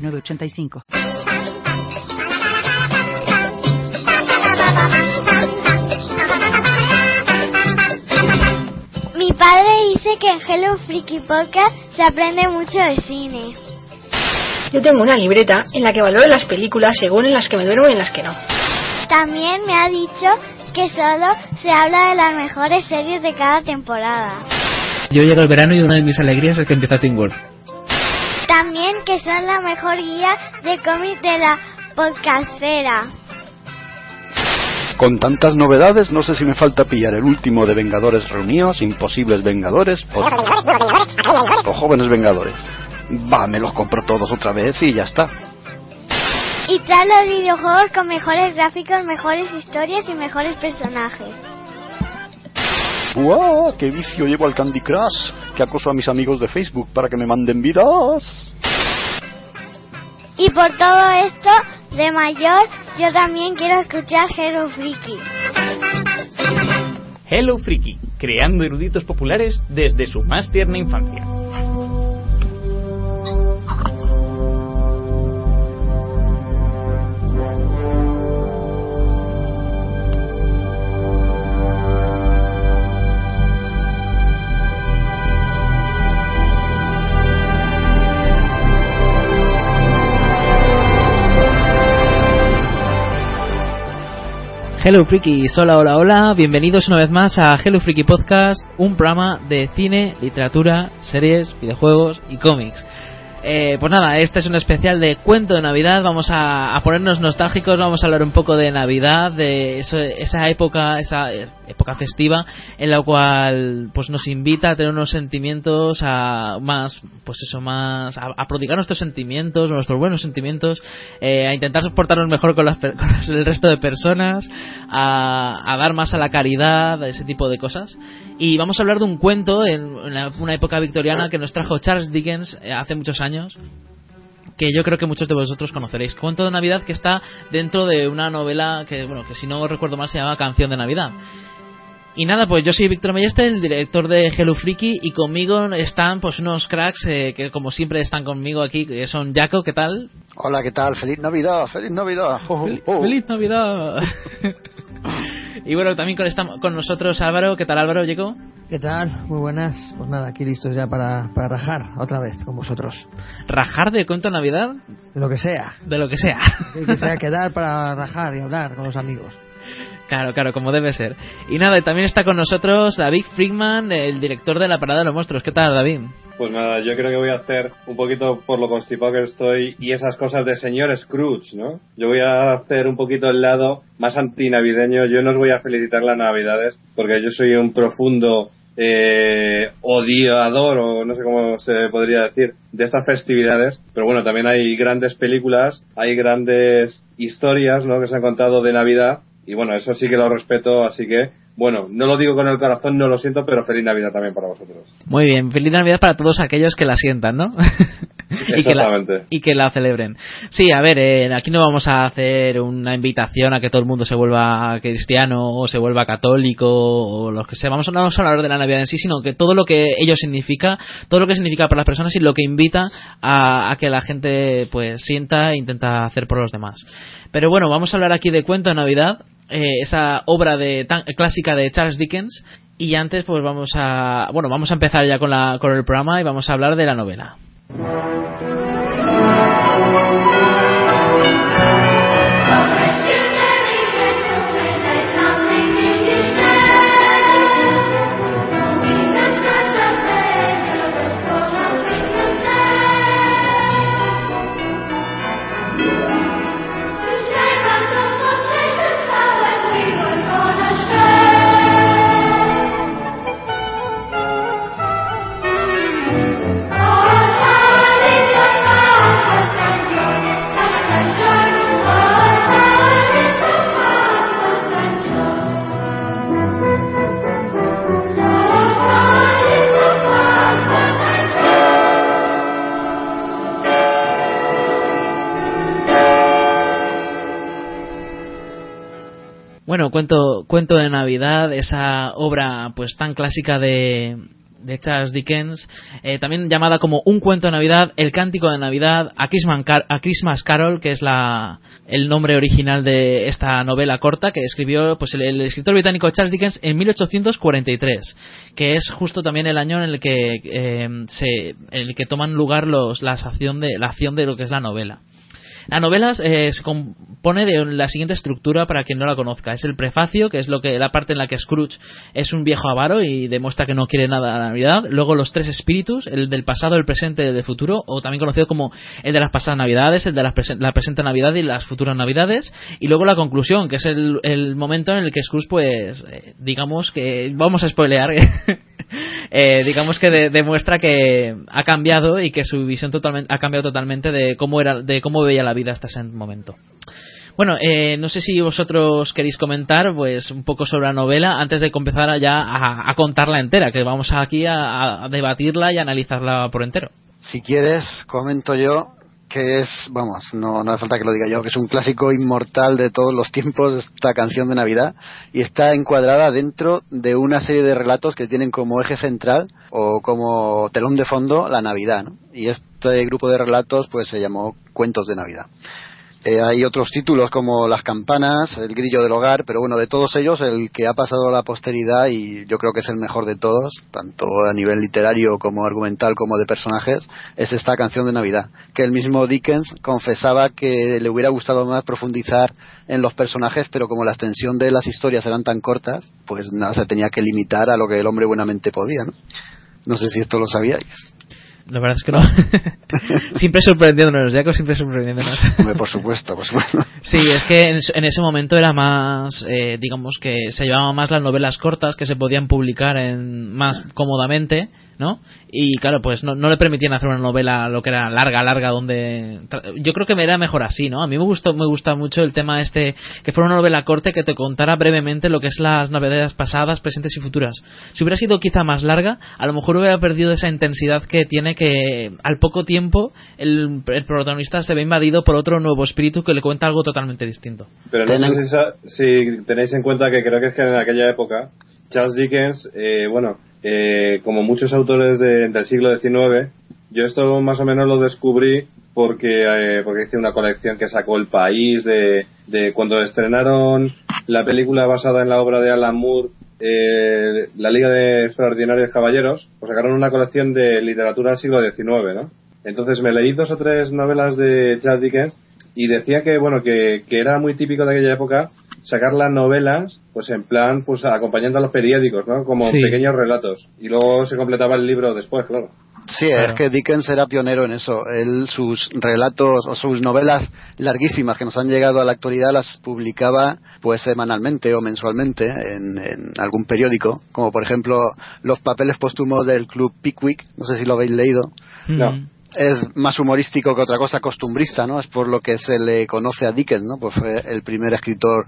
906985. Mi padre dice que en Hello Freaky Podcast se aprende mucho de cine. Yo tengo una libreta en la que valoro las películas según en las que me duermo y en las que no. También me ha dicho que solo se habla de las mejores series de cada temporada. Yo llego el verano y una de mis alegrías es que empieza Teen Wolf. También que son la mejor guía de cómics de la podcastfera. Con tantas novedades, no sé si me falta pillar el último de Vengadores Reunidos, Imposibles Vengadores o, o Jóvenes Vengadores. Va, me los compro todos otra vez y ya está. Y trae los videojuegos con mejores gráficos, mejores historias y mejores personajes. ¡Wow! ¡Qué vicio llevo al Candy Crush! ¡Qué acoso a mis amigos de Facebook para que me manden vidas! Y por todo esto, de mayor, yo también quiero escuchar Hello Freaky. Hello Freaky, creando eruditos populares desde su más tierna infancia. Hello Freaky, hola, hola, hola, bienvenidos una vez más a Hello Freaky Podcast, un programa de cine, literatura, series, videojuegos y cómics. Eh, pues nada, este es un especial de cuento de Navidad. Vamos a, ponernos nostálgicos, vamos a hablar un poco de Navidad, de eso- esa época, esa época festiva en la cual pues nos invita a tener unos sentimientos a más, pues eso, más a, prodigar nuestros sentimientos, nuestros buenos sentimientos, eh, a intentar soportarnos mejor con, las con el resto de personas, a, a dar más a la caridad, ese tipo de cosas. Y vamos a hablar de un cuento en, una época victoriana que nos trajo Charles Dickens eh, hace muchos años que yo creo que muchos de vosotros conoceréis. Cuento de Navidad que está dentro de una novela que, bueno, que si no recuerdo mal se llama Canción de Navidad. Y nada, pues yo soy Víctor Melleste, el director de Hello Freaky, y conmigo están pues unos cracks eh, que como siempre están conmigo aquí, que son Jaco, ¿qué tal? Hola, ¿qué tal? ¡Feliz Navidad! ¡Feliz Navidad! Oh, oh, Fel-. ¡Feliz Navidad! y bueno, también con, esta- con nosotros Álvaro, ¿qué tal Álvaro, Jaco? ¿Qué tal? Muy buenas. Pues nada, aquí listos ya para, para rajar otra vez con vosotros. ¿Rajar de cuento de Navidad? De lo que sea. De lo que sea. Que que sea quedar para rajar y hablar con los amigos. Claro, claro, como debe ser. Y nada, también está con nosotros David Friedman, el director de La Parada de los Monstruos. ¿Qué tal, David? Pues nada, yo creo que voy a hacer un poquito por lo constipado que estoy y esas cosas de señor Scrooge, ¿no? Yo voy a hacer un poquito el lado más antinavideño. Yo no os voy a felicitar las Navidades porque yo soy un profundo eh, odiador o no sé cómo se podría decir de estas festividades. Pero bueno, también hay grandes películas, hay grandes historias, ¿no? Que se han contado de Navidad y bueno, eso sí que lo respeto, así que bueno, no lo digo con el corazón, no lo siento, pero feliz Navidad también para vosotros. Muy bien, feliz Navidad para todos aquellos que la sientan, ¿no? y, que la, Exactamente. y que la celebren. Sí, a ver, eh, aquí no vamos a hacer una invitación a que todo el mundo se vuelva cristiano o se vuelva católico o lo que sea. Vamos a, no vamos a hablar de la Navidad en sí, sino que todo lo que ello significa, todo lo que significa para las personas y lo que invita a, a que la gente pues sienta e intenta hacer por los demás. Pero bueno, vamos a hablar aquí de Cuento de Navidad, eh, esa obra de tan, clásica de Charles Dickens. Y antes, pues vamos a. Bueno, vamos a empezar ya con, la, con el programa y vamos a hablar de la novela. Bueno, cuento, cuento de Navidad, esa obra pues tan clásica de, de Charles Dickens, eh, también llamada como Un cuento de Navidad, El cántico de Navidad, a Christmas, a Christmas Carol, que es la, el nombre original de esta novela corta que escribió pues el, escritor británico Charles Dickens en 1843, que es justo también el año en el que eh, se, el que toman lugar los, la acción de la acción de lo que es la novela. La novela eh, se compone de la siguiente estructura para quien no la conozca. Es el prefacio, que es lo que la parte en la que Scrooge es un viejo avaro y demuestra que no quiere nada de la Navidad. Luego los tres espíritus, el del pasado, el presente y el del futuro, o también conocido como el de las pasadas Navidades, el de la, presen- la presente Navidad y las futuras Navidades. Y luego la conclusión, que es el, el momento en el que Scrooge, pues, eh, digamos que vamos a spoilear. eh, digamos que de- demuestra que ha cambiado y que su visión ha cambiado totalmente de cómo era de cómo veía la vida hasta ese momento. Bueno eh, no sé si vosotros queréis comentar pues un poco sobre la novela antes de empezar ya a, contarla entera que vamos aquí a, a debatirla y analizarla por entero. Si quieres, comento yo que es, vamos, no, no hace falta que lo diga yo, que es un clásico inmortal de todos los tiempos, esta canción de Navidad, y está encuadrada dentro de una serie de relatos que tienen como eje central o como telón de fondo la Navidad, ¿no? Y este grupo de relatos pues se llamó Cuentos de Navidad. Eh, hay otros títulos como Las campanas, El grillo del hogar, pero bueno, de todos ellos el que ha pasado a la posteridad y yo creo que es el mejor de todos, tanto a nivel literario como argumental como de personajes, es esta canción de Navidad, que el mismo Dickens confesaba que le hubiera gustado más profundizar en los personajes, pero como la extensión de las historias eran tan cortas, pues nada, se tenía que limitar a lo que el hombre buenamente podía, ¿no? No sé si esto lo sabíais. La verdad es que no siempre sorprendiéndonos Jaco siempre sorprendiéndonos Hombre, por supuesto, por supuesto. Sí, es que en, en ese momento era más, eh, digamos que se llevaban más las novelas cortas que se podían publicar en más cómodamente, ¿no? Y claro, pues no, no le permitían hacer una novela lo que era larga, larga, donde yo creo que me era mejor así, ¿no? A mí me gustó, me gusta mucho el tema este que fuera una novela corta que te contara brevemente lo que es las navidades pasadas, presentes y futuras. Si hubiera sido quizá más larga, a lo mejor hubiera perdido esa intensidad que tiene que al poco tiempo el, el protagonista se ve invadido por otro nuevo espíritu que le cuenta algo totalmente distinto. Pero no sé si, sa- si tenéis en cuenta que creo que es que en aquella época Charles Dickens, eh, bueno, eh, como muchos autores de- del siglo XIX, yo esto más o menos lo descubrí porque eh, porque hice una colección que sacó El País de, de cuando estrenaron la película basada en la obra de Alan Moore, eh, La Liga de Extraordinarios Caballeros, pues sacaron una colección de literatura del siglo XIX, ¿no? Entonces me leí dos o tres novelas de Charles Dickens y decía que bueno que, que era muy típico de aquella época sacar las novelas pues en plan pues acompañando a los periódicos no como Sí. pequeños relatos y luego se completaba el libro después claro Sí, es que Dickens era pionero en eso. Él, sus relatos o sus novelas larguísimas que nos han llegado a la actualidad las publicaba pues semanalmente o mensualmente en, en algún periódico, como por ejemplo los papeles póstumos del Club Pickwick, no sé si lo habéis leído. No. Mm. Es más humorístico que otra cosa costumbrista, ¿no? Es por lo que se le conoce a Dickens, ¿no? Pues fue el primer escritor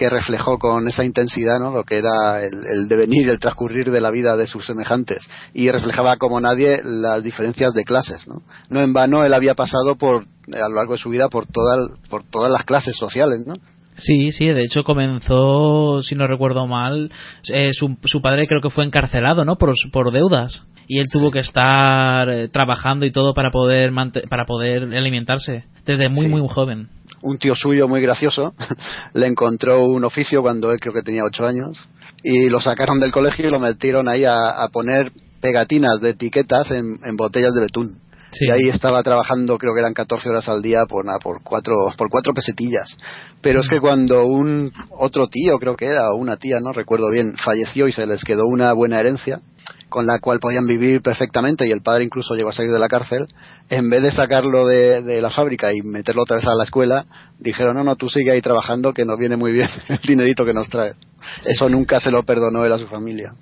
que reflejó con esa intensidad ¿no? lo que era el, el devenir, el transcurrir de la vida de sus semejantes y reflejaba como nadie las diferencias de clases. No, no en vano él había pasado por a lo largo de su vida por, toda, por todas las clases sociales. ¿no? Sí, sí, de hecho comenzó, si no recuerdo mal, eh, su, su padre creo que fue encarcelado, ¿no? Por, por deudas. Y él tuvo que estar eh, trabajando y todo para poder para poder alimentarse desde muy Sí. muy joven. Un tío suyo muy gracioso le encontró un oficio cuando él creo que tenía ocho años y lo sacaron del colegio y lo metieron ahí a, a poner pegatinas de etiquetas en, en botellas de betún. Sí. Y ahí estaba trabajando, creo que eran 14 horas al día por, nada, por, cuatro, por cuatro pesetillas. Pero es que cuando un otro tío, creo que era, o una tía, no recuerdo bien, falleció y se les quedó una buena herencia con la cual podían vivir perfectamente y el padre incluso llegó a salir de la cárcel, en vez de sacarlo de, la fábrica y meterlo otra vez a la escuela, dijeron, no, no, tú sigue ahí trabajando que nos viene muy bien el dinerito que nos trae. Eso nunca se lo perdonó él a su familia.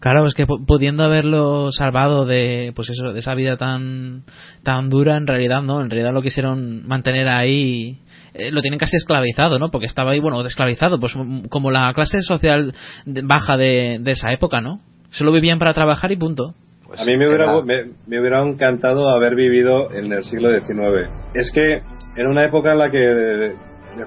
Claro, es que pu- pudiendo haberlo salvado de pues eso, de esa vida tan tan dura, en realidad no, en realidad lo quisieron mantener ahí eh, lo tienen casi esclavizado, ¿no? Porque estaba ahí, bueno, esclavizado, pues mm, como la clase social baja de, de esa época, ¿no? Solo vivían para trabajar y punto. Pues a mí me hubiera, era- me, me hubiera encantado haber vivido en el siglo XIX. Es que era una época en la que,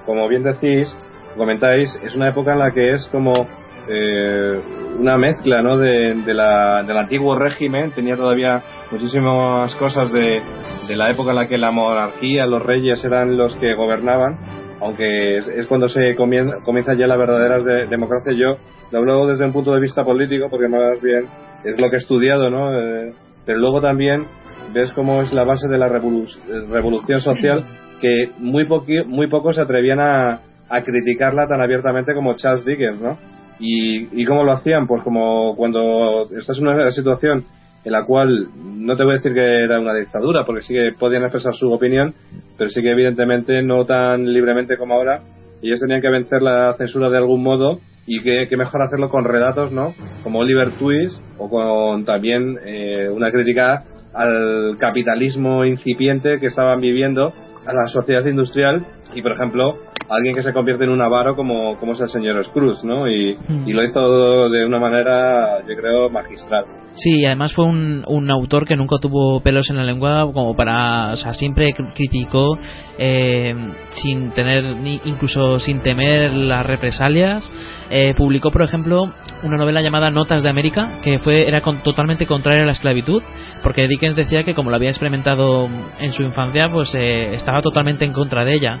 como bien decís, comentáis, es una época en la que es como eh, una mezcla ¿no? de, la, del antiguo régimen, tenía todavía muchísimas cosas de, la época en la que la monarquía, los reyes eran los que gobernaban, aunque es, cuando se comienza, comienza ya la verdadera de- democracia. Yo lo hablo desde un punto de vista político, porque más bien es lo que he estudiado, ¿no? Eh, pero luego también ves cómo es la base de la revolu- revolución social, que muy, muy pocos se atrevían a, a criticarla tan abiertamente como Charles Dickens, ¿no? Y, y cómo lo hacían, pues como cuando estás en una situación en la cual no te voy a decir que era una dictadura, porque sí que podían expresar su opinión, pero sí que evidentemente no tan libremente como ahora. Ellos tenían que vencer la censura de algún modo y que, mejor hacerlo con relatos, ¿no? Como Oliver Twist o con también eh, una crítica al capitalismo incipiente que estaban viviendo, a la sociedad industrial y, por ejemplo, alguien que se convierte en un avaro como, como es el señor Scrooge, ¿no? Y, Mm. y lo hizo de una manera, yo creo, magistral. Sí, además fue un, un autor que nunca tuvo pelos en la lengua como para, o sea, siempre cr- criticó eh, sin tener ni incluso sin temer las represalias. Eh, publicó, por ejemplo, una novela llamada Notas de América que fue era con- totalmente contraria a la esclavitud, porque Dickens decía que como lo había experimentado en su infancia, pues eh, estaba totalmente en contra de ella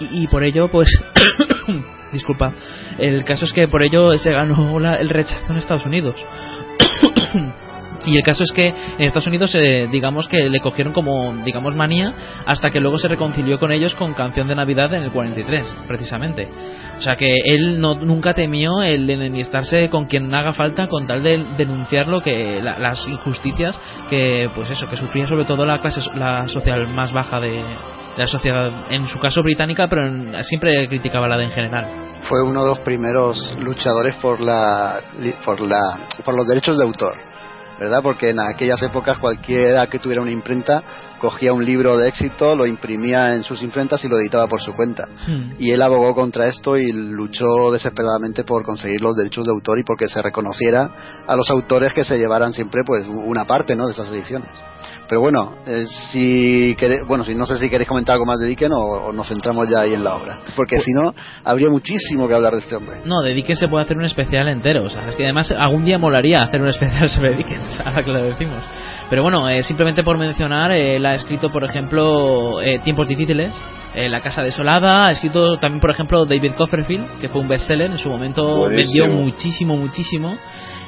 y, y por ello, pues disculpa, el caso es que por ello se ganó la- el rechazo en Estados Unidos. Y el caso es que en Estados Unidos, eh, digamos que le cogieron como, digamos, manía, hasta que luego se reconcilió con ellos con Canción de Navidad en el 43, precisamente. O sea que él no, nunca temió el enemistarse con quien haga falta con tal de denunciar lo que, la- las injusticias que, pues eso, que sufría sobre todo la clase, la social más baja de, de la sociedad, en su caso británica, pero en- siempre criticaba la de en general. Fue uno de los primeros luchadores por la, por la, por los derechos de autor, ¿verdad? Porque en aquellas épocas cualquiera que tuviera una imprenta cogía un libro de éxito, lo imprimía en sus imprentas y lo editaba por su cuenta. Y él abogó contra esto y luchó desesperadamente por conseguir los derechos de autor y porque se reconociera a los autores que se llevaran siempre pues una parte ¿no? de esas ediciones. Pero bueno, eh, si bueno, si no sé si queréis comentar algo más de Dickens o, o nos centramos ya ahí en la obra, porque si no habría muchísimo que hablar de este hombre. No, de Dickens se puede hacer un especial entero. O sea, es que además algún día molaría hacer un especial sobre Dickens, ahora que lo decimos. Pero bueno, eh, simplemente por mencionar, eh, él ha escrito, por ejemplo, eh, Tiempos Difíciles, eh, La Casa Desolada, ha escrito también, por ejemplo, David Copperfield, que fue un bestseller, en su momento Buenísimo. vendió muchísimo, muchísimo.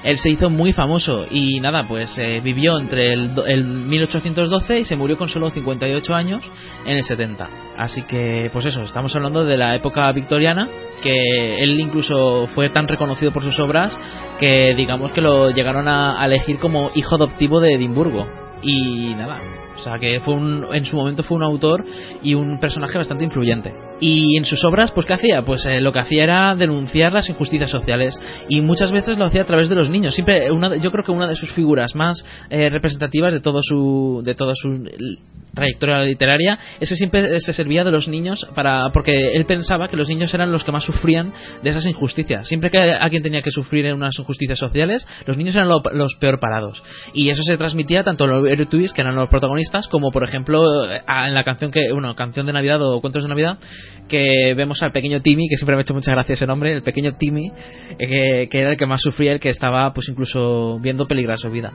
Él se hizo muy famoso y nada, pues eh, vivió entre el, el 1812 y se murió con solo 58 años en el 70. Así que, pues eso, estamos hablando de la época victoriana, que él incluso fue tan reconocido por sus obras que digamos que lo llegaron a elegir como hijo adoptivo de Edimburgo. Y nada, o sea que fue un, en su momento fue un autor y un personaje bastante influyente. Y en sus obras, pues ¿qué hacía? Pues eh, lo que hacía era denunciar las injusticias sociales y muchas veces lo hacía a través de los niños. Siempre, una, yo creo que una de sus figuras más eh, representativas de todo su, de toda su trayectoria literaria es que siempre se servía de los niños para, porque él pensaba que los niños eran los que más sufrían de esas injusticias. Siempre que alguien tenía que sufrir en unas injusticias sociales, los niños eran lo- los peor parados. Y eso se transmitía tanto en los héroes que eran los protagonistas, como por ejemplo eh, en la canción que, bueno, canción de Navidad o cuentos de Navidad, que vemos al pequeño Timmy, que siempre me ha hecho mucha gracia ese nombre, el pequeño Timmy, eh, que, que era el que más sufría, el que estaba pues incluso viendo peligrar su vida.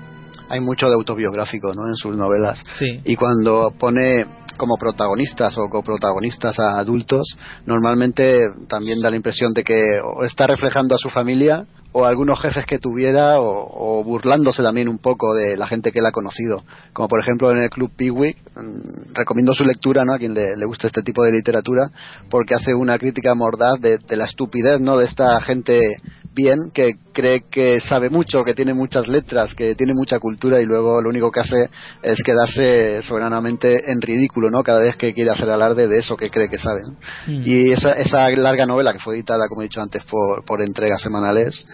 Hay mucho de autobiográfico ¿no? en sus novelas. Sí. Y cuando pone como protagonistas o coprotagonistas a adultos, normalmente también da la impresión de que o está reflejando a su familia o a algunos jefes que tuviera o, o burlándose también un poco de la gente que él ha conocido. Como por ejemplo en el Club Pickwick, mm, recomiendo su lectura ¿no? a quien le, le guste este tipo de literatura porque hace una crítica mordaz de, de la estupidez ¿no? de esta gente bien, que cree que sabe mucho, que tiene muchas letras, que tiene mucha cultura y luego lo único que hace es quedarse soberanamente en ridículo, ¿no? Cada vez que quiere hacer alarde de eso que cree que sabe. ¿no? Mm. Y esa, esa larga novela que fue editada, como he dicho antes, por, por entregas semanales,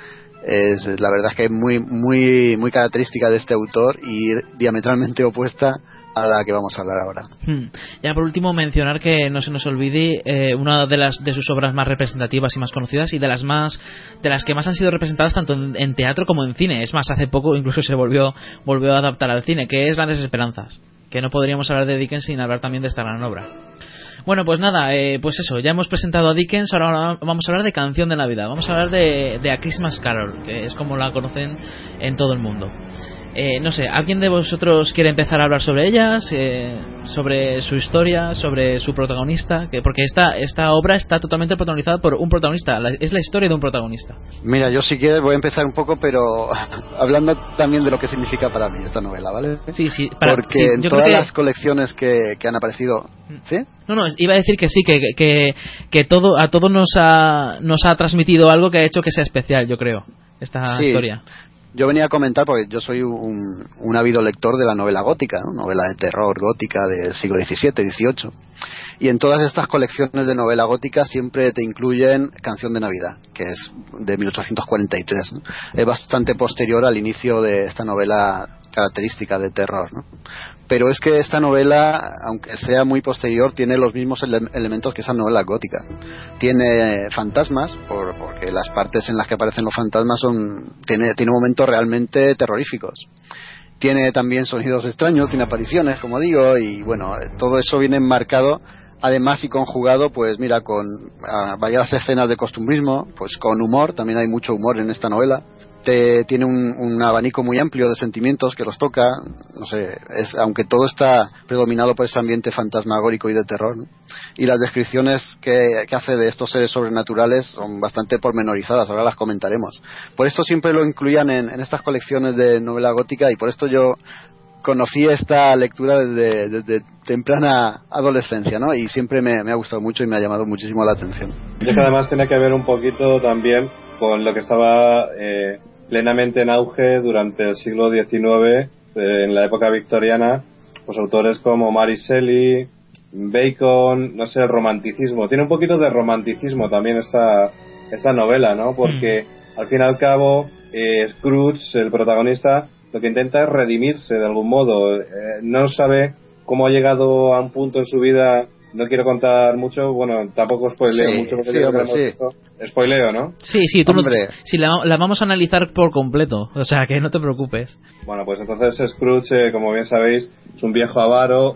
es la verdad es que es muy, muy, muy característica de este autor y diametralmente opuesta a la que vamos a hablar ahora. Hmm. Ya por último mencionar que no se nos olvide eh, una de las de sus obras más representativas y más conocidas y de las más de las que más han sido representadas tanto en, en teatro como en cine. Es más, hace poco incluso se volvió volvió a adaptar al cine, que es Grandes Esperanzas. Que no podríamos hablar de Dickens sin hablar también de esta gran obra. Bueno, pues nada, eh, pues eso, ya hemos presentado a Dickens, ahora vamos a hablar de Canción de Navidad, vamos a hablar de, de A Christmas Carol, que es como la conocen en todo el mundo. Eh, no sé, ¿alguien de vosotros quiere empezar a hablar sobre ellas? Eh, sobre su historia, sobre su protagonista? Que, porque esta, esta obra está totalmente protagonizada por un protagonista, la- es la historia de un protagonista. Mira, yo si quieres voy a empezar un poco, pero hablando también de lo que significa para mí esta novela, ¿vale? Sí, sí, para- Porque sí, en yo todas que- las colecciones que, que han aparecido, ¿sí? No, no, iba a decir que sí, que, que, que todo, a todos nos ha, nos ha transmitido algo que ha hecho que sea especial, yo creo, esta Sí. historia. Yo venía a comentar porque yo soy un, un ávido lector de la novela gótica, ¿no? novela de terror gótica del siglo XVII, XVIII. Y en todas estas colecciones de novela gótica siempre te incluyen Canción de Navidad, que es de 1843. ¿no? Es bastante posterior al inicio de esta novela característica de terror. ¿no? Pero es que esta novela, aunque sea muy posterior, tiene los mismos ele- elementos que esa novela gótica. Tiene fantasmas, por- porque las partes en las que aparecen los fantasmas son tiene, tiene momentos realmente terroríficos. Tiene también sonidos extraños, tiene apariciones, como digo, y bueno, todo eso viene enmarcado, además y conjugado, pues mira, con ah, variadas escenas de costumbrismo, pues con humor, también hay mucho humor en esta novela. Tiene un, un abanico muy amplio de sentimientos que los toca, no sé, es, aunque todo está predominado por ese ambiente fantasmagórico y de terror, ¿no? y las descripciones que, que hace de estos seres sobrenaturales son bastante pormenorizadas, ahora las comentaremos. Por esto siempre lo incluían en, en estas colecciones de novela gótica y por esto yo conocí esta lectura desde, desde temprana adolescencia, ¿no? Y siempre me, me ha gustado mucho y me ha llamado muchísimo la atención. Yo que además tiene que ver un poquito también con lo que estaba eh, plenamente en auge durante el siglo XIX, eh, en la época victoriana, pues autores como Mary Shelley, Bacon, no sé, el romanticismo. Tiene un poquito de romanticismo también esta, esta novela, ¿no? Porque al fin y al cabo, eh, Scrooge, el protagonista, lo que intenta es redimirse de algún modo. Eh, no sabe cómo ha llegado a un punto en su vida. No quiero contar mucho, bueno, tampoco Sí, mucho porque sí, creo que hombre, visto. Spoileo, ¿no? Sí, sí, tú no- sí, la, la vamos a analizar por completo, o sea que no te preocupes. Bueno, pues entonces Scrooge, eh, como bien sabéis, es un viejo avaro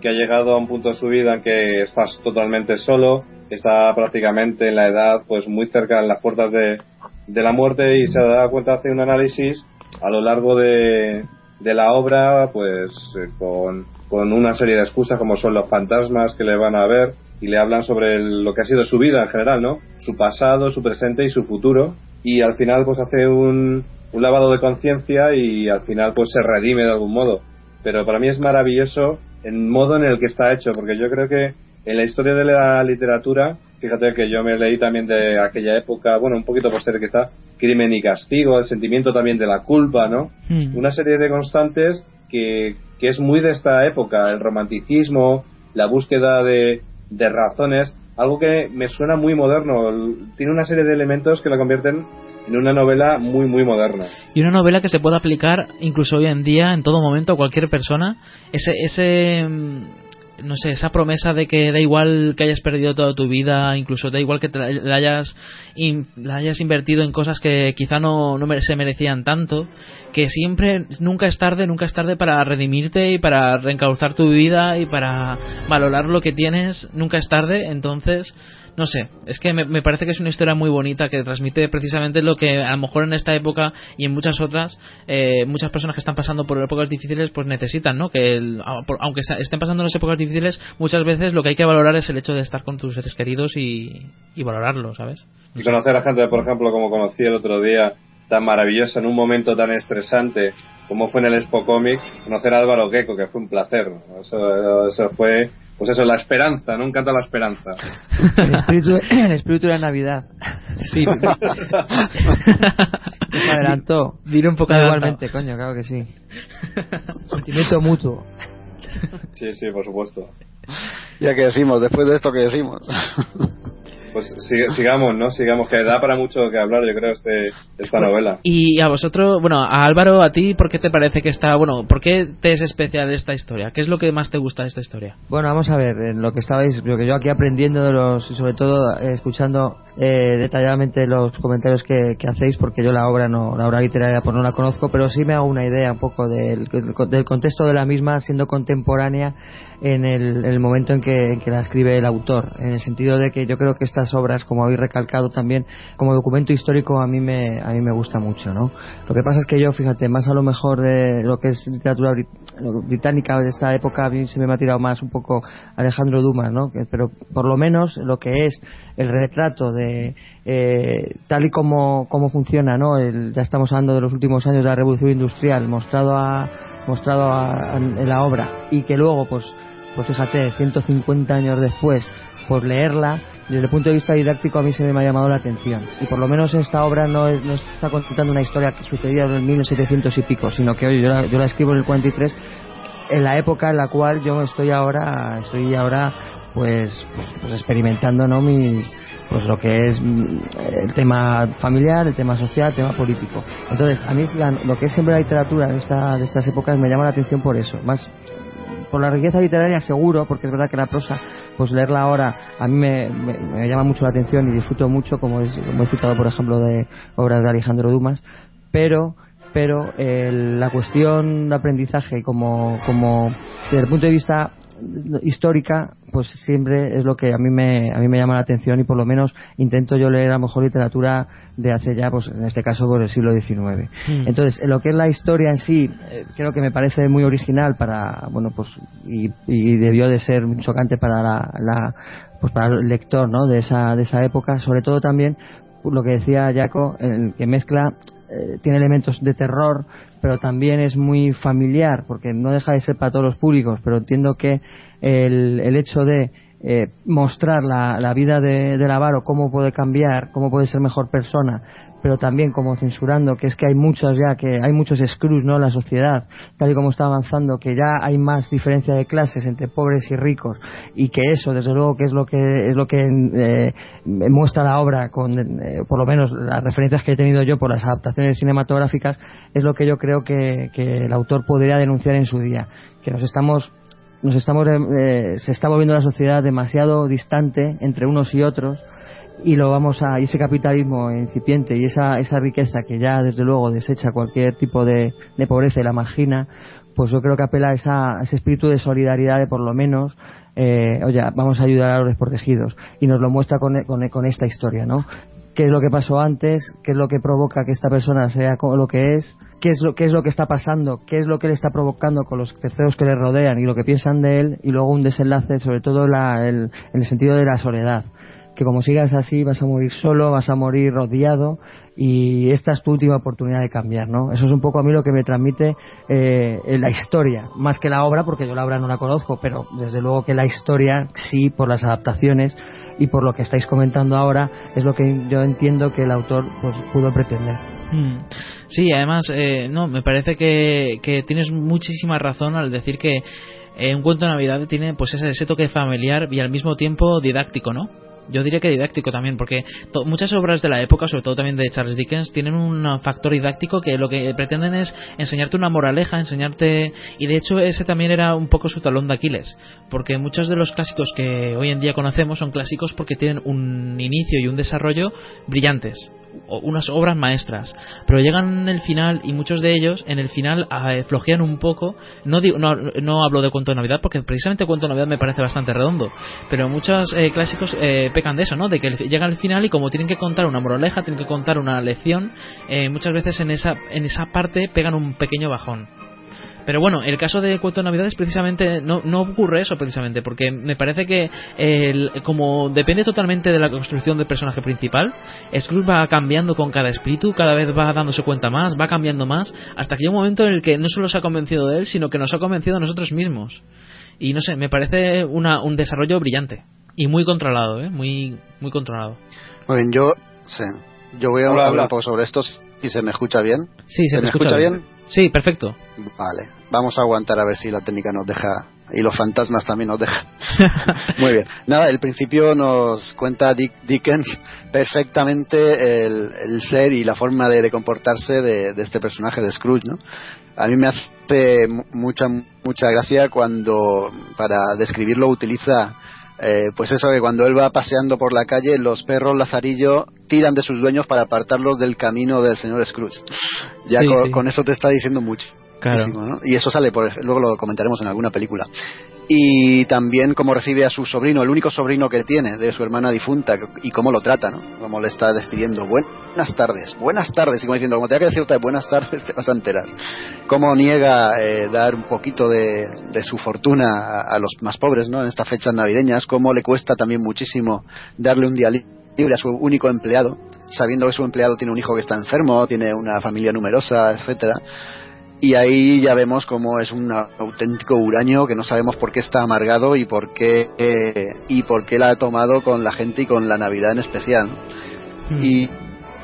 que ha llegado a un punto de su vida en que estás totalmente solo, está prácticamente en la edad pues muy cerca en las puertas de, de la muerte y se da cuenta, hace un análisis a lo largo de, de la obra, pues eh, con, con una serie de excusas como son los fantasmas que le van a ver y le hablan sobre el- lo que ha sido su vida en general, ¿no? Su pasado, su presente y su futuro y al final pues hace un, un lavado de conciencia y al final pues se redime de algún modo. Pero para mí es maravilloso el modo en el que está hecho, porque yo creo que en la historia de la literatura, fíjate que yo me leí también de aquella época, bueno, un poquito posterior quizá, Crimen y Castigo, el sentimiento también de la culpa, ¿no? Mm. Una serie de constantes que, que es muy de esta época, el romanticismo, la búsqueda de, de razones, algo que me suena muy moderno, tiene una serie de elementos que la convierten en una novela muy, muy moderna. Y una novela que se puede aplicar incluso hoy en día, en todo momento, a cualquier persona. Ese, ese mm, no sé, esa promesa de que da igual que hayas perdido toda tu vida, incluso da igual que te la hayas, la hayas invertido en cosas que quizá no, no se merecían tanto, que siempre, nunca es tarde, nunca es tarde para redimirte y para reencauzar tu vida y para valorar lo que tienes, nunca es tarde, entonces, no sé, es que me, me parece que es una historia muy bonita que transmite precisamente lo que a lo mejor en esta época y en muchas otras, eh, muchas personas que están pasando por épocas difíciles pues necesitan, ¿no? Que el- aunque estén pasando las épocas difíciles, muchas veces lo que hay que valorar es el hecho de estar con tus seres queridos y, y valorarlo, ¿sabes? Y conocer a gente, por ejemplo, como conocí el otro día, tan maravillosa, en un momento tan estresante como fue en el Expo Comic, conocer a Álvaro Gecko, que fue un placer. Eso, eso fue, pues eso, la esperanza, ¿no? Encanta la esperanza. El espíritu, el espíritu de la Navidad. Sí. Me adelantó. Un poco Igualmente, coño, claro que sí. Sentimiento mutuo. Sí, sí, por supuesto. Ya que decimos, después de esto que decimos. Pues sigamos, ¿no? Sigamos, que da para mucho que hablar, yo creo, este, esta novela. Y a vosotros, bueno, a Álvaro, a ti, ¿por qué te parece que está, bueno, por qué te es especial esta historia? ¿Qué es lo que más te gusta de esta historia? Bueno, vamos a ver, en lo que estabais, lo que yo aquí aprendiendo de los, y sobre todo eh, escuchando eh, detalladamente los comentarios que, hacéis, porque yo la obra no, la obra literaria pues no la conozco, pero sí me hago una idea un poco del, del contexto de la misma, siendo contemporánea en el, momento en que, en que, la escribe el autor, en el sentido de que yo creo que estas obras, como habéis recalcado también, como documento histórico a mí me, a mí me gusta mucho, ¿no? Lo que pasa es que yo, fíjate, más a lo mejor de lo que es literatura británica de esta época, a mí se me ha tirado más un poco Alejandro Dumas, ¿no? Pero por lo menos lo que es el retrato de eh, tal y como, como funciona, ¿no? ya estamos hablando de los últimos años de la revolución industrial, mostrado a mostrado en la obra y que luego pues pues fíjate 150 años después por leerla desde el punto de vista didáctico a mí se me ha llamado la atención. Y por lo menos esta obra no, no está contando una historia que sucedía en el 1700 y pico sino que hoy yo la, yo la escribo en el 43 en la época en la cual yo estoy ahora estoy ahora pues, pues experimentando no mis pues lo que es mm, el tema familiar, el tema social, el tema político. Entonces, a mí lo que es siempre la literatura de, esta, de estas épocas me llama la atención por eso, más por la riqueza literaria seguro, porque es verdad que la prosa, pues leerla ahora a mí me, me, llama mucho la atención y disfruto mucho, como, es, como he disfrutado, por ejemplo, de obras de Alejandro Dumas, pero pero la cuestión de aprendizaje como, como desde el punto de vista histórica pues siempre es lo que a mí me a mí me llama la atención y por lo menos intento yo leer a lo mejor literatura de hace ya pues en este caso por el siglo XIX mm. entonces en lo que es la historia en sí eh, creo que me parece muy original para bueno pues y, debió de ser muy chocante para la, pues para el lector no de esa de esa época sobre todo también lo que decía Jaco el que mezcla eh, tiene elementos de terror pero también es muy familiar, porque no deja de ser para todos los públicos, pero entiendo que el, el hecho de eh, mostrar la, la vida de, del avaro, cómo puede cambiar, cómo puede ser mejor persona, pero también como censurando que es que hay muchos ya que hay muchos screws no en la sociedad tal y como está avanzando que ya hay más diferencia de clases entre pobres y ricos y que eso desde luego que es lo que es lo que eh, muestra la obra con eh, por lo menos las referencias que he tenido yo por las adaptaciones cinematográficas es lo que yo creo que, que el autor podría denunciar en su día que nos estamos nos estamos eh, se está volviendo la sociedad demasiado distante entre unos y otros y lo vamos a ese capitalismo incipiente y esa esa riqueza que ya desde luego desecha cualquier tipo de, de pobreza y la margina pues yo creo que apela a, esa, ese espíritu de solidaridad de por lo menos eh, oye vamos a ayudar a los desprotegidos. Y nos lo muestra con, con, con esta historia no qué es lo que pasó antes, qué es lo que provoca que esta persona sea lo que es, qué es lo, qué es lo que está pasando, qué es lo que le está provocando con los terceros que le rodean y lo que piensan de él, y luego un desenlace, sobre todo la, el, en el sentido de la soledad que como sigas así vas a morir solo, vas a morir rodeado y esta es tu última oportunidad de cambiar, ¿no? Eso es un poco a mí lo que me transmite eh, la historia, más que la obra, porque yo la obra no la conozco, pero desde luego que la historia sí, por las adaptaciones y por lo que estáis comentando ahora, es lo que yo entiendo que el autor pues, pudo pretender. Hmm. Sí, además, eh, no, me parece que, que tienes muchísima razón al decir que eh, un cuento de Navidad tiene pues ese, ese toque familiar y al mismo tiempo didáctico, ¿no? Yo diría que didáctico también, porque muchas obras de la época, sobre todo también de Charles Dickens, tienen un factor didáctico que lo que pretenden es enseñarte una moraleja, enseñarte. Y de hecho, ese también era un poco su talón de Aquiles, porque muchos de los clásicos que hoy en día conocemos son clásicos porque tienen un inicio y un desarrollo brillantes unas obras maestras, pero llegan en el final y muchos de ellos en el final eh, flojean un poco. No, no, no, hablo de cuento de Navidad porque precisamente cuento de Navidad me parece bastante redondo, pero muchos eh, clásicos eh, de eso, ¿no? De que llegan al final y como tienen que contar una moraleja, tienen que contar una lección, muchas veces en esa, en esa parte pegan un pequeño bajón. Pero bueno, el caso de Cuento de Navidades precisamente no, no ocurre eso precisamente, porque me parece que el, como depende totalmente de la construcción del personaje principal, Scrooge va cambiando con cada espíritu, cada vez va dándose cuenta más, va cambiando más, hasta que hay un momento en el que no solo se ha convencido de él, sino que nos ha convencido a nosotros mismos. Y no sé, me parece una, un desarrollo brillante y muy controlado, ¿eh? muy, muy controlado. Muy bien, yo, sí, yo voy a hablar un poco sobre esto, si se me escucha bien. Sí, se, me escucha, bien? Sí, perfecto. Vale, vamos a aguantar a ver si la técnica nos deja y los fantasmas también nos dejan. Muy bien. Nada, el principio nos cuenta Dick Dickens perfectamente el, ser y la forma de, comportarse de, de, este personaje de Scrooge, ¿no? A mí me hace mucha mucha gracia cuando para describirlo utiliza eh, pues eso que cuando él va paseando por la calle los perros lazarillo tiran de sus dueños para apartarlos del camino del señor Scrooge. Ya con, eso te está diciendo mucho. Y eso sale, por, luego lo comentaremos en alguna película y también cómo recibe a su sobrino, el único sobrino que tiene de su hermana difunta y cómo lo trata, ¿no? Cómo le está despidiendo. Buenas tardes, buenas tardes, y como diciendo, como te que decir otra buenas tardes, te vas a enterar. Cómo niega eh, dar un poquito de, su fortuna a, los más pobres, ¿no? En estas fechas navideñas, cómo le cuesta también muchísimo darle un día libre a su único empleado, sabiendo que su empleado tiene un hijo que está enfermo, tiene una familia numerosa, etcétera y ahí ya vemos cómo es un auténtico huraño que no sabemos por qué está amargado y por qué eh, y por qué la ha tomado con la gente y con la Navidad en especial. Hmm. Y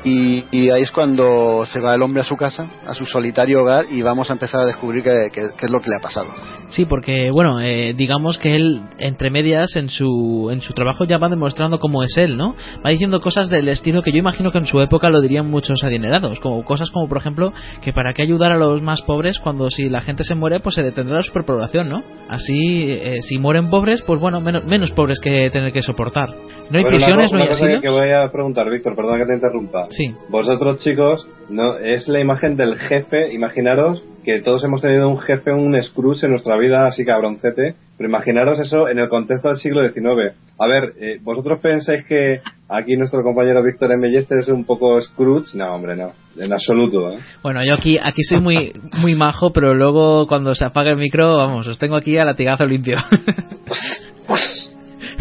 y, ahí es cuando se va el hombre a su casa, a su solitario hogar, y vamos a empezar a descubrir qué, es lo que le ha pasado. Sí, porque, bueno, eh, digamos que él, entre medias, en su, en su trabajo ya va demostrando cómo es él, ¿no? Va diciendo cosas del estilo que yo imagino que en su época lo dirían muchos adinerados, como cosas como, por ejemplo, que para qué ayudar a los más pobres cuando si la gente se muere, pues se detendrá la superpoblación, ¿no? Así, eh, si mueren pobres, pues bueno, menos, menos pobres que tener que soportar. No hay prisiones, no hay asilo. que voy a preguntar, Víctor, perdona que te interrumpa. Sí. Vosotros, chicos, no es la imagen del jefe. Imaginaros que todos hemos tenido un jefe, un Scrooge en nuestra vida, así cabroncete. Pero imaginaros eso en el contexto del siglo XIX. A ver, eh, ¿vosotros pensáis que aquí nuestro compañero Víctor M. es un poco Scrooge? No, hombre, no. En absoluto. ¿eh? Bueno, yo aquí, aquí soy muy, muy majo, pero luego cuando se apaga el micro, vamos, os tengo aquí a latigazo limpio.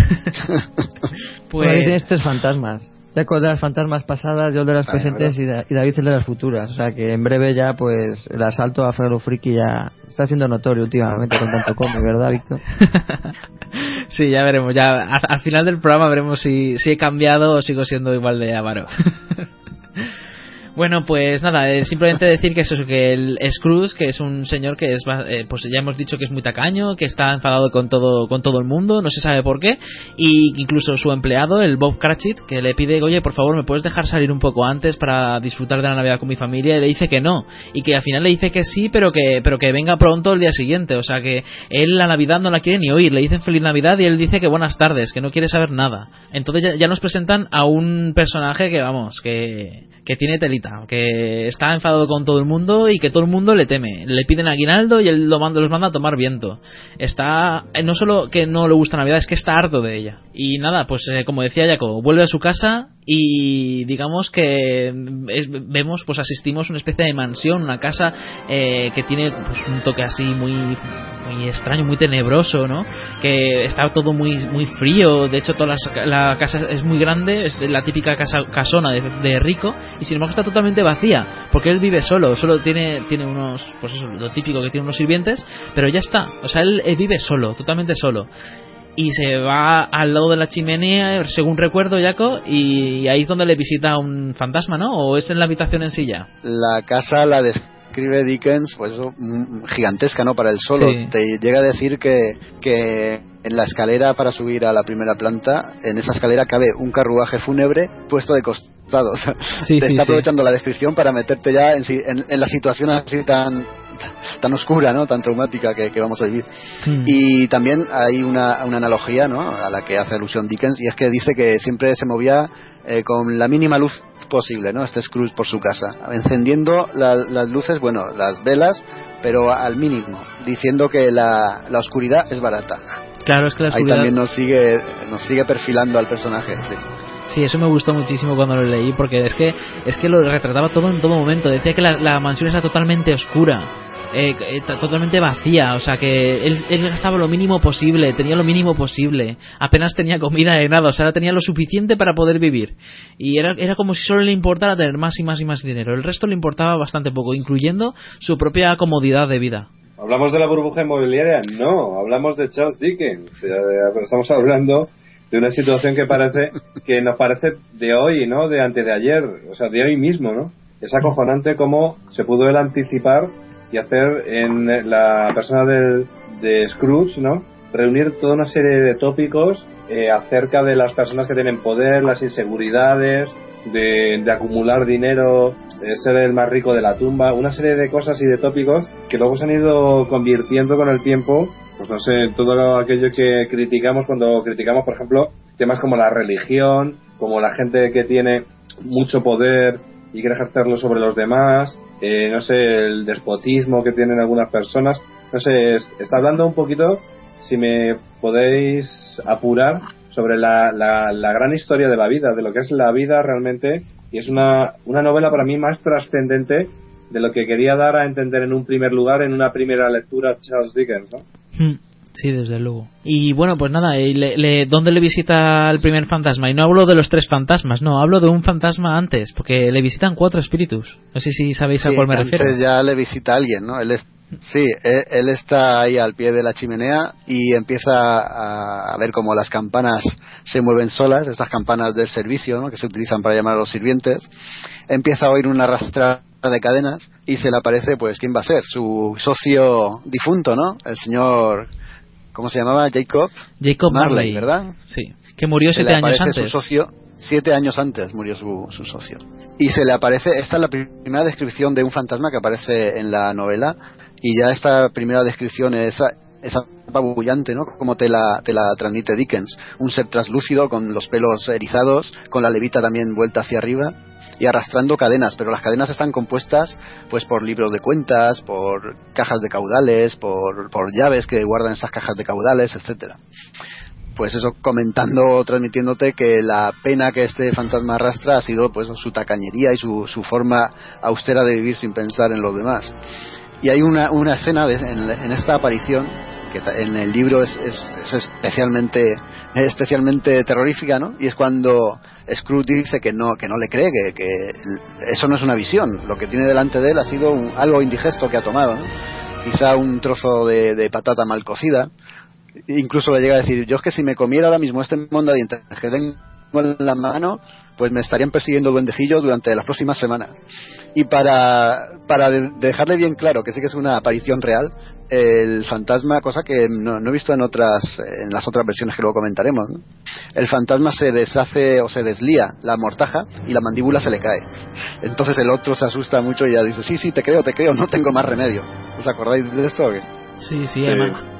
pues... Ahí tienes tres fantasmas. Jaco de las fantasmas pasadas, yo de las presentes y, David el de las futuras. O sea que en breve ya, pues, el asalto a Frero Friki ya está siendo notorio últimamente con tanto cómic, ¿verdad, Víctor? sí, ya veremos. Ya al, final del programa veremos si, si he cambiado o sigo siendo igual de avaro. Bueno, pues nada, eh, simplemente decir que eso, que el Scrooge, que es un señor que es, eh, pues ya hemos dicho que es muy tacaño, que está enfadado con todo, con todo el mundo, no se sabe por qué, y incluso su empleado, el Bob Cratchit, que le pide, oye, por favor, ¿me puedes dejar salir un poco antes para disfrutar de la Navidad con mi familia? Y le dice que no, y que al final le dice que sí, pero que, pero que venga pronto el día siguiente, o sea que él la Navidad no la quiere ni oír, le dicen feliz Navidad y él dice que buenas tardes, que no quiere saber nada. Entonces ya, ya nos presentan a un personaje que, vamos, que que tiene telita, que está enfadado con todo el mundo y que todo el mundo le teme. Le piden aguinaldo y él lo manda, los manda a tomar viento. Está, eh, no solo que no le gusta Navidad, es que está harto de ella. Y nada, pues eh, como decía Jaco, vuelve a su casa y digamos que vemos, pues asistimos a una especie de mansión, una casa eh, que tiene pues, un toque así muy, muy extraño, muy tenebroso, ¿no? Que está todo muy, muy frío, de hecho toda la, casa es muy grande, es la típica casa casona de, rico y sin embargo está totalmente vacía porque él vive solo, solo tiene, tiene unos, pues eso, lo típico que tiene unos sirvientes, pero ya está, o sea, él vive solo, totalmente solo y se va al lado de la chimenea, según recuerdo, Jaco, y ahí es donde le visita un fantasma, ¿no? ¿O es en la habitación en ya? La casa la describe Dickens, pues mm, gigantesca, ¿no? Para el solo. Te llega a decir que, que en la escalera para subir a la primera planta, en esa escalera cabe un carruaje fúnebre puesto de costado. O sea, te está aprovechando la descripción para meterte ya en, en la situación así tan tan oscura, ¿no? Tan traumática que, vamos a vivir. Hmm. Y también hay una, una, analogía, ¿no? A la que hace alusión Dickens y es que dice que siempre se movía eh, con la mínima luz posible, ¿no? Este Scrooge por su casa, encendiendo las luces, bueno, las velas, pero al mínimo, diciendo que la, la oscuridad es barata. Claro, es que la oscuridad... Ahí también nos sigue, nos sigue perfilando al personaje, sí. Sí, eso me gustó muchísimo cuando lo leí porque es que es que lo retrataba todo en todo momento. Decía que la, la mansión está totalmente oscura eh, eh totalmente vacía, o sea que él, gastaba lo mínimo posible, tenía lo mínimo posible, apenas tenía comida de nada, o sea, tenía lo suficiente para poder vivir. Y era, era como si solo le importara tener más y más y más dinero, el resto le importaba bastante poco, incluyendo su propia comodidad de vida. ¿Hablamos de la burbuja inmobiliaria? No, hablamos de Charles Dickens, estamos hablando de una situación que parece que nos parece de hoy, ¿no? De antes de ayer, o sea, de hoy mismo, ¿no? Es acojonante cómo se pudo él anticipar y hacer en la persona de Scrooge, ¿no? Reunir toda una serie de tópicos eh, acerca de las personas que tienen poder, las inseguridades, de, de acumular dinero, de ser el más rico de la tumba, una serie de cosas y de tópicos que luego se han ido convirtiendo con el tiempo, pues no sé, todo aquello que criticamos cuando criticamos, por ejemplo, temas como la religión, como la gente que tiene mucho poder y quiere ejercerlo sobre los demás, eh, no sé, el despotismo que tienen algunas personas, no sé, está hablando un poquito, si me podéis apurar, sobre la, la, la, gran historia de la vida, de lo que es la vida realmente, y es una, una novela para mí más trascendente de lo que quería dar a entender en un primer lugar, en una primera lectura, Charles Dickens, ¿no? Hmm. Sí, desde luego. Y bueno, pues nada, le, le, ¿dónde le visita el primer fantasma? Y no hablo de los tres fantasmas, no, hablo de un fantasma antes, porque le visitan cuatro espíritus. No sé si sabéis a cuál me antes refiero. ya le visita alguien, ¿no? Él es, sí, él, él, está ahí al pie de la chimenea y empieza a, a, ver cómo las campanas se mueven solas, estas campanas del servicio, ¿no? Que se utilizan para llamar a los sirvientes. Empieza a oír una arrastrada de cadenas y se le aparece, pues, ¿quién va a ser? Su socio difunto, ¿no? El señor ¿cómo se llamaba? Jacob. Jacob Marley, Marley, ¿verdad? Sí, que murió Se siete le años aparece antes. Su socio, siete años antes murió su, su socio. Y se le aparece, esta es la primera descripción de un fantasma que aparece en la novela, y ya esta primera descripción es, es apabullante, ¿no? Como te la, te la transmite Dickens. Un ser translúcido, con los pelos erizados, con la levita también vuelta hacia arriba y arrastrando cadenas, pero las cadenas están compuestas pues por libros de cuentas, por cajas de caudales, por, por llaves que guardan esas cajas de caudales, etcétera. Pues eso comentando, transmitiéndote que la pena que este fantasma arrastra ha sido pues su tacañería y su, su forma austera de vivir sin pensar en los demás. Y hay una, una escena de, en, en esta aparición que en el libro es, es, es, especialmente terrorífica, ¿no? Y es cuando Scrooge dice que no que no le cree, que, que eso no es una visión, lo que tiene delante de él ha sido un, algo indigesto que ha tomado. Quizá un trozo de, de, patata mal cocida. Incluso le llega a decir, yo es que si me comiera ahora mismo este mondadientes que tengo en la mano, pues me estarían persiguiendo duendecillos durante las próximas semanas. Y para, para dejarle bien claro que sí que es una aparición real, el fantasma, cosa que no, no, he visto en otras, en las otras versiones que luego comentaremos, ¿no? el fantasma se deshace o se deslía la mortaja y la mandíbula se le cae. Entonces el otro se asusta mucho y ya dice, sí, sí, te creo, te creo, no tengo más remedio. ¿Os acordáis de esto o qué? Sí, sí, sí. además.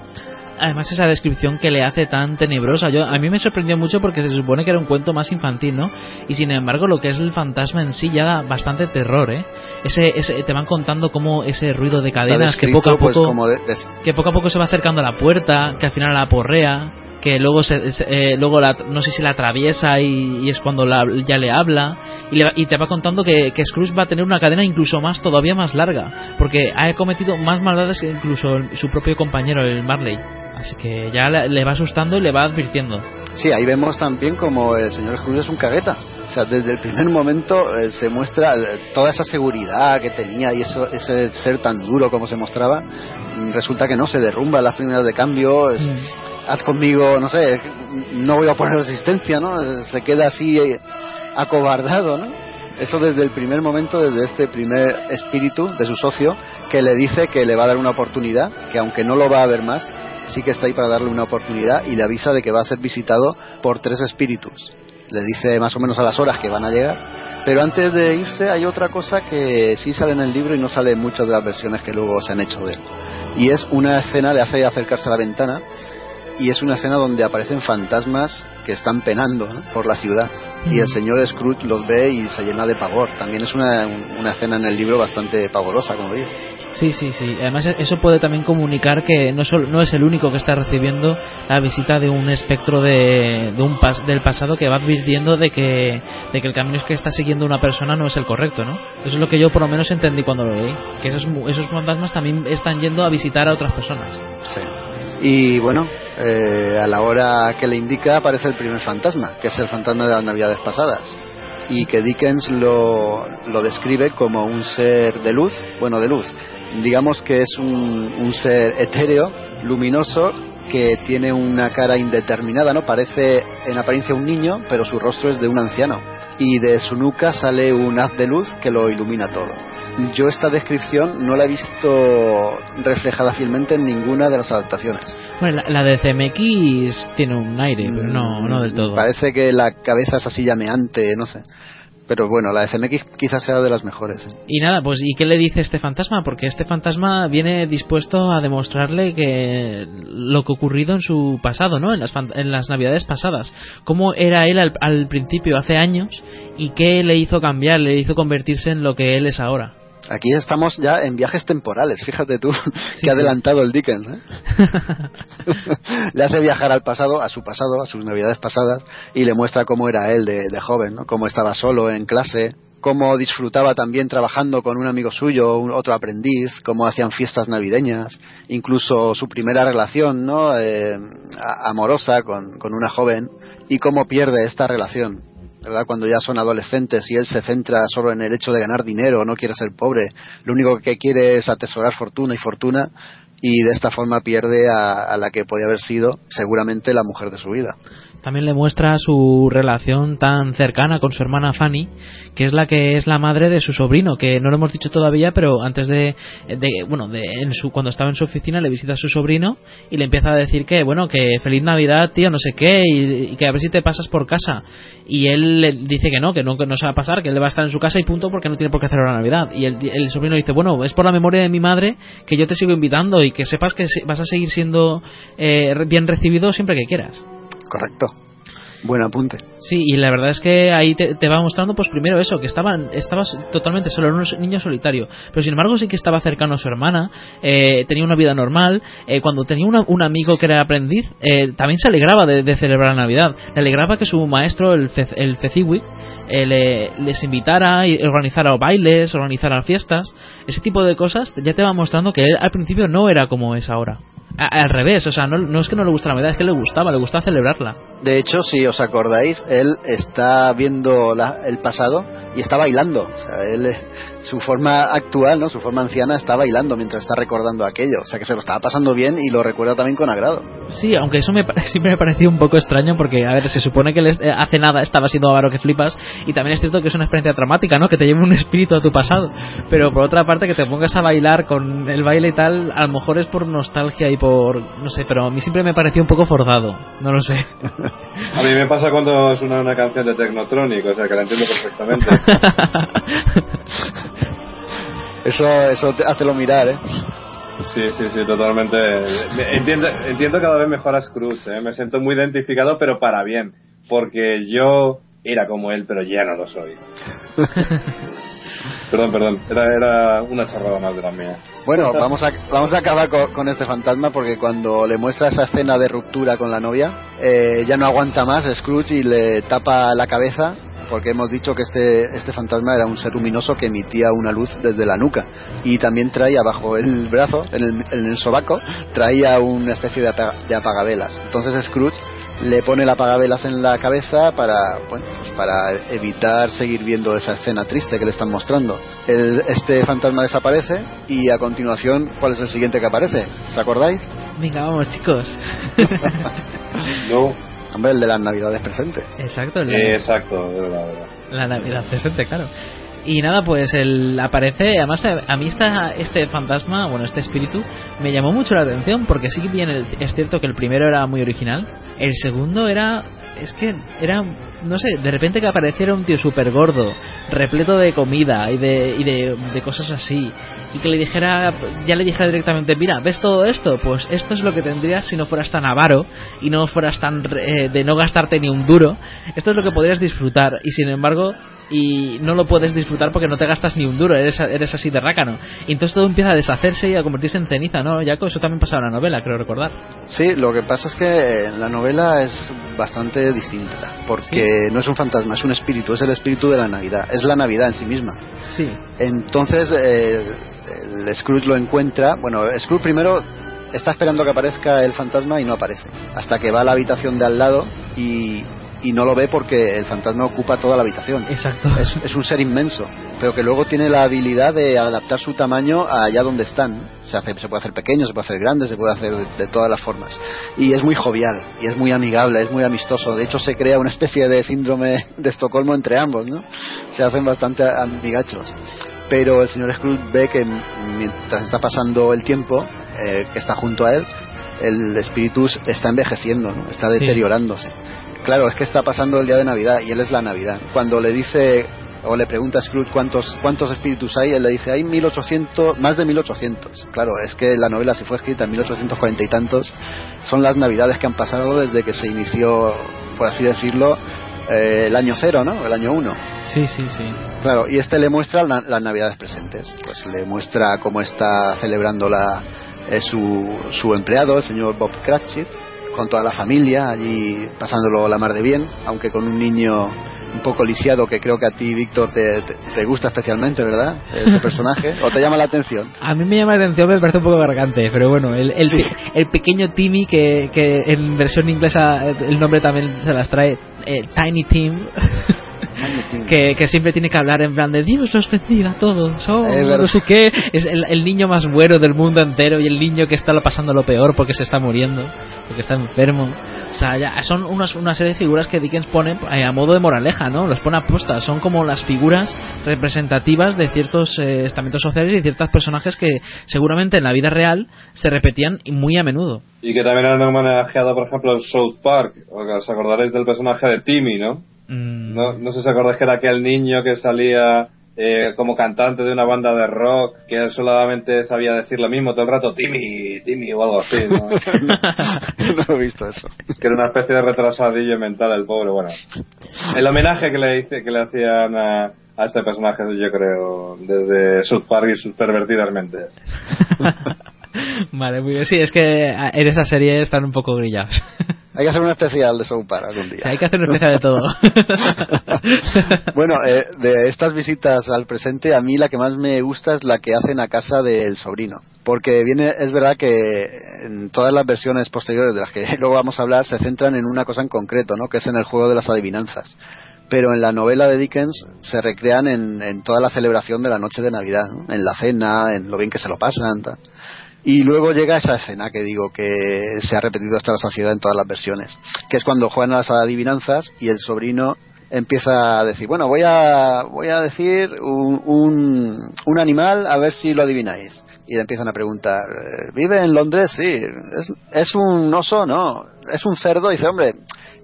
Además esa descripción que le hace tan tenebrosa, yo a mí me sorprendió mucho porque se supone que era un cuento más infantil, ¿no? Y sin embargo lo que es el fantasma en sí ya da bastante terror, ¿eh? Ese, ese te van contando cómo ese ruido de cadenas que poco a poco pues, de, de... que poco a poco se va acercando a la puerta, que al final la porrea, que luego se, se, eh, luego la, no sé si la atraviesa y, y es cuando la, ya le habla y, le, y, te va contando que, que, Scrooge va a tener una cadena incluso más todavía más larga porque ha cometido más maldades que incluso su propio compañero el Marley así que ya le, va asustando y le va advirtiendo sí ahí vemos también como el señor Scrooge es un cagueta o sea, desde el primer momento eh, se muestra toda esa seguridad que tenía y eso, ese ser tan duro como se mostraba. Resulta que no, se derrumba las primeras de cambio. Es, mm haz conmigo, no sé, no voy a poner resistencia, ¿no? Se queda así acobardado, ¿no? Eso desde el primer momento, desde este primer espíritu de su socio, que le dice que le va a dar una oportunidad, que aunque no lo va a ver más, sí que está ahí para darle una oportunidad y le avisa de que va a ser visitado por tres espíritus. Le dice más o menos a las horas que van a llegar. Pero antes de irse hay otra cosa que sí sale en el libro y no sale en muchas de las versiones que luego se han hecho de él. Y es una escena, le hace acercarse a la ventana y es una escena donde aparecen fantasmas que están penando ¿no? por la ciudad y el señor Scrooge los ve y se llena de pavor. También es una, una escena en el libro bastante pavorosa, como digo. Sí, sí, sí. Además eso puede también comunicar que no, solo, no es el único que está recibiendo la visita de un espectro de, de un pas, del pasado que va advirtiendo de que, de que el camino que está siguiendo una persona no es el correcto, ¿no? Eso es lo que yo por lo menos entendí cuando lo leí. Que esos, esos fantasmas también están yendo a visitar a otras personas. Sí. Y bueno, eh, a la hora que le indica aparece el primer fantasma, que es el fantasma de las navidades pasadas. Y que Dickens lo, lo describe como un ser de luz, bueno, de luz. Digamos que es un, un ser etéreo, luminoso, que tiene una cara indeterminada, ¿no? Parece en apariencia un niño, pero su rostro es de un anciano. Y de su nuca sale un haz de luz que lo ilumina todo. yo esta descripción no la he visto reflejada fielmente en ninguna de las adaptaciones. Bueno, la, la de CMX tiene un aire, pero no, no del todo. Parece que la cabeza es así llameante, no sé. Pero bueno, la CMX quizás sea de las mejores. ¿eh? Y nada, pues ¿y qué le dice este fantasma? Porque este fantasma viene dispuesto a demostrarle que lo que ocurrido en su pasado, ¿no? En las, en las navidades pasadas. Cómo era él al, al principio, hace años, y qué le hizo cambiar, le hizo convertirse en lo que él es ahora. Aquí estamos ya en viajes temporales, fíjate tú, Sí, que ha adelantado el Dickens. ¿eh? le hace viajar al pasado, a su pasado, a sus navidades pasadas, y le muestra cómo era él de, de joven, ¿no? cómo estaba solo en clase, cómo disfrutaba también trabajando con un amigo suyo, un, otro aprendiz, cómo hacían fiestas navideñas, incluso su primera relación ¿no? Eh, amorosa con, con una joven, y cómo pierde esta relación. ¿Verdad? Cuando ya son adolescentes y él se centra solo en el hecho de ganar dinero, no quiere ser pobre, lo único que quiere es atesorar fortuna y fortuna y de esta forma pierde a, la que podía haber sido seguramente la mujer de su vida. También le muestra su relación tan cercana con su hermana Fanny, que es la que es la madre de su sobrino, que no lo hemos dicho todavía, pero antes de, de- bueno, de, en su, cuando estaba en su oficina le visita a su sobrino y le empieza a decir que, bueno, que feliz Navidad, tío, no sé qué, y, que a ver si te pasas por casa. Y él le dice que no, que no, que no se va a pasar, que él va a estar en su casa y punto, porque no tiene por qué celebrar la Navidad. Y el sobrino dice, bueno, es por la memoria de mi madre que yo te sigo invitando y que sepas que vas a seguir siendo eh, bien recibido siempre que quieras. Correcto. Buen apunte. Sí, y la verdad es que ahí te, te va mostrando, pues primero eso, que estaban, estabas totalmente solo, era un niño solitario. Pero sin embargo sí que estaba cercano a su hermana, eh, tenía una vida normal. eh, cuando tenía una- un amigo que era aprendiz, eh, también se alegraba de, de celebrar la Navidad. Le alegraba que su maestro, el, Fe- el Feciwi, eh, le- les invitara y organizara bailes, organizara fiestas. Ese tipo de cosas ya te va mostrando que él al principio no era como es ahora. Al revés, o sea, no, es que no le gusta la Navidad, es que le gustaba, le gustaba celebrarla. De hecho, si os acordáis, él está viendo la- el pasado y está bailando. O sea, él, su forma actual, ¿no? su forma anciana, está bailando mientras está recordando aquello. O sea, que se lo estaba pasando bien y lo recuerda también con agrado. Sí, aunque eso me, siempre me pareció un poco extraño porque, a ver, se supone que les- eh, hace nada estaba siendo avaro que flipas y también es cierto que es una experiencia dramática, ¿no? Que te lleve un espíritu a tu pasado. Pero por otra parte, que te pongas a bailar con el baile y tal, a lo mejor es por nostalgia y por, no sé, pero a mí siempre me pareció un poco forzado, no lo sé. A mí me pasa cuando suena una canción de Technotronic, o sea que la entiendo perfectamente. Eso, eso te hace lo mirar, ¿eh? Sí, sí, sí, totalmente. Me- Entiendo, entiendo cada vez mejor a Scrooge, ¿eh? me siento muy identificado, pero para bien, porque yo era como él, pero ya no lo soy. perdón, perdón, era, era una charrada más de la mía. Bueno, vamos a, vamos a acabar con, con este fantasma porque cuando le muestra esa escena de ruptura con la novia, eh, ya no aguanta más Scrooge y le tapa la cabeza porque hemos dicho que este, este fantasma era un ser luminoso que emitía una luz desde la nuca y también traía bajo el brazo, en el, en el sobaco, traía una especie de, apa- de apagavelas. Entonces Scrooge le pone el apagavelas en la cabeza para, bueno, pues para evitar seguir viendo esa escena triste que le están mostrando. El- este fantasma desaparece y a continuación, ¿cuál es el siguiente que aparece? ¿Os acordáis? Venga, vamos, chicos. No, Hombre, el de las navidades presentes. Exacto, el- eh, exacto, de verdad, de verdad. La Navidad presente, claro. Y nada, pues él aparece. Además, a a mí esta, este fantasma, bueno, este espíritu, me llamó mucho la atención porque sí que bien el- es cierto que el primero era muy original. El segundo era. Es que era. No sé, de repente que apareciera un tío súper gordo, repleto de comida y, de, y de, de cosas así, y que le dijera, ya le dijera directamente, mira, ¿ves todo esto? Pues esto es lo que tendrías si no fueras tan avaro y no fueras tan eh, de no gastarte ni un duro. Esto es lo que podrías disfrutar y sin embargo y no lo puedes disfrutar porque no te gastas ni un duro, eres, eres así de rácano. Y entonces todo empieza a deshacerse y a convertirse en ceniza, ¿no? Jaco, eso también pasaba en la novela, creo recordar. Sí, lo que pasa es que la novela es bastante distinta, porque no es un fantasma, es un espíritu, es el espíritu de la Navidad, es la Navidad en sí misma. Sí. Entonces el, el Scrooge lo encuentra, bueno, Scrooge primero está esperando que aparezca el fantasma y no aparece, hasta que va a la habitación de al lado y, y no lo ve porque el fantasma ocupa toda la habitación. Exacto. Es, es un ser inmenso, pero que luego tiene la habilidad de adaptar su tamaño a allá donde están. Se, hace, se puede hacer pequeño, se puede hacer grande, se puede hacer de, de todas las formas. Y es muy jovial, y es muy amigable, es muy amistoso. De hecho, se crea una especie de síndrome de Estocolmo entre ambos, ¿no? Se hacen bastante amigachos. pero el señor Scrooge ve que mientras está pasando el tiempo, eh, que está junto a él, el espíritu está envejeciendo, ¿no? está deteriorándose. Claro, es que está pasando el día de Navidad y él es la Navidad. Cuando le dice o le pregunta a Scrooge cuántos, cuántos espíritus hay, él le dice, hay 1800, más de 1800. Claro, es que la novela, si fue escrita en 1840 y tantos, son las navidades que han pasado desde que se inició, por así decirlo, eh, el año cero, ¿no? El año uno. Sí, sí, sí. Claro, y este le muestra las navidades presentes. Pues le muestra cómo está celebrando la, eh, su, su empleado, el señor Bob Cratchit, con toda la familia, allí pasándolo la mar de bien, aunque con un niño un poco lisiado que creo que a ti, Víctor, te, te, gusta especialmente, ¿verdad? Ese personaje. ¿O te llama la atención? A mí me llama la atención, me parece un poco gargante, pero bueno, el, el, el pequeño Timmy que, que en versión inglesa el nombre también se las trae, eh, Tiny Tim. que, que, siempre tiene que hablar en plan de Dios los bendiga a todos, oh, no sé qué. Es el, el, niño más bueno del mundo entero y el niño que está pasando lo peor porque se está muriendo, porque está enfermo. O sea, ya son unas, una serie de figuras que Dickens pone eh, a modo de moraleja, ¿no? Los pone a posta. Son como las figuras representativas de ciertos eh, estamentos sociales y ciertos personajes que seguramente en la vida real se repetían muy a menudo. Y que también han homenajeado, por ejemplo, en South Park. Os acordaréis del personaje de Timmy, ¿no? Mm. No, no sé si acordáis que era aquel niño que salía eh, como cantante de una banda de rock que él solamente sabía decir lo mismo todo el rato, Timmy, Timmy o algo así, ¿no? no, he visto eso. Que era una especie de retrasadillo mental el pobre, bueno. El homenaje que le, hice, que le hacían a, a este personaje, yo creo, desde South Park y sus pervertidas mentes. vale, muy bien. Sí, es que en esa serie están un poco grillados. Hay que hacer un especial de South Park algún día. Hay que hacer un especial de todo. bueno, eh, de estas visitas al presente, a mí la que más me gusta es la que hacen a casa del sobrino. Porque viene, es verdad que en todas las versiones posteriores de las que luego vamos a hablar se centran en una cosa en concreto, ¿no? Que es en el juego de las adivinanzas pero en la novela de Dickens se recrean en, en toda la celebración de la noche de Navidad, ¿no? en la cena, en lo bien que se lo pasan. Tal. Y luego llega esa escena que digo que se ha repetido hasta la saciedad en todas las versiones, que es cuando juegan a las adivinanzas y el sobrino empieza a decir, bueno, voy a, voy a decir un, un, un animal a ver si lo adivináis. Y le empiezan a preguntar, ¿vive en Londres? Sí. ¿Es, ¿Es un oso? No. ¿Es un cerdo? Dice, hombre,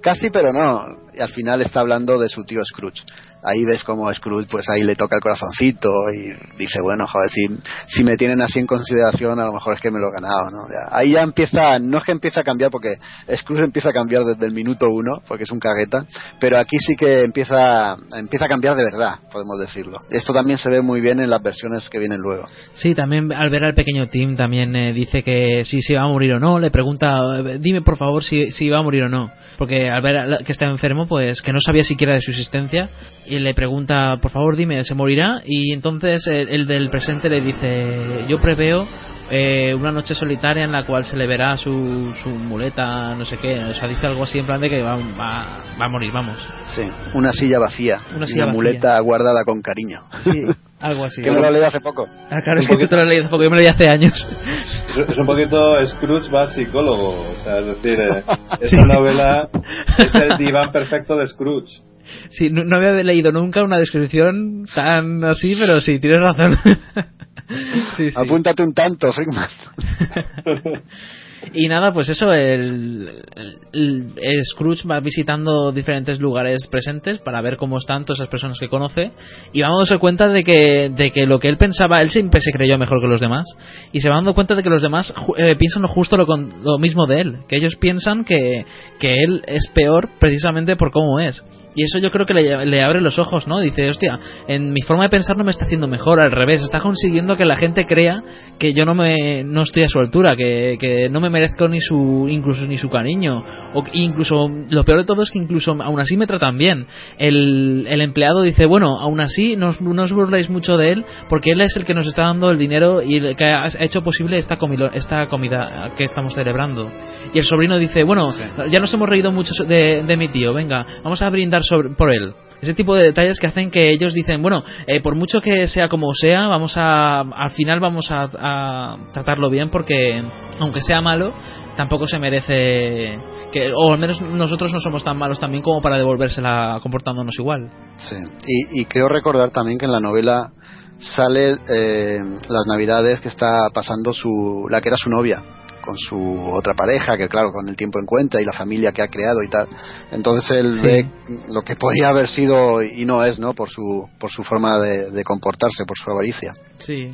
casi pero no. Y al final está hablando de su tío Scrooge ahí ves como Scrooge pues ahí le toca el corazoncito y dice bueno joder si, si me tienen así en consideración a lo mejor es que me lo he ganado ¿no? Ya, ahí ya empieza no es que empieza a cambiar porque Scrooge empieza a cambiar desde el minuto uno porque es un cagueta pero aquí sí que empieza empieza a cambiar de verdad podemos decirlo esto también se ve muy bien en las versiones que vienen luego sí también al ver al pequeño Tim también eh, dice que si se va a morir o no le pregunta dime por favor si, si va a morir o no porque al ver que está enfermo pues que no sabía siquiera de su existencia y le pregunta, por favor dime, ¿se morirá? Y entonces el, del presente le dice, yo preveo eh, una noche solitaria en la cual se le verá su, su muleta, no sé qué, o sea, dice algo así en plan de que va, va, va a morir, vamos. Sí, una silla vacía, una, silla una muleta guardada con cariño. Sí, algo así. que me lo leí hace poco. Ah, claro, es que tú te lo leí hace poco, yo me lo leí hace años. Es, un poquito Scrooge va psicólogo, o sea, es decir, eh, esta sí. novela es el diván perfecto de Scrooge. Sí, no, no, había leído nunca una descripción tan así, pero sí, tienes razón. sí, sí. Apúntate un tanto, Frickman. y nada, pues eso, el, el, el, Scrooge va visitando diferentes lugares presentes para ver cómo están todas esas personas que conoce y va dándose cuenta de que, de que lo que él pensaba, él siempre se creyó mejor que los demás y se va dando cuenta de que los demás eh, piensan justo lo, con, lo mismo de él, que ellos piensan que, que él es peor precisamente por cómo es. Y eso yo creo que le, le, abre los ojos, ¿no? Dice, hostia, en mi forma de pensar no me está haciendo mejor, al revés, está consiguiendo que la gente crea que yo no me no estoy a su altura, que, que no me merezco ni su incluso ni su cariño, o incluso lo peor de todo es que incluso aún así me tratan bien. El, el empleado dice, bueno, aún así no, no os burláis mucho de él, porque él es el que nos está dando el dinero y el que ha hecho posible esta comida, esta comida que estamos celebrando. Y el sobrino dice, bueno, sí. ya nos hemos reído mucho de, de mi tío, venga, vamos a brindar por él. Ese tipo de detalles que hacen que ellos dicen, bueno, eh, por mucho que sea como sea, vamos a, al final vamos a, a, tratarlo bien porque, aunque sea malo, tampoco se merece que, o al menos nosotros no somos tan malos también como para devolvérsela comportándonos igual. Sí, y, y creo recordar también que en la novela sale eh, las navidades que está pasando su la que era su novia con su otra pareja que claro con el tiempo encuentra y la familia que ha creado y tal entonces él Sí. ve lo que podía haber sido y no es no por su por su forma de, de comportarse por su avaricia Sí.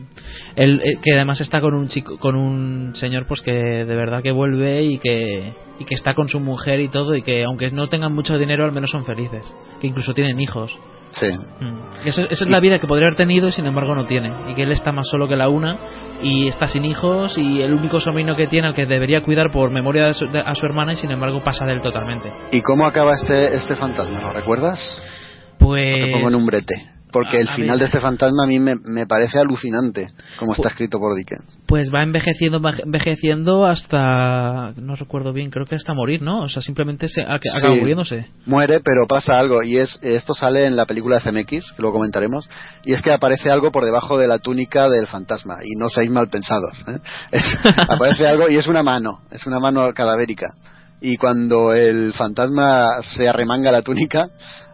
Él, eh, que además está con un chico, con un señor pues que de verdad que vuelve y que y que está con su mujer y todo y que aunque no tengan mucho dinero al menos son felices, que incluso tienen hijos. Sí Mm. Eso- esa es la vida que podría haber tenido y sin embargo no tiene. Y que él está más solo que la una y está sin hijos y el único sobrino que tiene al que debería cuidar por memoria de su- de- a su hermana y sin embargo pasa de él totalmente. y cómo acaba este este fantasma lo recuerdas Pues... te pongo en un brete porque el final de este fantasma a mí me, me parece alucinante como está escrito por Dickens Pues va envejeciendo, va envejeciendo hasta... No recuerdo bien, creo que hasta morir, ¿no? O sea, simplemente se ac- acaba Sí. muriéndose. muere pero pasa algo y es esto sale en la película de CMX que luego comentaremos y es que aparece algo por debajo de la túnica del fantasma y no seáis mal pensados ¿eh? Es- aparece algo y es una mano es una mano cadavérica y cuando el fantasma se arremanga la túnica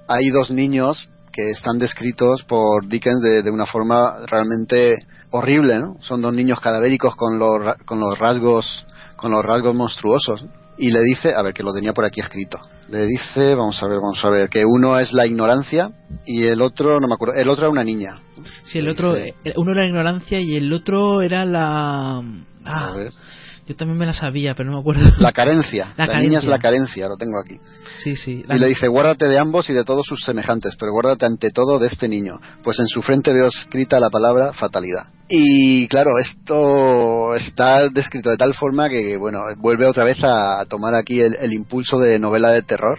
hay dos niños que están descritos por Dickens de, de una forma realmente horrible ¿no? son dos niños cadavéricos con los con los rasgos con los rasgos monstruosos y le dice, a ver, que lo tenía por aquí escrito. Le dice, vamos a ver, vamos a ver, que uno es la ignorancia y el otro, no me acuerdo, el otro era una niña. Sí, el otro... Dice- eh, Uno era la ignorancia y el otro era la... A Ah, ver, yo también me la sabía, pero no me acuerdo. la carencia. La La, niña es la carencia, lo tengo aquí. Sí, sí. la- Y le dice, guárdate de ambos y de todos sus semejantes, pero guárdate ante todo de este niño, pues en su frente veo escrita la palabra fatalidad. Y claro, esto está descrito de tal forma que, bueno, vuelve otra vez a tomar aquí el, el impulso de novela de terror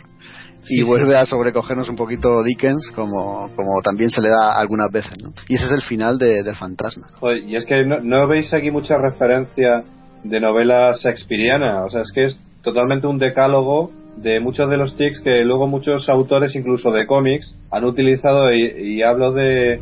y Sí, sí. vuelve a sobrecogernos un poquito Dickens como, como también se le da algunas veces, ¿no? Y ese es el final de- del fantasma. Joder, y es que no, no veis aquí mucha referencia de novela shakespeariana, o sea, es que es totalmente un decálogo de muchos de los tics que luego muchos autores, incluso de cómics, han utilizado, y, hablo de,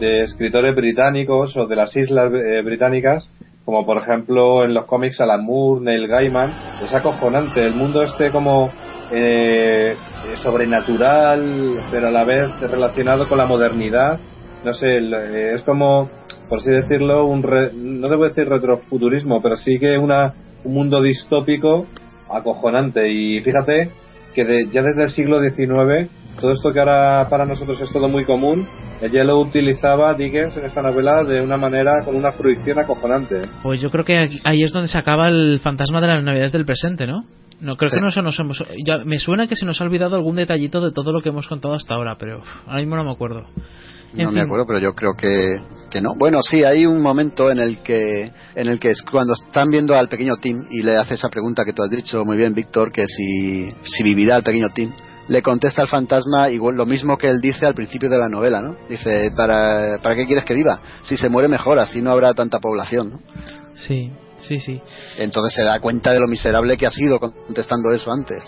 de escritores británicos o de las islas eh, británicas, como por ejemplo en los cómics Alan Moore, Neil Gaiman, es acojonante, el mundo este como eh, eh, sobrenatural, pero a la vez relacionado con la modernidad, no sé, eh, es como, por así decirlo, un re- no debo decir retrofuturismo, pero sí que una, un mundo distópico acojonante. Y fíjate que de- ya desde el siglo XIX, todo esto que ahora para nosotros es todo muy común, ella lo utilizaba Dickens en esta novela de una manera, con una fruición acojonante. Pues yo creo que aquí- ahí es donde se acaba el fantasma de las navidades del presente, ¿no? No creo Sí. que no se nos hemos. ya- me suena que se nos ha olvidado algún detallito de todo lo que hemos contado hasta ahora, pero uf, ahora mismo no me acuerdo. No me acuerdo, pero yo creo que, que no. Bueno, sí, hay un momento en el que en el que es cuando están viendo al pequeño Tim y le hace esa pregunta que tú has dicho muy bien, Víctor, que si, si vivirá el pequeño Tim. Le contesta el fantasma igual lo mismo que él dice al principio de la novela, ¿no? Dice, ¿para, ¿para qué quieres que viva? Si se muere mejor, así no habrá tanta población, ¿no? Sí, sí, sí. Entonces se da cuenta de lo miserable que ha sido contestando eso antes.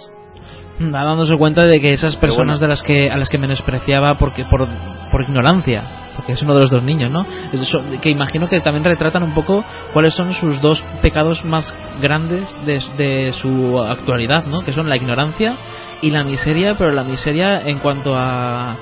Dándose cuenta de que esas personas bueno. de las que a las que menospreciaba porque por, por ignorancia, porque es uno de los dos niños, ¿no? Es eso, que imagino que también retratan un poco cuáles son sus dos pecados más grandes de, de su actualidad, ¿no? Que son la ignorancia y la miseria, pero la miseria en cuanto a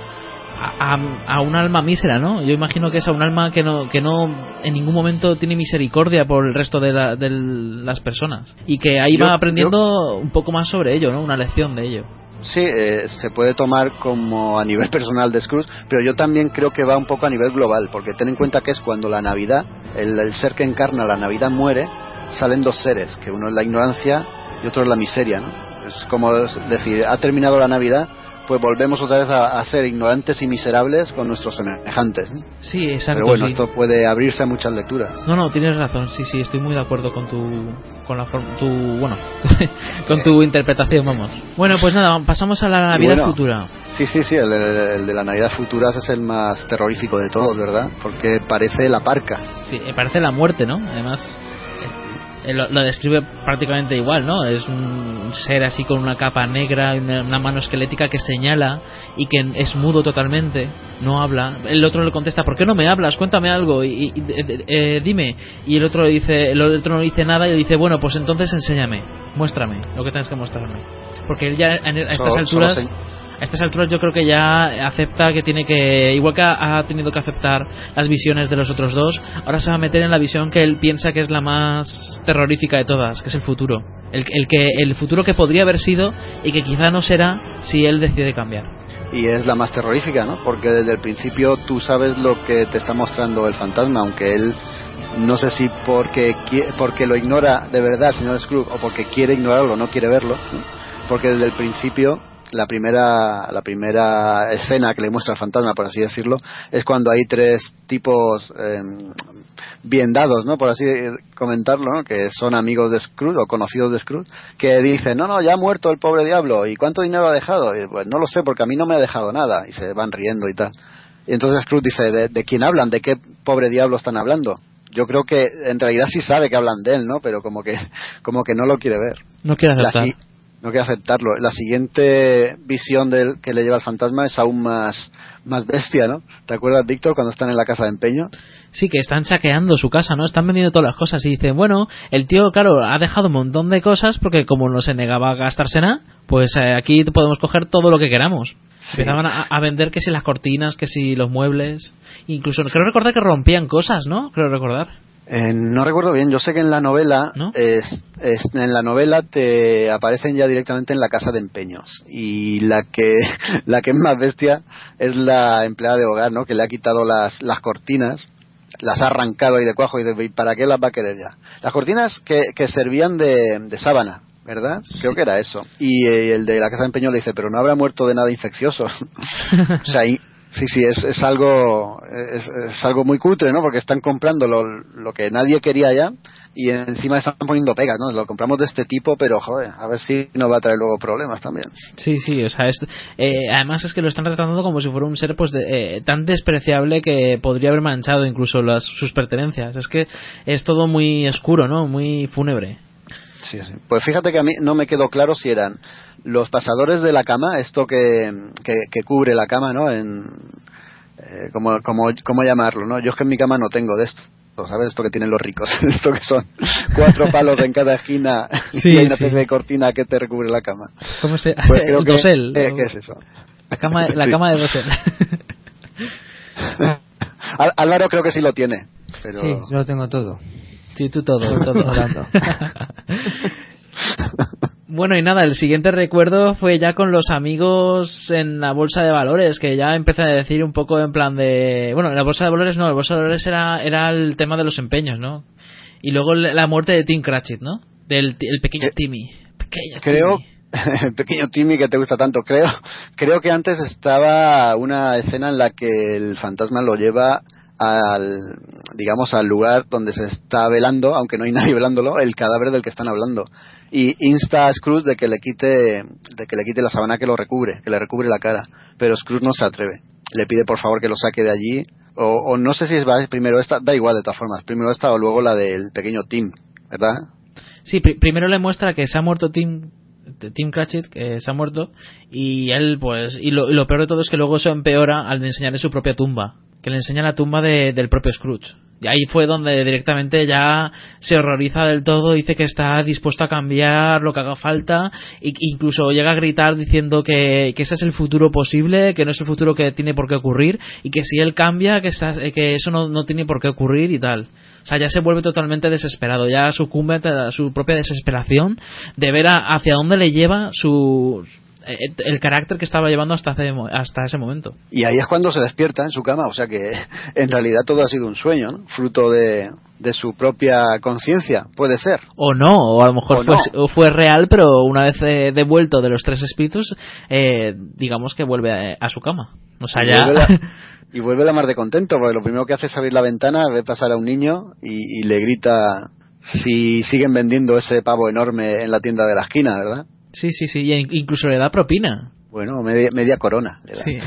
a, a un alma mísera, ¿no? Yo imagino que es a un alma que no, que no en ningún momento tiene misericordia por el resto de, la- de las personas y que ahí Yo- va aprendiendo un poco más sobre ello, ¿no? Una lección de ello. Sí, eh, se puede tomar como a nivel personal de Scrooge, pero yo también creo que va un poco a nivel global, porque ten en cuenta que es cuando la Navidad, el, el ser que encarna la Navidad muere, salen dos seres, que uno es la ignorancia y otro es la miseria, ¿no? Es como decir, ha terminado la Navidad, pues volvemos otra vez a, a ser ignorantes y miserables con nuestros semejantes. ¿no? Sí, exacto. Pero bueno, sí. esto puede abrirse a muchas lecturas. No, no, tienes razón. Sí, sí, estoy muy de acuerdo con tu, con la tu, bueno, con tu interpretación, vamos. Bueno, pues nada, pasamos a la Navidad bueno, futura. Sí, sí, sí, el, de- el de la Navidad Futuras es el más terrorífico de todos, ¿verdad? Porque parece la parca. Sí, me parece la muerte, ¿no? Además, eh, lo, lo describe prácticamente igual, ¿no? Es un ser así con una capa negra y una, mano esquelética que señala y que es mudo totalmente, no habla. El otro le contesta, ¿por qué no me hablas? Cuéntame algo y, y- y- eh, eh, dime. Y el otro le dice, el otro no dice nada y le dice, bueno, pues entonces enséñame, muéstrame lo que tienes que mostrarme. Porque él ya a estas Solo- alturas solo a estas alturas yo creo que ya acepta que tiene que, igual que ha, tenido que aceptar las visiones de los otros dos, ahora se va a meter en la visión que él piensa que es la más terrorífica de todas, que es el futuro. El, el que, el futuro que podría haber sido y que quizá no será si él decide cambiar. y es la más terrorífica, ¿no? Porque desde el principio tú sabes lo que te está mostrando el fantasma, aunque él no sé si porque porque lo ignora de verdad señor Scrooge o porque quiere ignorarlo, no quiere verlo, porque desde el principio la primera la primera escena que le muestra el fantasma, por así decirlo, es cuando hay tres tipos eh, bien dados, ¿no? Por así comentarlo, ¿no? Que son amigos de Scrooge o conocidos de Scrooge, que dicen, no, no, ya ha muerto el pobre diablo, ¿y cuánto dinero ha dejado? Y, pues no lo sé, porque a mí no me ha dejado nada, y se van riendo y tal. Y entonces Scrooge dice, ¿de, de quién hablan? ¿De qué pobre diablo están hablando? Yo creo que en realidad sí sabe que hablan de él, ¿no? Pero como que, como que no lo quiere ver. No quiere La aceptar. si- no quiere aceptarlo. La siguiente visión del, que le lleva el fantasma es aún más, más bestia, ¿no? ¿Te acuerdas, Víctor, cuando están en la casa de empeño? Sí, que están saqueando su casa, ¿no? Están vendiendo todas las cosas y dicen, bueno, el tío, claro, ha dejado un montón de cosas porque como no se negaba a gastarse nada, pues eh, aquí podemos coger todo lo que queramos. Sí. Empezaban a, a vender que si las cortinas, que si los muebles, incluso creo recordar que rompían cosas, ¿no? Creo recordar. Eh, no recuerdo bien, yo sé que en la novela ¿No? es, es- en la novela te aparecen ya directamente en la casa de empeños y la que la que es más bestia es la empleada de hogar, ¿no? Que le ha quitado las las cortinas, las ha arrancado ahí de cuajo y de, ¿y para qué las va a querer ya? Las cortinas que, que servían de, de sábana, ¿verdad? Creo que era eso. Y eh, el de la casa de empeños le dice, pero no habrá muerto de nada infeccioso. o sea, y- sí, sí, es, es algo es, algo muy cutre, ¿no? Porque están comprando lo, lo que nadie quería ya y encima están poniendo pegas, ¿no? Lo compramos de este tipo, pero joder, a ver si nos va a traer luego problemas también. Sí, sí, o sea, es, eh, además es que lo están tratando como si fuera un ser pues de- eh, tan despreciable que podría haber manchado incluso las, sus pertenencias. Es que es todo muy oscuro, ¿no? Muy fúnebre. Sí, sí. Pues fíjate que a mí no me quedó claro si eran los pasadores de la cama, esto que, que, que cubre la cama, ¿no? En, eh, como, como, ¿Cómo llamarlo, no? Yo es que en mi cama no tengo de esto. ¿Sabes? Esto que tienen los ricos. Esto que son cuatro palos en cada esquina Sí, y hay una sí. especie de cortina que te recubre la cama. ¿Cómo se Pues creo el que, dosel? eh, ¿no? ¿Qué es eso? La cama, la Sí. cama de dosel. Al- Álvaro creo que sí lo tiene. Pero... Sí, yo lo tengo todo. Sí, tú todo, todo. hablando. bueno, y nada, el siguiente recuerdo fue ya con los amigos en la bolsa de valores, que ya empecé a decir un poco en plan de... Bueno, en la bolsa de valores no, la bolsa de valores era, era el tema de los empeños, ¿no? Y luego la muerte de Tim Cratchit, ¿no? Del el pequeño Eh, Timmy. Pequeño creo Timmy. pequeño Timmy que te gusta tanto creo creo que antes estaba una escena en la que el fantasma lo lleva al digamos al lugar donde se está velando aunque no hay nadie velándolo el cadáver del que están hablando. Y insta a Scrooge de que le quite de que le quite la sábana que lo recubre que le recubre la cara. Pero Scrooge no se atreve. Le pide por favor que lo saque de allí. O, o no sé si es primero esta da igual de todas formas. Primero esta o luego la del pequeño Tim verdad Sí, pri- primero le muestra que se ha muerto Tim, Tim Cratchit, que se ha muerto, y él, pues, y lo, y lo peor de todo es que luego eso empeora al enseñarle su propia tumba, que le enseña la tumba de- del propio Scrooge. Y ahí fue donde directamente ya se horroriza del todo, dice que está dispuesto a cambiar lo que haga falta, e incluso llega a gritar diciendo que, que ese es el futuro posible, que no es el futuro que tiene por qué ocurrir, y que si él cambia, que, esa- que eso no, no tiene por qué ocurrir y tal. O sea, ya se vuelve totalmente desesperado, ya sucumbe a su propia desesperación de ver a- hacia dónde le lleva su eh, el carácter que estaba llevando hasta, hace mo- hasta ese momento. Y ahí es cuando se despierta en su cama, o sea que en realidad todo ha sido un sueño, ¿no? fruto de, de su propia conciencia, puede ser. O no, o a lo mejor O fue, no. fue real, pero una vez eh, devuelto de los tres espíritus, eh, digamos que vuelve a, a su cama. O sea, ya... y vuelve la mar de contento, porque lo primero que hace es abrir la ventana, ve pasar a un niño y, y le grita si siguen vendiendo ese pavo enorme en la tienda de la esquina, ¿verdad? Sí, sí, sí, y incluso le da propina. Bueno, media, media corona. le da. Sí.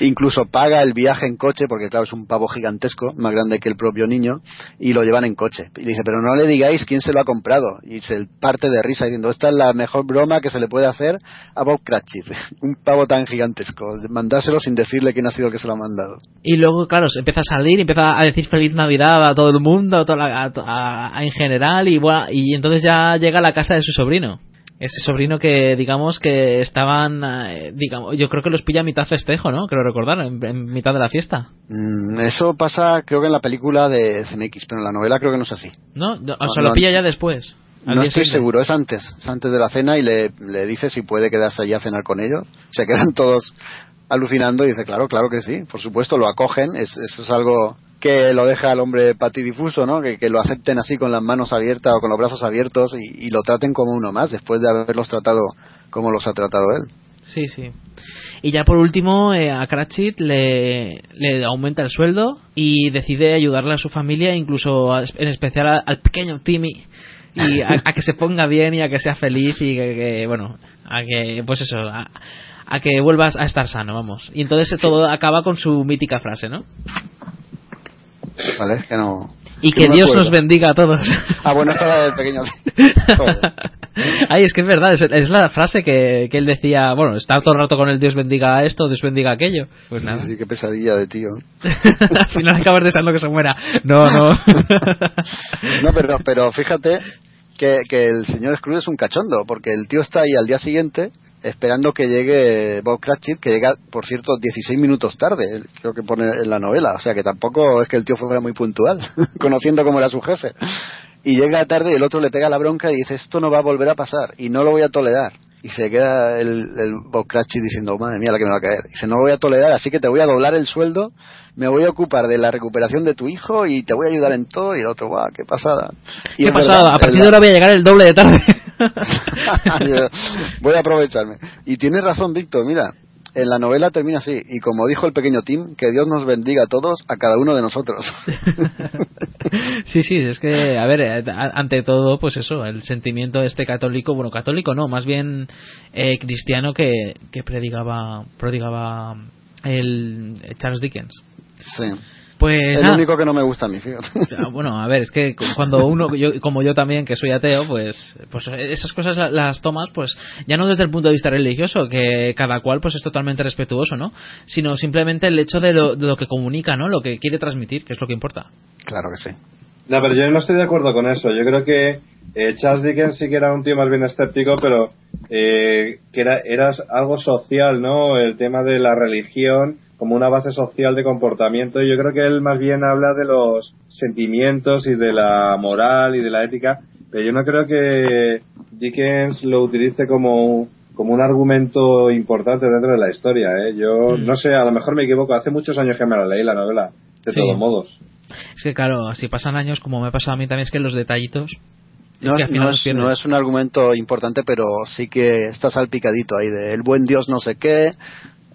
Incluso paga el viaje en coche, porque claro, es un pavo gigantesco, más grande que el propio niño, y lo llevan en coche. Y dice, pero no le digáis quién se lo ha comprado. Y se parte de risa diciendo, esta es la mejor broma que se le puede hacer a Bob Cratchit. un pavo tan gigantesco. Mandárselo sin decirle quién ha sido el que se lo ha mandado. Y luego, claro, se empieza a salir, empieza a decir feliz Navidad a todo el mundo, a toda la- a- a- a- en general, y, y entonces ya llega a la casa de su sobrino. Ese sobrino que, digamos, que estaban, eh, digamos, yo creo que los pilla a mitad festejo, ¿no? Creo recordar, en, en mitad de la fiesta. Mm, eso pasa, creo que en la película de CMX, pero en la novela creo que no es así. ¿No? No, o No, lo pilla ya después. No estoy seguro, es antes, es antes de la cena y le, le dice si puede quedarse allí a cenar con ellos. Se quedan todos alucinando y dice, claro, claro que sí, por supuesto, lo acogen, es, eso es algo que lo deja al hombre patidifuso, ¿no? Que, lo acepten así con las manos abiertas o con los brazos abiertos y, lo traten como uno más después de haberlos tratado como los ha tratado él. Sí, sí. Y ya por último, eh, a Cratchit le, aumenta el sueldo y decide ayudarle a su familia, incluso a- en especial al pequeño Timmy, y a, a que se ponga bien y a que sea feliz y que, que, bueno, a que, pues eso, a que vuelvas a estar sano, vamos. Y entonces todo acaba con su mítica frase, ¿no? ¿Vale? Que no. Y que que no me Dios acuerdo. nos bendiga a todos. Ah, bueno, esta era del pequeño. Ay, es que es verdad, es, es la frase que, que él decía, bueno, está todo el rato con el Dios bendiga esto, Dios bendiga aquello. Pues Sí, nada. sí, qué pesadilla de tío. Al final acabas deseando que se muera. No, no. No, pero, pero fíjate que, que el señor Scrooge es un cachondo, porque el tío está ahí al día siguiente esperando que llegue Bob Cratchit, que llega, por cierto, 16 minutos tarde, creo que pone en la novela, o sea que tampoco es que el tío fuera muy puntual, conociendo cómo era su jefe. Y llega tarde y el otro le pega la bronca y dice, esto no va a volver a pasar y no lo voy a tolerar. Y se queda el, el Bob Cratchit diciendo, madre mía, la que me va a caer. Dice, no lo voy a tolerar, así que te voy a doblar el sueldo, me voy a ocupar de la recuperación de tu hijo y te voy a ayudar en todo. Y el otro, guau, qué pasada. Y ¿Qué pasada? verdad, A partir de ahora voy a llegar el doble de tarde. Voy a aprovecharme. Y tienes razón, Víctor, mira, en la novela termina así, y como dijo el pequeño Tim, que Dios nos bendiga a todos, a cada uno de nosotros. sí, sí, es que, a ver, eh, ante todo, pues eso, el sentimiento este católico, bueno, católico no, más bien eh, cristiano que, que prodigaba, prodigaba el Charles Dickens. Sí. Pues el único que no me gusta a mí, fíjate. Bueno, a ver, es que cu- cuando uno, yo, como yo también, que soy ateo, pues, pues esas cosas la- las tomas, pues ya no desde el punto de vista religioso, que cada cual pues es totalmente respetuoso, ¿no? Sino simplemente el hecho de lo, de lo que comunica, ¿no? Lo que quiere transmitir, que es lo que importa. Claro que sí. No, pero yo no estoy de acuerdo con eso. Yo creo que eh, Charles Dickens sí que era un tío más bien escéptico, pero eh, que era, era algo social, ¿no? El tema de la religión como una base social de comportamiento. Y yo creo que él más bien habla de los sentimientos y de la moral y de la ética. Pero yo no creo que Dickens lo utilice como, como un argumento importante dentro de la historia, ¿eh? Yo Mm. no sé, a lo mejor me equivoco. Hace muchos años que me la leí la novela, de Sí. todos modos. Es que claro, si pasan años, como me ha pasado a mí también, es que los detallitos... No, no es, no es un argumento importante, pero sí que está salpicadito ahí de el buen Dios no sé qué,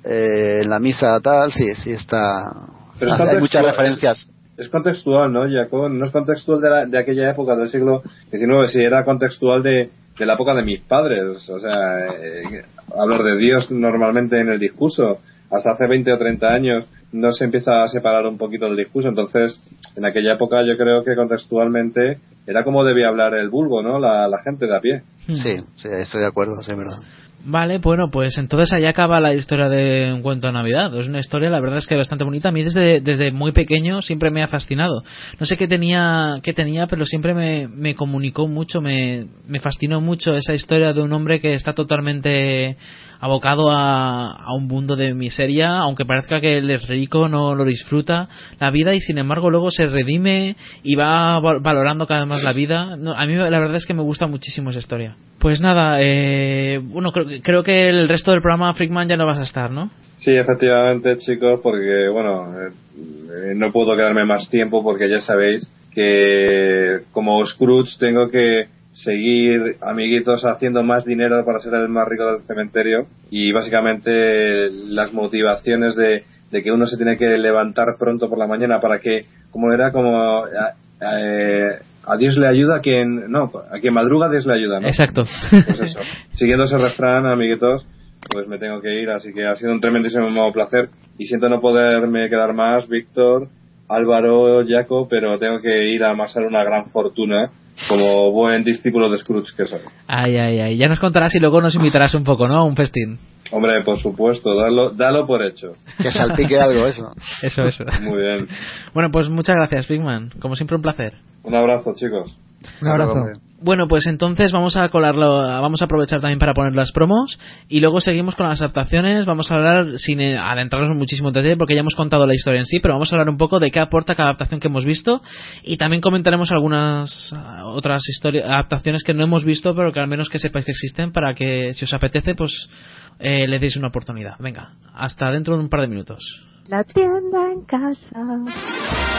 eh, en la misa tal, sí, sí está. Pero es hay contextual, muchas referencias. Es contextual, ¿no, Jacob? No es contextual de, la- de aquella época del siglo XIX, si era contextual de, de la época de mis padres. O sea, eh, hablar de Dios normalmente en el discurso. Hasta hace 20 o 30 años no se empieza a separar un poquito del discurso. Entonces, en aquella época yo creo que contextualmente era como debía hablar el vulgo, ¿no? La, la gente de a pie. Hmm. Sí, sí, estoy de acuerdo, sí, es verdad. Vale, bueno, pues entonces ahí acaba la historia de Un cuento de Navidad. Es una historia, la verdad es que bastante bonita. A mí desde, desde muy pequeño siempre me ha fascinado. No sé qué tenía, qué tenía pero siempre me, me comunicó mucho, me, me fascinó mucho esa historia de un hombre que está totalmente abocado a, a un mundo de miseria, aunque parezca que es rico, no lo disfruta la vida y sin embargo luego se redime y va val- valorando cada vez más la vida. No, a mí la verdad es que me gusta muchísimo esa historia. Pues nada, eh, bueno, creo, creo que el resto del programa Freakman ya no vas a estar, ¿no? Sí, efectivamente, chicos, porque, bueno, eh, no puedo quedarme más tiempo porque ya sabéis que como Scrooge tengo que seguir, amiguitos, haciendo más dinero para ser el más rico del cementerio y básicamente las motivaciones de, de que uno se tiene que levantar pronto por la mañana para que, como era, como... a- eh, a Dios le ayuda a quien, no, a quien madruga Dios le ayuda, ¿no? Exacto. Pues eso. Siguiendo ese refrán, amiguitos, pues me tengo que ir, así que ha sido un tremendísimo placer y siento no poderme quedar más, Víctor, Álvaro, Jaco, pero tengo que ir a amasar una gran fortuna como buen discípulo de Scrooge que soy. Ay, ay, ay. Ya nos contarás y luego nos invitarás un poco, ¿no? A un festín. Hombre, por supuesto, dalo, dalo por hecho. Que salpique algo eso. Eso, eso. Muy bien. Bueno, pues muchas gracias, Freakman. Como siempre, un placer. Un abrazo, chicos. Un abrazo. Bueno, pues entonces vamos a colarlo, vamos a aprovechar también para poner las promos y luego seguimos con las adaptaciones. Vamos a hablar sin eh, adentrarnos muchísimo en detalle porque ya hemos contado la historia en sí, pero vamos a hablar un poco de qué aporta cada adaptación que hemos visto y también comentaremos algunas ah, otras historias, adaptaciones que no hemos visto, pero que al menos que sepáis que existen para que si os apetece, pues eh, le deis una oportunidad. Venga, hasta dentro de un par de minutos. La tienda en casa.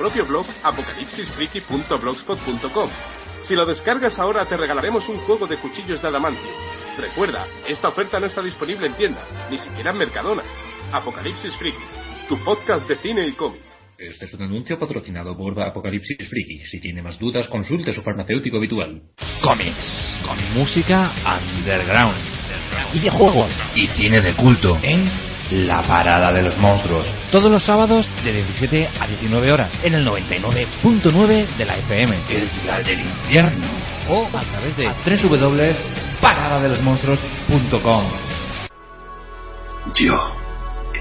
propio blog apocalipsisfreaky.blogspot.com. Si lo descargas ahora te regalaremos un juego de cuchillos de adamantio. Recuerda, esta oferta no está disponible en tiendas, ni siquiera en Mercadona. Apocalipsis Freaky, tu podcast de cine y cómic. Este es un anuncio patrocinado por Apocalipsis Freaky. Si tiene más dudas, consulte su farmacéutico habitual. Cómics, con música underground, videojuegos y cine de culto en La Parada de los Monstruos. Todos los sábados de 17 a 19 horas en el 99.9 de la FM. El Dial del Infierno. O a través de www.paradadelosmonstruos.com. Yo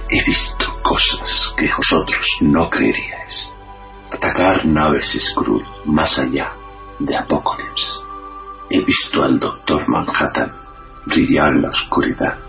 he visto cosas que vosotros no creeríais. Atacar naves Skrull más allá de Apocalypse. He visto al Doctor Manhattan brillar en la oscuridad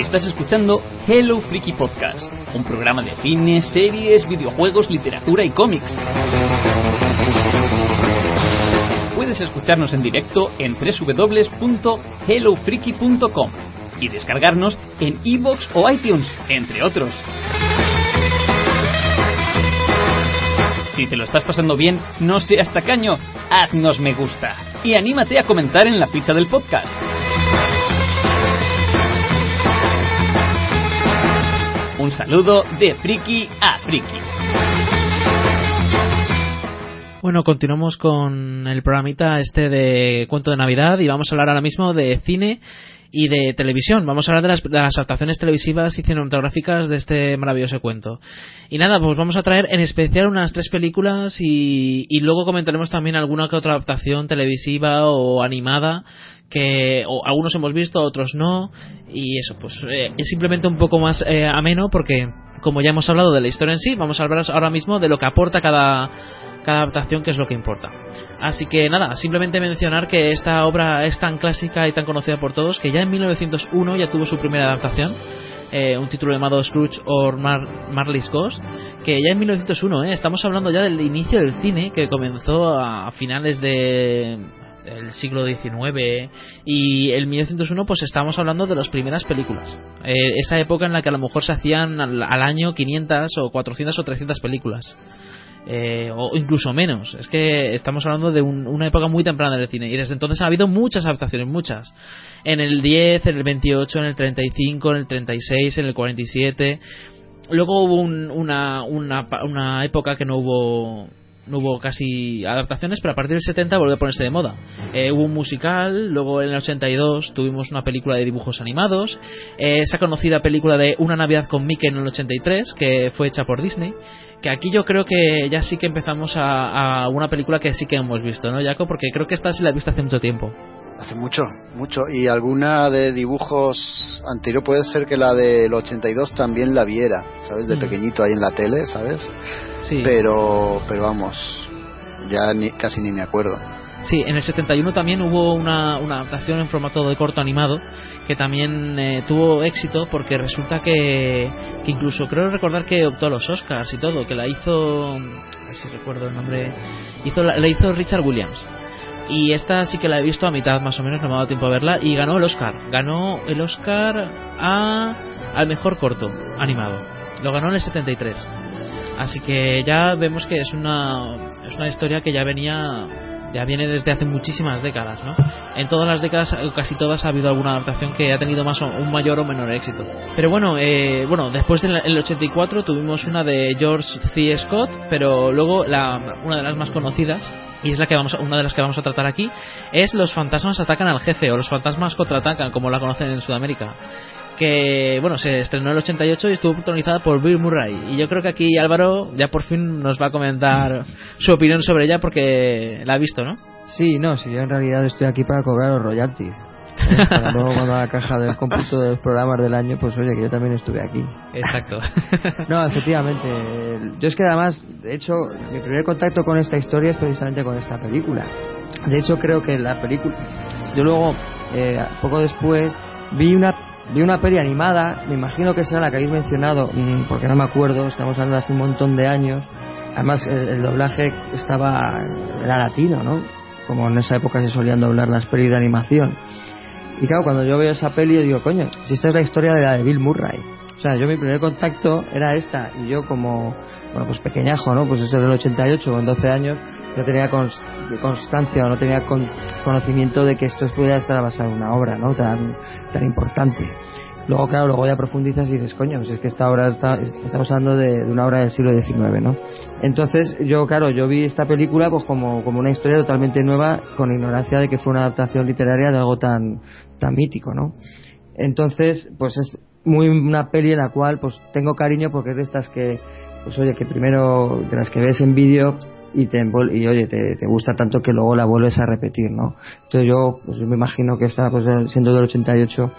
Estás escuchando Hello Freaky Podcast, un programa de cine, series, videojuegos, literatura y cómics. Puedes escucharnos en directo en www.hellofreaky.com y descargarnos en iVoox o iTunes, entre otros. Si te lo estás pasando bien, no seas tacaño, haznos me gusta y anímate a comentar en la ficha del podcast. Un saludo de friki a friki. Bueno, continuamos con el programita este de cuento de Navidad y vamos a hablar ahora mismo de cine y de televisión. Vamos a hablar de las, de las adaptaciones televisivas y cinematográficas de este maravilloso cuento. Y nada, pues vamos a traer en especial unas tres películas y, y luego comentaremos también alguna que otra adaptación televisiva o animada que o algunos hemos visto, otros no, y eso, pues eh, es simplemente un poco más eh, ameno porque, como ya hemos hablado de la historia en sí, vamos a hablar ahora mismo de lo que aporta cada, cada adaptación, que es lo que importa. Así que nada, simplemente mencionar que esta obra es tan clásica y tan conocida por todos que ya en 1901 ya tuvo su primera adaptación. Eh, un título llamado Scrooge or Mar Marley's Ghost, que ya en 1901, eh, estamos hablando ya del inicio del cine, que comenzó a finales de siglo XIX y el 1901 pues estamos hablando de las primeras películas eh, esa época en la que a lo mejor se hacían al, al año 500 o 400 o 300 películas eh, o incluso menos. Es que estamos hablando de un, una época muy temprana del cine y desde entonces ha habido muchas adaptaciones muchas. En el 10 en el 28 en el 35 en el 36 en el 47 luego hubo un, una, una, una época que no hubo no hubo casi adaptaciones, pero a partir del 70 volvió a ponerse de moda. Eh, hubo un musical, luego en el 82 tuvimos una película de dibujos animados, eh, esa conocida película de Una Navidad con Mickey en el 83, que fue hecha por Disney, que aquí yo creo que ya sí que empezamos a, a una película que sí que hemos visto, ¿no, Jaco? Porque creo que esta sí la he visto hace mucho tiempo. Hace mucho, mucho. Y alguna de dibujos anterior puede ser que la del 82 también la viera, ¿sabes? De Mm. pequeñito ahí en la tele, ¿sabes? Sí. Pero, pero vamos, ya ni, casi ni me acuerdo. Sí, en el 71 también hubo una, una adaptación en formato de corto animado que también eh, tuvo éxito porque resulta que, que incluso creo recordar que optó a los Oscars y todo, que la hizo, a ver si recuerdo el nombre, hizo la, la hizo Richard Williams. Y esta sí que la he visto a mitad más o menos, no me ha dado tiempo a verla, y ganó el Oscar. Ganó el Oscar a, al mejor corto animado. Lo ganó en el 73. Así que ya vemos que es una, es una historia que ya venía ya viene desde hace muchísimas décadas, ¿no? En todas las décadas, eh, casi todas, ha habido alguna adaptación que ha tenido más o, un mayor o menor éxito. Pero bueno, eh, bueno, después del el 84 tuvimos una de George C. Scott, pero luego la, una de las más conocidas y es la que vamos una de las que vamos a tratar aquí es los fantasmas atacan al jefe o los fantasmas contraatacan como la conocen en Sudamérica que bueno se estrenó en el 88 y estuvo protagonizada por Bill Murray y yo creo que aquí Álvaro ya por fin nos va a comentar su opinión sobre ella porque la ha visto ¿no? Sí, no, si yo en realidad estoy aquí para cobrar los royalties. Eh, Para luego cuando la caja del cómputo de los programas del año, pues oye, que yo también estuve aquí. Exacto. No, efectivamente. Yo es que además, de hecho, mi primer contacto con esta historia es precisamente con esta película. De hecho, creo que la película. Yo luego, eh, poco después, vi una vi una peli animada, me imagino que será la que habéis mencionado, mm, porque no me acuerdo, estamos hablando de hace un montón de años. Además, el, doblaje estaba. era latino, ¿no? Como en esa época se solían doblar las pelis de animación. Y claro, cuando yo veo esa peli, yo digo, coño, si esta es la historia de la de Bill Murray. O sea, yo mi primer contacto era esta, y yo como, bueno, pues pequeñajo, ¿no? Pues eso era el 88, con 12 años, no tenía cons- constancia o no tenía con- conocimiento de que esto pudiera estar basado en una obra, ¿no? Tan importante. Luego, claro, luego ya profundizas y dices, coño, pues es que esta obra está, es- estamos hablando de, de una obra del siglo XIX, ¿no? Entonces, yo, claro, yo vi esta película pues como, como una historia totalmente nueva, con ignorancia de que fue una adaptación literaria de algo tan, tan mítico, ¿no? Entonces, pues es muy una peli en la cual pues tengo cariño porque es de estas que, pues oye, que primero, de las que ves en vídeo y te y oye, te, te gusta tanto que luego la vuelves a repetir, ¿no? Entonces yo, pues me imagino que esta, pues siendo del 88,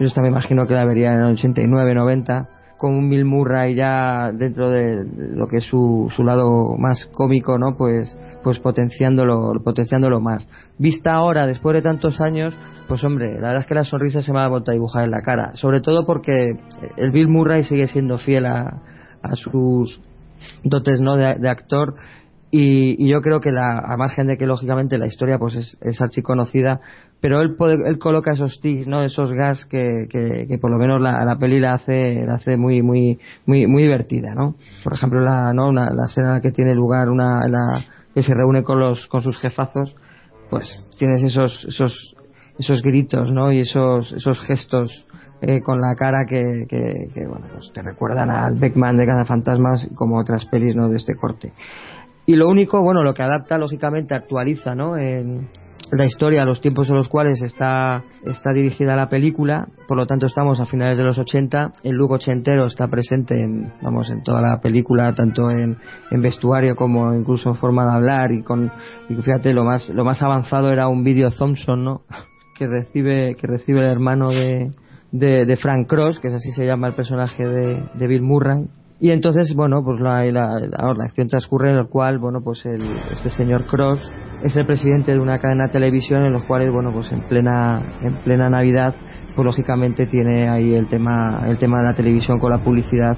yo esta me imagino que la vería en el 89, 90, con un Bill Murray ya dentro de lo que es su, su lado más cómico, ¿no? Pues, pues potenciándolo, potenciándolo más. Vista ahora, después de tantos años, pues hombre, la verdad es que la sonrisa se me ha vuelto a dibujar en la cara. Sobre todo porque el Bill Murray sigue siendo fiel a, a sus dotes, ¿no? De actor. Y, y yo creo que la, a margen de que lógicamente la historia pues es, es archiconocida, pero él, puede- él coloca esos tics, ¿no? Esos gas que, que, que por lo menos la, la peli la hace, la hace muy, muy, muy, muy divertida, ¿no? Por ejemplo, la, ¿no? Una, la escena que tiene lugar una, que se reúne con los, con sus jefazos, pues tienes esos, esos, esos gritos, ¿no? Y esos, esos gestos eh, con la cara que, que, que, bueno, pues te recuerdan al Beckman de Fantasmas como otras pelis, ¿no? De este corte. Y lo único, bueno, lo que adapta, lógicamente, actualiza, ¿no? En la historia, los tiempos en los cuales está, está dirigida la película, por lo tanto estamos a finales de los 80, el look ochentero está presente en, vamos, en toda la película, tanto en, vestuario como incluso en forma de hablar y con, y fíjate, lo más, lo más avanzado era un vídeo Thompson, ¿no? Que recibe, que recibe el hermano de, de, Frank Cross, que es así se llama el personaje de Bill Murray, y entonces, bueno, pues la, la, la- la acción transcurre en el cual, bueno, pues el, este señor Cross es el presidente de una cadena de televisión en los cuales, bueno, pues en plena, en plena Navidad, pues lógicamente tiene ahí el tema, el tema de la televisión con la publicidad,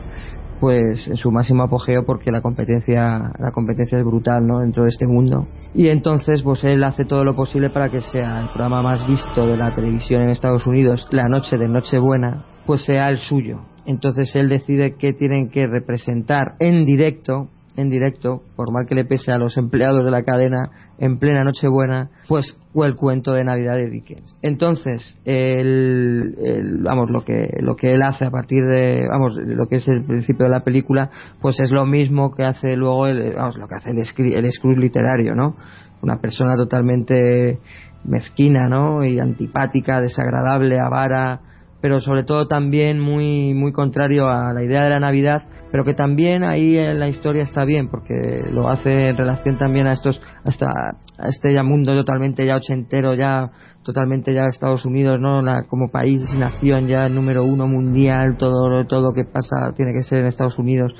pues en su máximo apogeo porque la competencia, la competencia es brutal, ¿no? Dentro de este mundo. Y entonces, pues él hace todo lo posible para que sea el programa más visto de la televisión en Estados Unidos, la noche de Nochebuena, pues sea el suyo. Entonces él decide que tienen que representar en directo, en directo, por mal que le pese a los empleados de la cadena, en plena Nochebuena, pues el cuento de Navidad de Dickens. Entonces, el, vamos, lo que, lo que él hace a partir de, vamos, lo que es el principio de la película, pues es lo mismo que hace luego el, vamos, lo que hace el, el literario, ¿no? Una persona totalmente mezquina, ¿no? Y antipática, desagradable, avara, pero sobre todo también muy muy contrario a la idea de la Navidad, pero que también ahí en la historia está bien porque lo hace en relación también a estos hasta a este ya mundo totalmente ya ochentero, ya totalmente ya Estados Unidos, ¿no? La- como país nación ya número uno mundial, todo todo lo que pasa tiene que ser en Estados Unidos.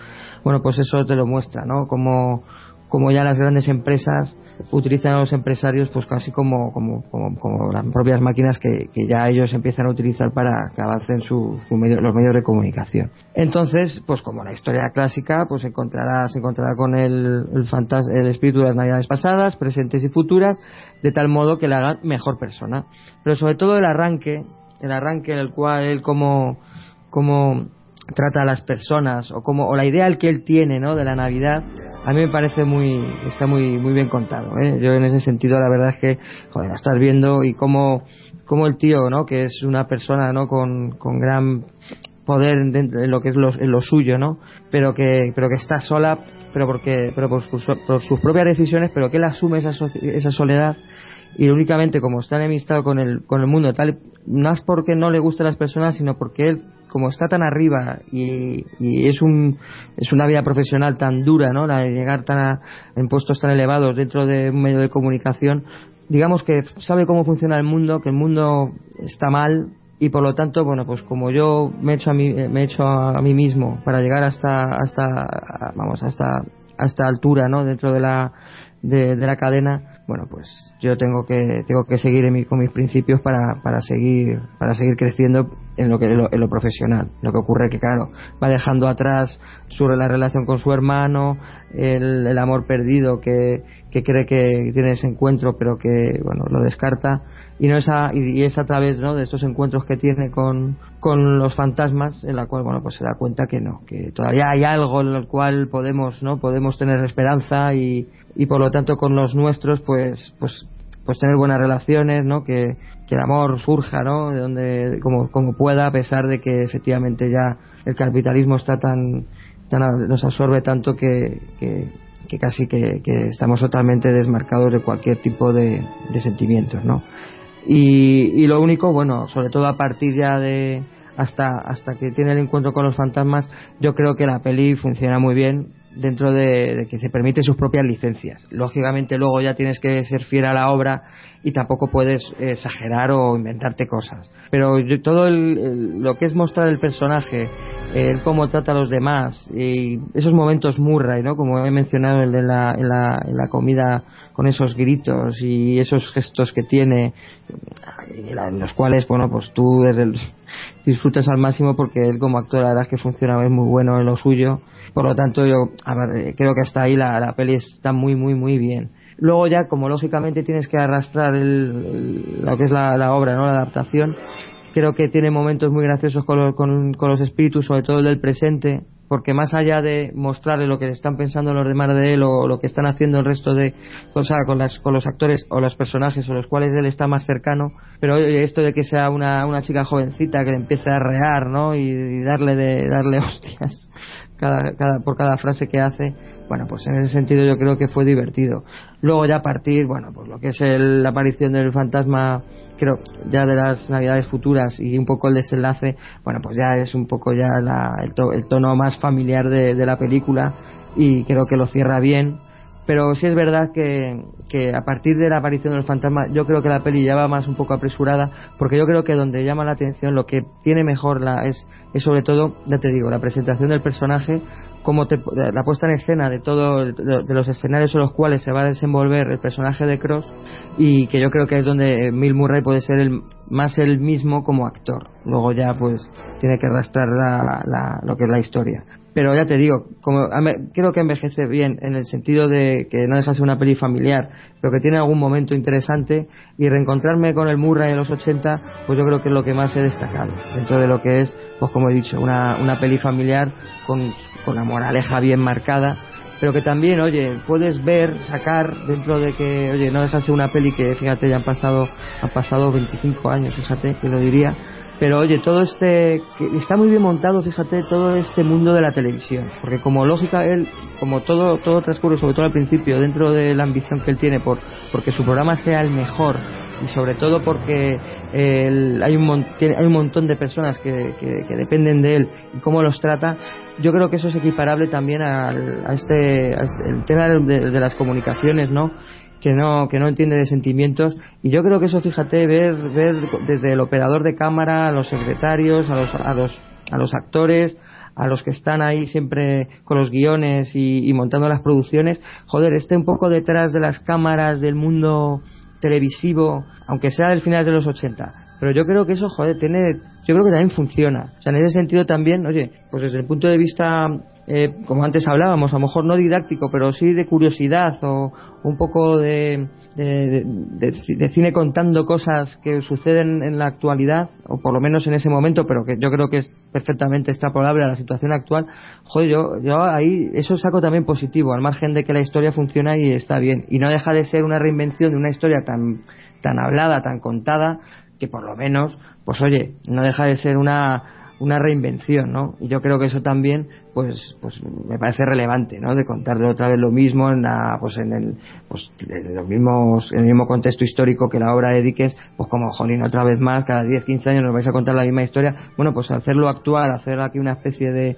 Bueno, pues eso te lo muestra, ¿no? Como como ya las grandes empresas utilizan a los empresarios pues casi como, como, como, como las propias máquinas que, que, ya ellos empiezan a utilizar para que avancen su, su medio, los medios de comunicación. Entonces, pues como la historia clásica, pues encontrará, se encontrará con el, el, el espíritu de las navidades pasadas, presentes y futuras, de tal modo que le hagan mejor persona. Pero sobre todo el arranque, el arranque en el cual él como, como trata a las personas o como o la idea que él tiene ¿no? de la Navidad a mí me parece muy está muy muy bien contado ¿eh? yo en ese sentido la verdad es que joder estás viendo y como como el tío no que es una persona no con, con gran poder en lo que es lo, en lo suyo no pero que pero que está sola pero porque pero por, por sus propias decisiones pero que él asume esa, esa soledad y únicamente como está enemistado con el con el mundo tal no es porque no le gusten las personas sino porque él como está tan arriba y, es un es una vida profesional tan dura no la de llegar tan a, en puestos tan elevados dentro de un medio de comunicación digamos que sabe cómo funciona el mundo que el mundo está mal y por lo tanto bueno pues como yo me he hecho a mí me he hecho a, mí mismo para llegar hasta hasta vamos hasta hasta altura no dentro de la de la cadena bueno pues yo tengo que tengo que seguir en mi, con mis principios para, para seguir para seguir creciendo en lo que en lo, en lo, profesional. Lo que ocurre que claro va dejando atrás su la relación con su hermano el, el amor perdido que, que cree que tiene ese encuentro pero que bueno lo descarta. Y no esa y, es a través ¿no? de estos encuentros que tiene con, con los fantasmas en la cual bueno pues se da cuenta que no que todavía hay algo en el cual podemos no podemos tener esperanza y, y por lo tanto con los nuestros pues pues pues tener buenas relaciones no que, que el amor surja no de donde como, como pueda a pesar de que efectivamente ya el capitalismo está tan, tan nos absorbe tanto que, que, casi que, que, estamos totalmente desmarcados de cualquier tipo de, de sentimientos no y, y lo único bueno sobre todo a partir ya de hasta hasta que tiene el encuentro con los fantasmas yo creo que la peli funciona muy bien dentro de, que se permite sus propias licencias. Lógicamente luego ya tienes que ser fiel a la obra y tampoco puedes exagerar o inventarte cosas. Pero todo el, el, lo que es mostrar el personaje, el cómo trata a los demás y esos momentos Murray, ¿no? Como he mencionado el de la, en la, en la comida con esos gritos y esos gestos que tiene en los cuales bueno pues tú desde disfrutas al máximo porque él como actor la verdad es que funciona es muy bueno en lo suyo por lo tanto yo ver, creo que hasta ahí la, la peli está muy muy muy bien luego ya como lógicamente tienes que arrastrar el, lo que es la, la, obra no la adaptación creo que tiene momentos muy graciosos con, lo, con, con los espíritus sobre todo el del presente porque más allá de mostrarle lo que están pensando los demás de él o lo que están haciendo el resto de o sea, con, las, con los actores o los personajes o los cuales él está más cercano, pero esto de que sea una, una chica jovencita que le empiece a rear, ¿no? Y, y darle de darle hostias cada, cada, por cada frase que hace, bueno, pues en ese sentido yo creo que fue divertido. Luego ya a partir, bueno, pues lo que es el, la aparición del fantasma, creo, ya de las navidades futuras y un poco el desenlace, bueno, pues ya es un poco ya la, el, to, el, tono más familiar de, de la película y creo que lo cierra bien pero sí es verdad que, que, a partir de la aparición del fantasma yo creo que la peli ya va más un poco apresurada porque yo creo que donde llama la atención lo que tiene mejor la, es, es sobre todo ya te digo la presentación del personaje como te, la puesta en escena de todo de, de, los escenarios en los cuales se va a desenvolver el personaje de Cross y que yo creo que es donde Bill Murray puede ser el, más el mismo como actor. Luego ya pues tiene que arrastrar la, la, lo que es la historia pero ya te digo, como creo que envejece bien en el sentido de que no deja de ser una peli familiar, pero que tiene algún momento interesante y reencontrarme con el Murray en los 80, pues yo creo que es lo que más he destacado dentro de lo que es, pues como he dicho, una, una peli familiar con, con la moraleja bien marcada, pero que también, oye, puedes ver, sacar dentro de que, oye, no deja de ser una peli que, fíjate, ya han pasado, han pasado 25 años, fíjate, que lo diría, pero oye, todo este está muy bien montado, fíjate, todo este mundo de la televisión, porque como lógica él, como todo todo transcurre sobre todo al principio dentro de la ambición que él tiene por porque su programa sea el mejor y sobre todo porque él, hay un hay un montón de personas que, que, dependen de él y cómo los trata, yo creo que eso es equiparable también al, a este, este el tema de las comunicaciones, ¿no? Que no que no entiende de sentimientos y yo creo que eso fíjate ver ver desde el operador de cámara a los secretarios a los a los a los actores a los que están ahí siempre con los guiones y, y montando las producciones, joder, esté un poco detrás de las cámaras del mundo televisivo, aunque sea del final de los 80. Pero yo creo que eso, joder, tiene, yo creo que también funciona. O sea, en ese sentido también, oye, pues desde el punto de vista, eh, como antes hablábamos, a lo mejor no didáctico, pero sí de curiosidad o un poco de, de, cine contando cosas que suceden en la actualidad, o por lo menos en ese momento, pero que yo creo que es perfectamente extrapolable a la situación actual, joder, yo, yo ahí eso saco también positivo, al margen de que la historia funciona y está bien. Y no deja de ser una reinvención de una historia tan, tan hablada, tan contada, que por lo menos, pues oye, no deja de ser una, una reinvención, ¿no? Y yo creo que eso también, pues, pues me parece relevante, ¿no? De contarle otra vez lo mismo en la, pues en el, pues en los mismos, el mismo contexto histórico que la obra de Dickens, pues como jolín otra vez más, cada 10, 15 años nos vais a contar la misma historia, bueno, pues hacerlo actual, hacer aquí una especie de,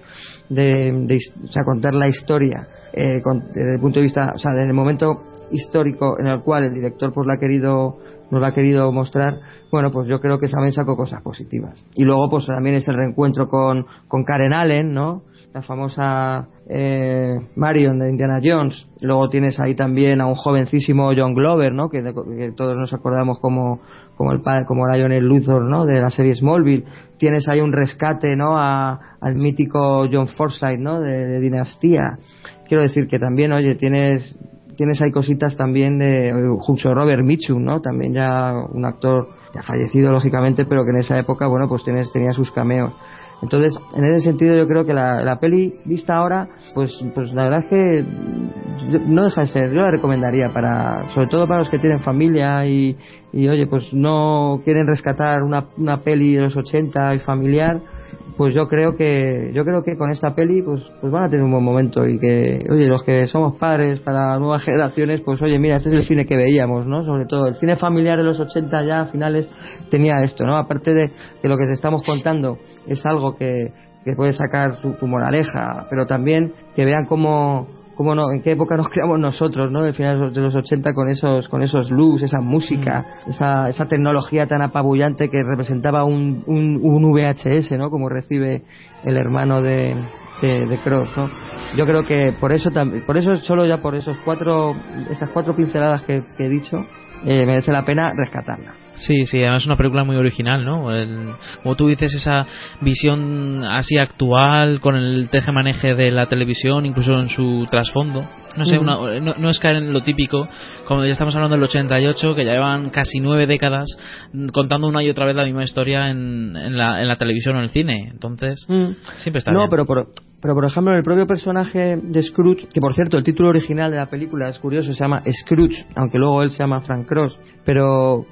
de, de o sea, contar la historia, eh, con- desde el punto de vista, o sea, en el momento histórico en el cual el director pues la ha querido nos lo ha querido mostrar, bueno, pues yo creo que también sacó cosas positivas. Y luego, pues también es el reencuentro con, con Karen Allen, ¿no? La famosa eh, Marion de Indiana Jones. Luego tienes ahí también a un jovencísimo John Glover, ¿no? Que, que todos nos acordamos como, como el padre, como Lionel Luthor, ¿no? De la serie Smallville. Tienes ahí un rescate, ¿no? A, al mítico John Forsythe, ¿no? De, Dinastía. Quiero decir que también, oye, tienes tienes ahí cositas también de junto a Robert Mitchum, ¿no? También ya un actor ya fallecido lógicamente, pero que en esa época, bueno, pues tienes, tenía sus cameos. Entonces, en ese sentido yo creo que la, peli vista ahora, pues, pues la verdad es que no deja de ser, yo la recomendaría para, sobre todo para los que tienen familia y, y oye, pues no quieren rescatar una, una peli de los 80 y familiar, pues yo creo que yo creo que con esta peli pues pues van a tener un buen momento y que oye los que somos padres para nuevas generaciones pues oye mira este es el cine que veíamos no sobre todo el cine familiar de los 80 ya a finales tenía esto no aparte de que lo que te estamos contando es algo que que puede sacar tu, tu moraleja pero también que vean cómo cómo no, en qué época nos creamos nosotros, ¿no? De finales de los 80 con esos, con esos looks, esa música, esa, esa tecnología tan apabullante que representaba un, un, un VHS, ¿no? Como recibe el hermano de, de, de Cross, ¿no? Yo creo que por eso, por eso solo ya por esos cuatro, esas cuatro pinceladas que, que he dicho, eh, merece la pena rescatarla. Sí, sí, además es una película muy original, ¿no? El- como tú dices, esa visión así actual, con el teje-maneje de la televisión, incluso en su trasfondo. No sé, Ujú. una- no, no es caer en lo típico, como ya estamos hablando del 88, que ya llevan casi nueve décadas contando una y otra vez la misma historia en, en, la, en la televisión o en el cine. Entonces, siempre está no, bien. pero por, pero por ejemplo, el propio personaje de Scrooge, que por cierto, el título original de la película es curioso, se llama Scrooge, aunque luego él se llama Frank Cross, pero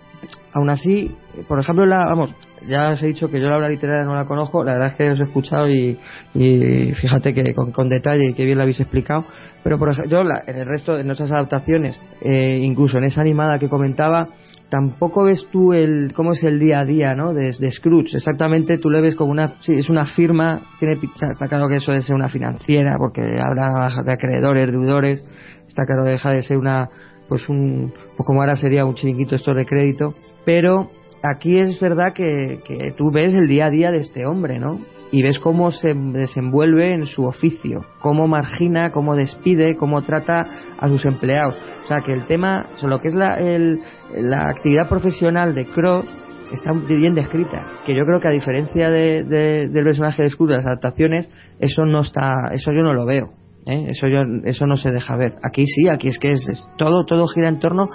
aún así, por ejemplo, la, vamos, ya os he dicho que yo la obra literaria no la conozco, la verdad es que os he escuchado y, y fíjate que con, con detalle y que bien la habéis explicado, pero por ejemplo, yo la- en el resto de nuestras adaptaciones, eh, incluso en esa animada que comentaba, tampoco ves tú el cómo es el día a día ¿no? de, Scrooge exactamente tú le ves como una sí, es una firma tiene está claro que eso de ser una financiera porque habrá de acreedores deudores está claro que deja de ser una pues un pues como ahora sería un chiringuito esto de crédito pero aquí es verdad que, que tú ves el día a día de este hombre no y ves cómo se desenvuelve en su oficio, cómo margina, cómo despide, cómo trata a sus empleados. O sea, que el tema, o lo que es la, el- la actividad profesional de Cross está bien descrita. Que yo creo que a diferencia de, de- del personaje de Scrooge, las adaptaciones, eso no está, eso yo no lo veo. ¿Eh? Eso yo, eso no se deja ver. Aquí sí, aquí es que es, es todo, todo gira en torno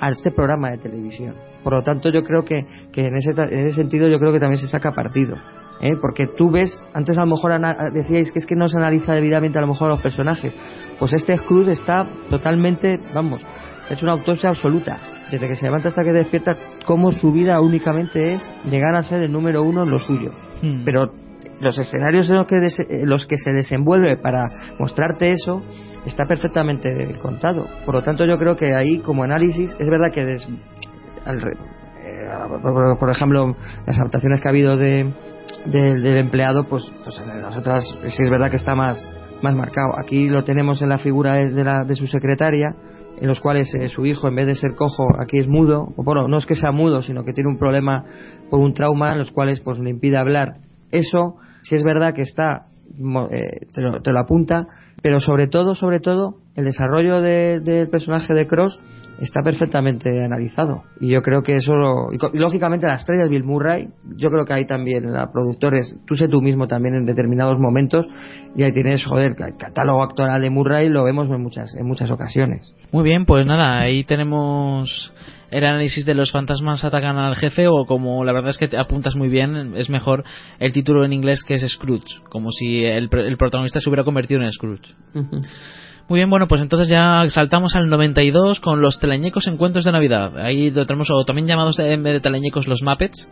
a este programa de televisión. Por lo tanto, yo creo que, que en, ese, en ese sentido yo creo que también se saca partido. ¿eh? Porque tú ves, antes a lo mejor decíais que es que no se analiza debidamente a lo mejor a los personajes. Pues este Scrooge está totalmente, vamos, se ha hecho una autopsia absoluta. Desde que se levanta hasta que despierta, cómo su vida únicamente es llegar a ser el número uno en lo suyo. Hmm. Pero los escenarios en los que, des- en los que se desenvuelve para mostrarte eso está perfectamente contado. Por lo tanto, yo creo que ahí, como análisis, es verdad que des- al eh, por, ejemplo, las adaptaciones que ha habido de, del- empleado, pues, pues en las otras sí es verdad que está más, más marcado. Aquí lo tenemos en la figura de, la, de su secretaria, en los cuales eh, su hijo, en vez de ser cojo, aquí es mudo. Bueno, no es que sea mudo, sino que tiene un problema por un trauma, en los cuales pues le impide hablar. Eso, sí es verdad que está eh, te, lo, te lo apunta, pero sobre todo, sobre todo, el desarrollo de- del personaje de Cross está perfectamente analizado. Y yo creo que eso, lo- y, lógicamente la estrella es Bill Murray, yo creo que hay también la productores, tú sé tú mismo también en determinados momentos, y ahí tienes, joder, el catálogo actoral de Murray lo vemos en muchas, en muchas ocasiones. Muy bien, pues nada, ahí tenemos el análisis de los fantasmas atacan al jefe o como la verdad es que te apuntas muy bien, es mejor el título en inglés que es Scrooge, como si el, el protagonista se hubiera convertido en Scrooge. Muy bien, bueno, pues entonces ya saltamos al 92 con los teleñecos encuentros de Navidad. Ahí lo tenemos, o también llamados en vez de teleñecos los Muppets,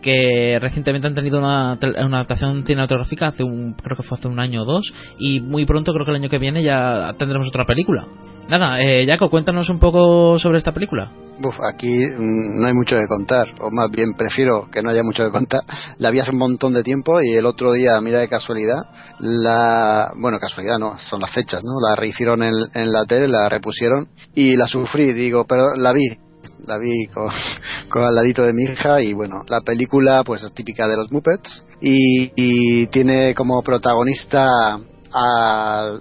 que recientemente han tenido una, adaptación cinematográfica hace un, creo que fue hace un año o dos, y muy pronto, creo que el año que viene ya tendremos otra película. Nada, eh, Jaco, cuéntanos un poco sobre esta película. Uf, aquí mm, no hay mucho que contar, o más bien prefiero que no haya mucho que contar. La vi hace un montón de tiempo y el otro día, mira de casualidad, la. Bueno, casualidad no, son las fechas, ¿no? La rehicieron en la tele, la repusieron y la sufrí, digo, pero la vi. La vi con, al ladito de mi hija y bueno, la película pues es típica de los Muppets y, tiene como protagonista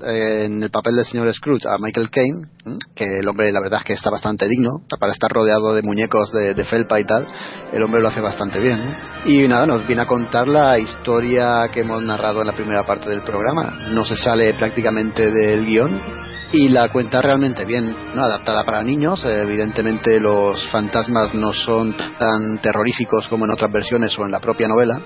en el papel del señor Scrooge a Michael Caine, que el hombre la verdad es que está bastante digno, para estar rodeado de muñecos de, de felpa y tal, el hombre lo hace bastante bien. Y nada, nos viene a contar la historia que hemos narrado en la primera parte del programa. No se sale prácticamente del guion, y la cuenta realmente bien, ¿no? adaptada para niños. Eh, evidentemente los fantasmas no son tan terroríficos como en otras versiones o en la propia novela.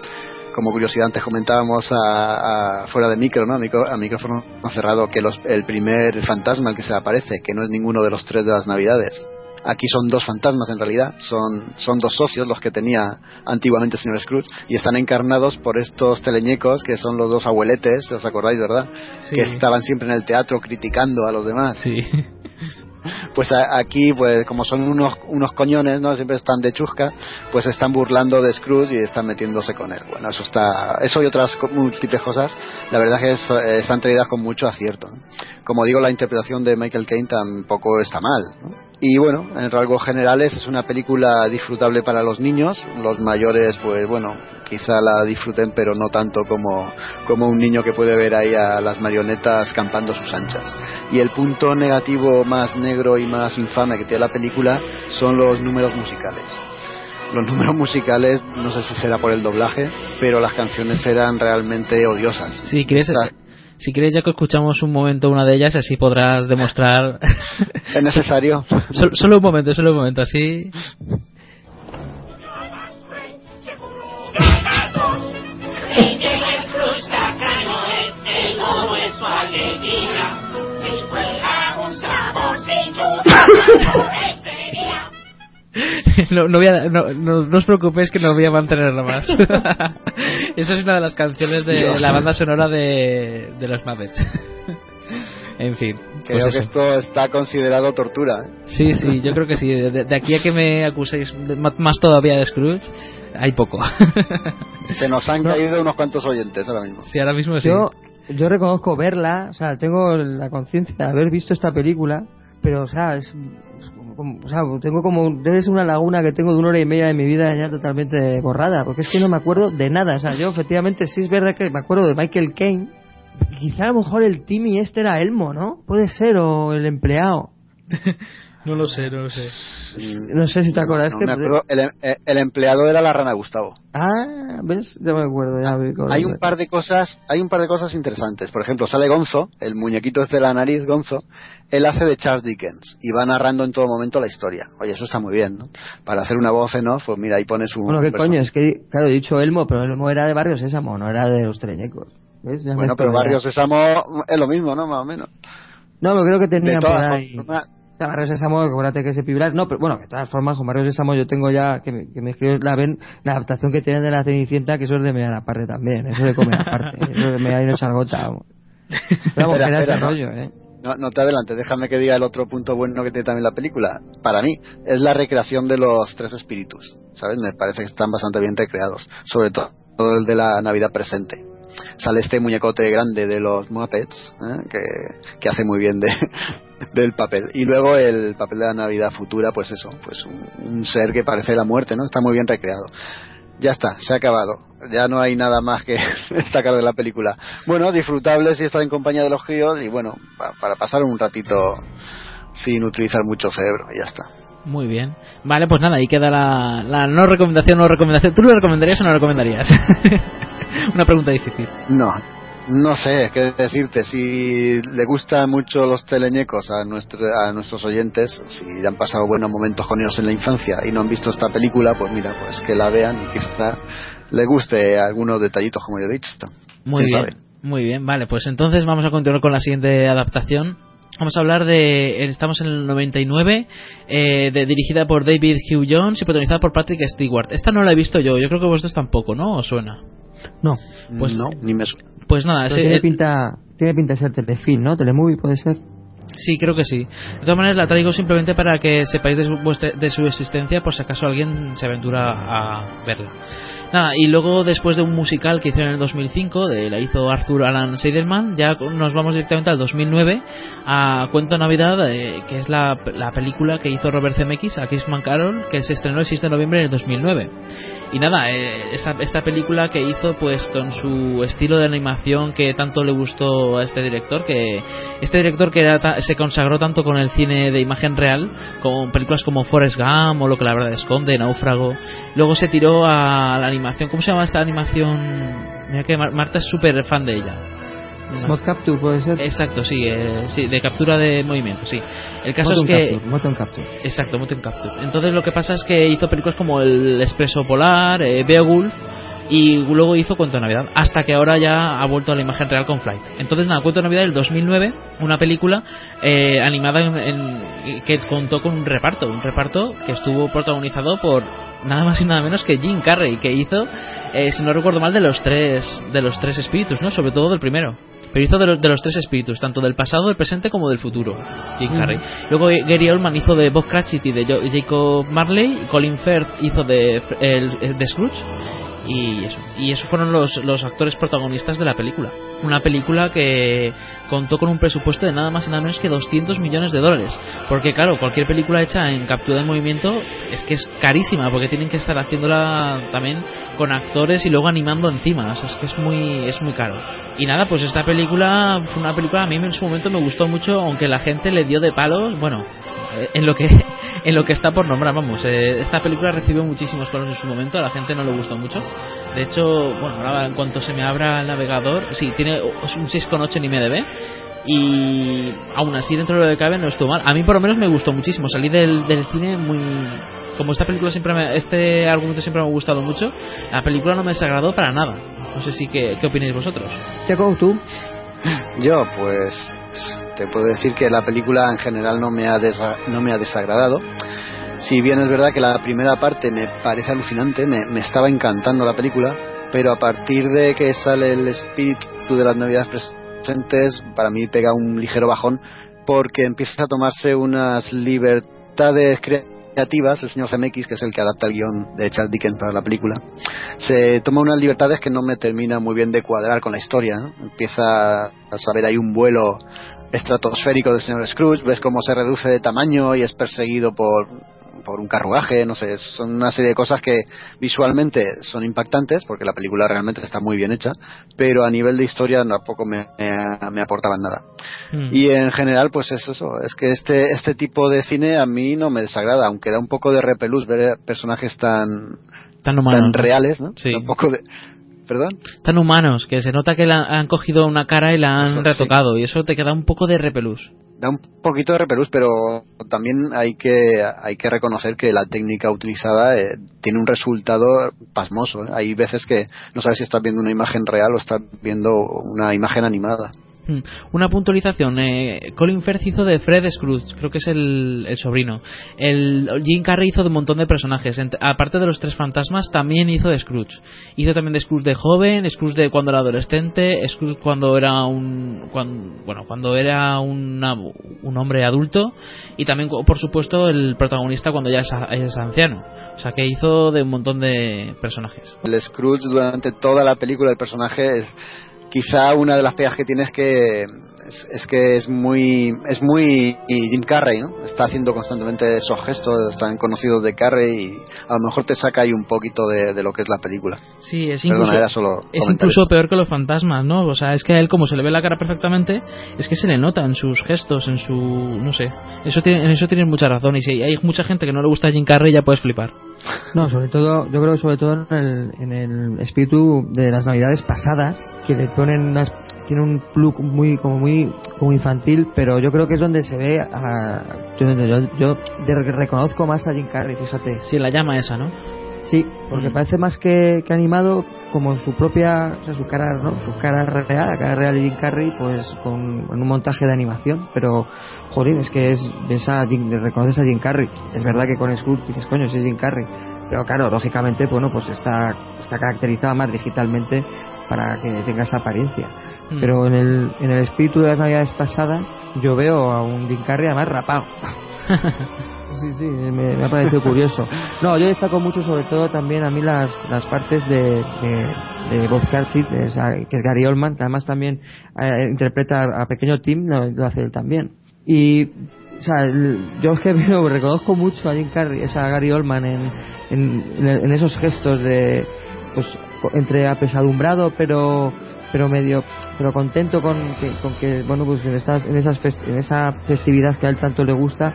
Como curiosidad, antes comentábamos a, fuera de micro, ¿no? a, micrófono cerrado, que los- el primer fantasma que se aparece, que no es ninguno de los tres de las Navidades, Aquí son dos fantasmas en realidad, son, son dos socios los que tenía antiguamente el señor Scrooge y están encarnados por estos teleñecos que son los dos abueletes, ¿os acordáis, verdad? Sí. Que estaban siempre en el teatro criticando a los demás. Sí. Pues a- aquí, pues como son unos, unos coñones, ¿no? Siempre están de chusca, pues están burlando de Scrooge y están metiéndose con él. Bueno, eso está, eso y otras múltiples cosas, la verdad que es- eh, están traídas con mucho acierto. ¿no? Como digo, la interpretación de Michael Caine tampoco está mal, ¿no? Y bueno, en rasgos generales es una película disfrutable para los niños, los mayores, pues bueno, quizá la disfruten, pero no tanto como, como un niño que puede ver ahí a las marionetas campando sus anchas. Y el punto negativo más negro y más infame que tiene la película son los números musicales. Los números musicales, no sé si será por el doblaje, pero las canciones eran realmente odiosas. Quieres, Estas- si quieres ya que escuchamos un momento una de ellas, así podrás demostrar. ¿Es necesario? Sol- solo un momento, solo un momento, así. No, no, voy a- no, no- no os preocupéis que no voy a mantenerlo más. Esa es una de las canciones de Dios. la banda sonora de, de los Muppets. en fin. Creo pues que eso. esto está considerado tortura. ¿eh? Sí, sí, yo creo que sí. De, de aquí a que me acuséis de- más todavía de Scrooge, hay poco. Se nos han caído unos cuantos oyentes ahora mismo. sí, ahora mismo sí. Yo, yo reconozco verla, o sea, tengo la conciencia de haber visto esta película, pero, o sea, es o sea, tengo como, debe ser una laguna que tengo de una hora y media de mi vida ya totalmente borrada, porque es que no me acuerdo de nada, o sea, yo efectivamente sí es verdad que me acuerdo de Michael Caine, quizá a lo mejor el Timmy este era Elmo, ¿no? Puede ser, o el empleado. No lo sé, no lo sé. No sé si te acuerdas. No que- me acuerdo, el, eh, el empleado era la rana Gustavo. Ah, ¿ves? Ya me acuerdo, ya me acuerdo. Hay un par de cosas, hay un par de cosas interesantes. Por ejemplo, sale Gonzo, el muñequito este de la nariz, Gonzo, él hace de Charles Dickens y va narrando en todo momento la historia. Oye, eso está muy bien, ¿no? Para hacer una voz en off, pues mira, ahí pones un Bueno, ¿qué coño? Es que, claro, he dicho Elmo, pero Elmo era de Barrio Sésamo, no era de los Treñecos. ¿Ves? Bueno, pero Barrio Sésamo es lo mismo, ¿no? Más o menos. No, pero creo que De tenía por todas ahí. formas, Sea, Barrio Sésamo, acuérdate que ese pilar. No, pero bueno, de todas formas, con Barrio Sésamo yo tengo ya, que me, que la ven, la adaptación que tienen de la Cenicienta, que eso es de mear aparte también, eso de comer aparte, eso de mear y no echar gota. vamos. Pero vamos, Espera, ese ¿no? rollo, ¿eh? No, no te adelantes, déjame que diga el otro punto bueno que tiene también la película. Para mí, es la recreación de los tres espíritus, ¿sabes? Me parece que están bastante bien recreados, sobre todo todo el de la Navidad presente. Sale este muñecote grande de los Muppets, ¿eh? que, que hace muy bien de, del papel. Y luego el papel de la Navidad futura, pues eso, pues un, un ser que parece la muerte, ¿no? Está muy bien recreado. ya está, se ha acabado. Ya no hay nada más que destacar de la película. Bueno, disfrutable si está en compañía de los críos y bueno, pa- para pasar un ratito sin utilizar mucho cerebro y ya está. Muy bien. Vale, pues nada, ahí queda la, la no recomendación, no recomendación. ¿Tú lo recomendarías o no lo recomendarías? Una pregunta difícil. No, no sé qué decirte. Si le gustan mucho los teleñecos a, nuestro, a nuestros oyentes, si han pasado buenos momentos con ellos en la infancia y no han visto esta película, pues mira, pues que la vean y quizá le guste algunos detallitos, como yo he dicho. Muy ¿Quién bien. Muy bien, vale, pues entonces vamos a continuar con la siguiente adaptación. Vamos a hablar de. Estamos en el 99, eh, de, dirigida por David Hugh Jones y protagonizada por Patrick Stewart. Esta no la he visto yo, yo creo que vosotros tampoco, ¿no? ¿Os suena? No. Pues, no, ni me suena. Pues nada, ese- tiene pinta, tiene pinta de ser telefilm, ¿no? Telemovie puede ser. Sí, creo que sí. De todas maneras, la traigo simplemente para que sepáis de su, de su existencia por si acaso alguien se aventura a verla. Nada, y luego después de un musical que hicieron en el 2005, de, la hizo Arthur Alan Seidelman, ya nos vamos directamente al 2009 a Cuento Navidad, eh, que es la, la película que hizo Robert Zemeckis a Christmas Carol, que se estrenó el 6 de noviembre del 2009. Y nada, eh, esa- esta película que hizo pues con su estilo de animación que tanto le gustó a este director, que este director que era se consagró tanto con el cine de imagen real, con películas como Forrest Gump o Lo que la verdad esconde, Náufrago, luego se tiró a la animación, ¿cómo se llama esta animación? Mira que Mar- Marta es súper fan de ella. Smart Capture puede ser. Exacto, sí, eh, sí, de captura de movimiento, sí. El caso Motion es que Capture, Motion Capture. Exacto, Motion Capture. Entonces lo que pasa es que hizo películas como El Expreso Polar, eh, Beowulf y luego hizo Cuento de Navidad, hasta que ahora ya ha vuelto a la imagen real con Flight. Entonces nada, Cuento de Navidad del 2009, una película eh, animada en- en- que contó con un reparto, un reparto que estuvo protagonizado por nada más y nada menos que Jim Carrey, que hizo, eh, si no recuerdo mal, de los tres de los tres espíritus, ¿no? Sobre todo del primero. Pero hizo de los, de los tres espíritus, tanto del pasado, del presente como del futuro. Jim Mm. Carrey. Luego Gary Oldman hizo de Bob Cratchit y de Jacob Marley. Colin Firth hizo de, el de Scrooge. Y eso. Y esos fueron los, los actores protagonistas de la película. Una película que contó con un presupuesto de nada más y nada menos que 200 millones de dólares. Porque claro, cualquier película hecha en captura de movimiento es que es carísima, porque tienen que estar haciéndola también con actores y luego animando encima. O sea, es que es muy, es muy caro. Y nada, pues esta película fue una película a mí en su momento me gustó mucho, aunque la gente le dio de palos, bueno, eh, en lo que en lo que está por nombrar, vamos. eh, esta película recibió muchísimos palos en su momento, a la gente no le gustó mucho. De hecho, bueno, ahora en cuanto se me abra el navegador, sí, tiene es un 6,8 en IMDb. Y aún así, dentro de lo que cabe, no estuvo mal. A mí, por lo menos, me gustó muchísimo. Salí del, del cine muy. Como esta película siempre me, Este argumento siempre me ha gustado mucho. La película no me desagradó para nada. No sé si qué, qué opináis vosotros. Checo, tú. Yo, pues, te puedo decir que la película en general no me ha, no me ha desagradado. Si bien es verdad que la primera parte me parece alucinante, me, me estaba encantando la película, pero a partir de que sale el espíritu de las navidades presentes, para mí pega un ligero bajón, porque empieza a tomarse unas libertades creativas, el señor Zemeckis, que es el que adapta el guion de Charles Dickens para la película, se toma unas libertades que no me termina muy bien de cuadrar con la historia. ¿no? Empieza a saber hay un vuelo estratosférico del señor Scrooge, ves cómo se reduce de tamaño y es perseguido por por un carruaje, no sé, son una serie de cosas que visualmente son impactantes porque la película realmente está muy bien hecha, pero a nivel de historia tampoco me, me, me aportaban nada. Mm. Y en general, pues es eso, es que este, este tipo de cine a mí no me desagrada, aunque da un poco de repelús ver personajes tan, Tan humanos. tan ¿no? reales, ¿no? Sí. Un poco de... ¿Perdón? Tan humanos, que se nota que la, han cogido una cara y la han Eso, sí. retocado. Y eso te queda un poco de repelús. Da un poquito de repelús, pero también hay que, hay que reconocer que la técnica utilizada eh, tiene un resultado pasmoso. ¿eh? Hay veces que no sabes si estás viendo una imagen real o estás viendo una imagen animada. Mm. Una puntualización. Eh, Colin Firth hizo de Fred Scrooge, creo que es el, el sobrino. El Jim Carrey hizo de un montón de personajes. Aparte de los tres fantasmas, también hizo de Scrooge. Hizo también de Scrooge de joven, Scrooge de cuando era adolescente, Scrooge cuando era un, cuan- bueno, cuando era una- un hombre adulto y también, por supuesto, el protagonista cuando ya es, es anciano. O sea que hizo de un montón de personajes. El Scrooge durante toda la película el personaje es quizá una de las pegas que tiene es que es, es que es muy es muy y Jim Carrey no está haciendo constantemente esos gestos están conocidos de Carrey y a lo mejor te saca ahí un poquito de, de lo que es la película Sí, es Perdona, incluso, era solo es incluso peor que los fantasmas, ¿no? O sea, es que a él como se le ve la cara perfectamente, es que se le nota en sus gestos, en su... no sé. Eso tiene, en eso tienes mucha razón. Y si hay mucha gente que no le gusta Jim Carrey, ya puedes flipar. No, sobre todo, yo creo que sobre todo en el, en el espíritu de las navidades pasadas, que le ponen unas, tiene un plug muy, como muy, como infantil, pero yo creo que es donde se ve a, yo, yo, yo reconozco más a Jim Carrey, fíjate. Sí, la llama esa, ¿no? Sí, porque Mm. parece más que, que animado como su propia, o sea, su cara, ¿no? Su cara real, la cara real de Jim Carrey, pues con un montaje de animación, pero joder, es que es, ves a Jim- reconoces a Jim Carrey. Es verdad que con Scrooge dices, coño, es Jim Carrey. Pero claro, lógicamente, bueno, pues está, está caracterizada más digitalmente para que tenga esa apariencia. Mm. Pero en el, en el espíritu de las navidades pasadas, yo veo a un Jim Carrey además rapado. Sí, sí, me, me ha parecido curioso. No, yo destaco mucho sobre todo también a mí las, las partes de, de, de Bob que es Gary Oldman, que además también eh, interpreta a Pequeño Tim, lo, lo hace él también. Y, o sea, yo es que veo, reconozco mucho a Jim Carrey, o sea, a Gary Oldman en, en, en- en esos gestos de, pues, entre apesadumbrado, pero pero medio pero contento con que, con que bueno pues en estas en esas fest- en esa festividad que a él tanto le gusta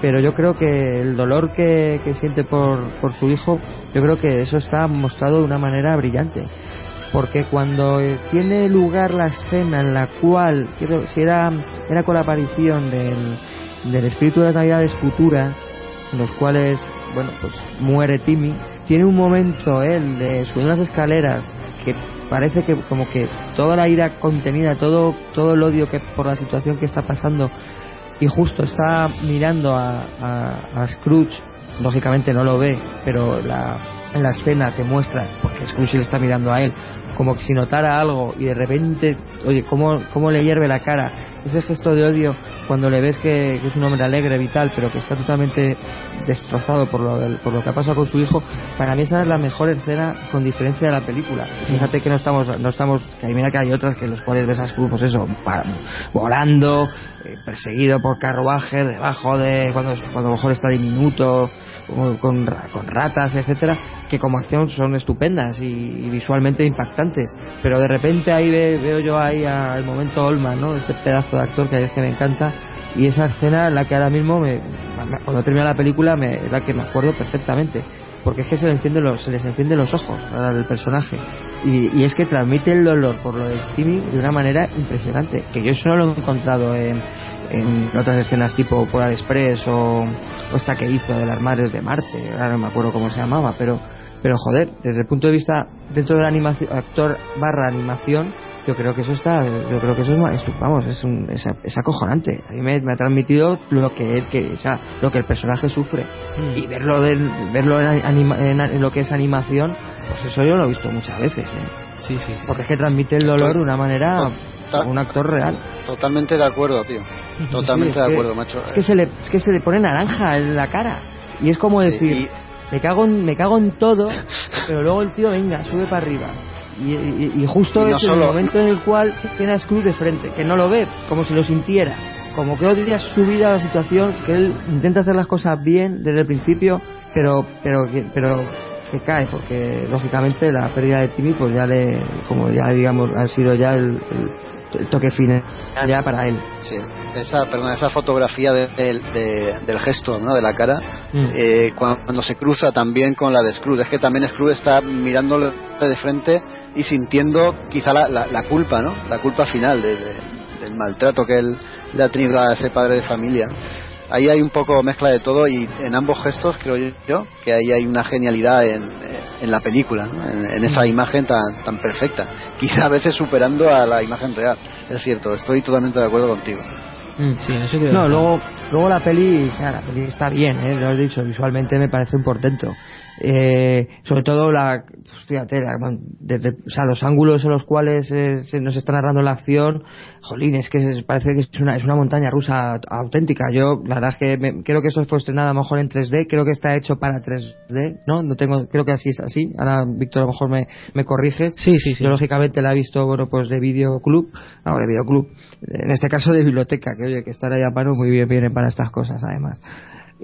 pero yo creo que el dolor que, que siente por, por su hijo, yo creo que eso está mostrado de una manera brillante. Porque cuando eh, tiene lugar la escena en la cual, quiero, si era, era con la aparición del, del espíritu de las navidades futuras, en los cuales, bueno, pues muere Timmy, tiene un momento él de subir unas escaleras que parece que como que toda la ira contenida, todo, todo el odio que por la situación que está pasando y justo está mirando a, a, Scrooge, lógicamente no lo ve, pero la, en la escena que muestra, porque Scrooge le está mirando a él, como que si notara algo y de repente, oye, cómo, cómo le hierve la cara, ese gesto de odio cuando le ves que, es un hombre alegre, vital, pero que está totalmente destrozado por lo, por lo que ha pasado con su hijo, para mí esa es la mejor escena con diferencia de la película. Fíjate que no estamos, no estamos, que mira que hay otras que los cuales ves a Scrooge, pues eso, volando, eh, perseguido por carruaje, debajo de, cuando, cuando a lo mejor está diminuto, con, con ratas, etcétera, que como acción son estupendas y, visualmente impactantes. Pero de repente ahí ve- veo yo ahí al momento Olman, ¿no? Ese pedazo de actor que es que me encanta. Y esa escena en la que ahora mismo, me, cuando termina la película, me, es la que me acuerdo perfectamente. Porque es que se, le encienden los, se les encienden los ojos al personaje. Y, es que transmite el dolor por lo de Timmy de una manera impresionante. Que yo eso no lo he encontrado en, en otras escenas tipo Polar Express o, o esta que hizo del armario de Marte, ahora no me acuerdo cómo se llamaba, pero pero joder, desde el punto de vista dentro de la animación, actor barra animación, yo creo que eso está, yo creo que eso es, ma- es- vamos, es, un, es, a- es acojonante. A mí me, me ha transmitido lo que que, o sea, lo que el personaje sufre y verlo del- verlo en, anima- en- en lo que es animación, pues eso yo lo he visto muchas veces, ¿eh? Sí, sí, porque es que transmite el dolor de una manera, un actor real. Totalmente de acuerdo, tío. Totalmente Sí, de que- acuerdo, macho. Es que se le, es que se le pone naranja en la cara. Y es como Sí, decir, me cago en, me cago en todo, pero luego el tío venga, sube para arriba. Y, y- y justo Y no es el momento en el cual tiene a Scrooge de frente, que no lo ve, como si lo sintiera. Como que odia su vida a la situación, que él intenta hacer las cosas bien desde el principio, pero, pero, que- pero que cae, porque lógicamente la pérdida de Timmy, pues ya le, como ya digamos, ha sido ya el, el- el toque final ya para él. Sí, esa, perdón, esa fotografía de- del- de- del gesto, ¿no? De la cara, Mm. eh, cuando se cruza también con la de Scrooge. Es que también Scrooge está mirándole de frente y sintiendo quizá la, la- la culpa, ¿no? La culpa final de- de- del maltrato que él le ha tenido a ese padre de familia. Ahí hay un poco mezcla de todo y en ambos gestos creo yo que ahí hay una genialidad en, en la película, ¿no? en, en esa imagen tan, tan perfecta. Quizá a veces superando a la imagen real. Es cierto, estoy totalmente de acuerdo contigo. Mm, sí, en eso te No, luego, luego la peli, o sea, la peli está bien, ¿eh? lo he dicho, visualmente me parece un portento. Eh, sobre todo la, fíjate, la- desde, o sea, los ángulos en los cuales eh, se nos está narrando la acción, jolín, es que es- parece que es una, es una montaña rusa auténtica. Yo, la verdad es que me- creo que eso fue estrenado a lo mejor en 3D, creo que está hecho para 3D, ¿no? No tengo, creo que así es así. Ahora, Víctor, a lo mejor me, me corriges. Sí, sí, sí. Yo, lógicamente, la he visto, bueno, pues de videoclub, no, de videoclub, en este caso de biblioteca, que oye, que estar ahí a mano muy bien viene para estas cosas, además.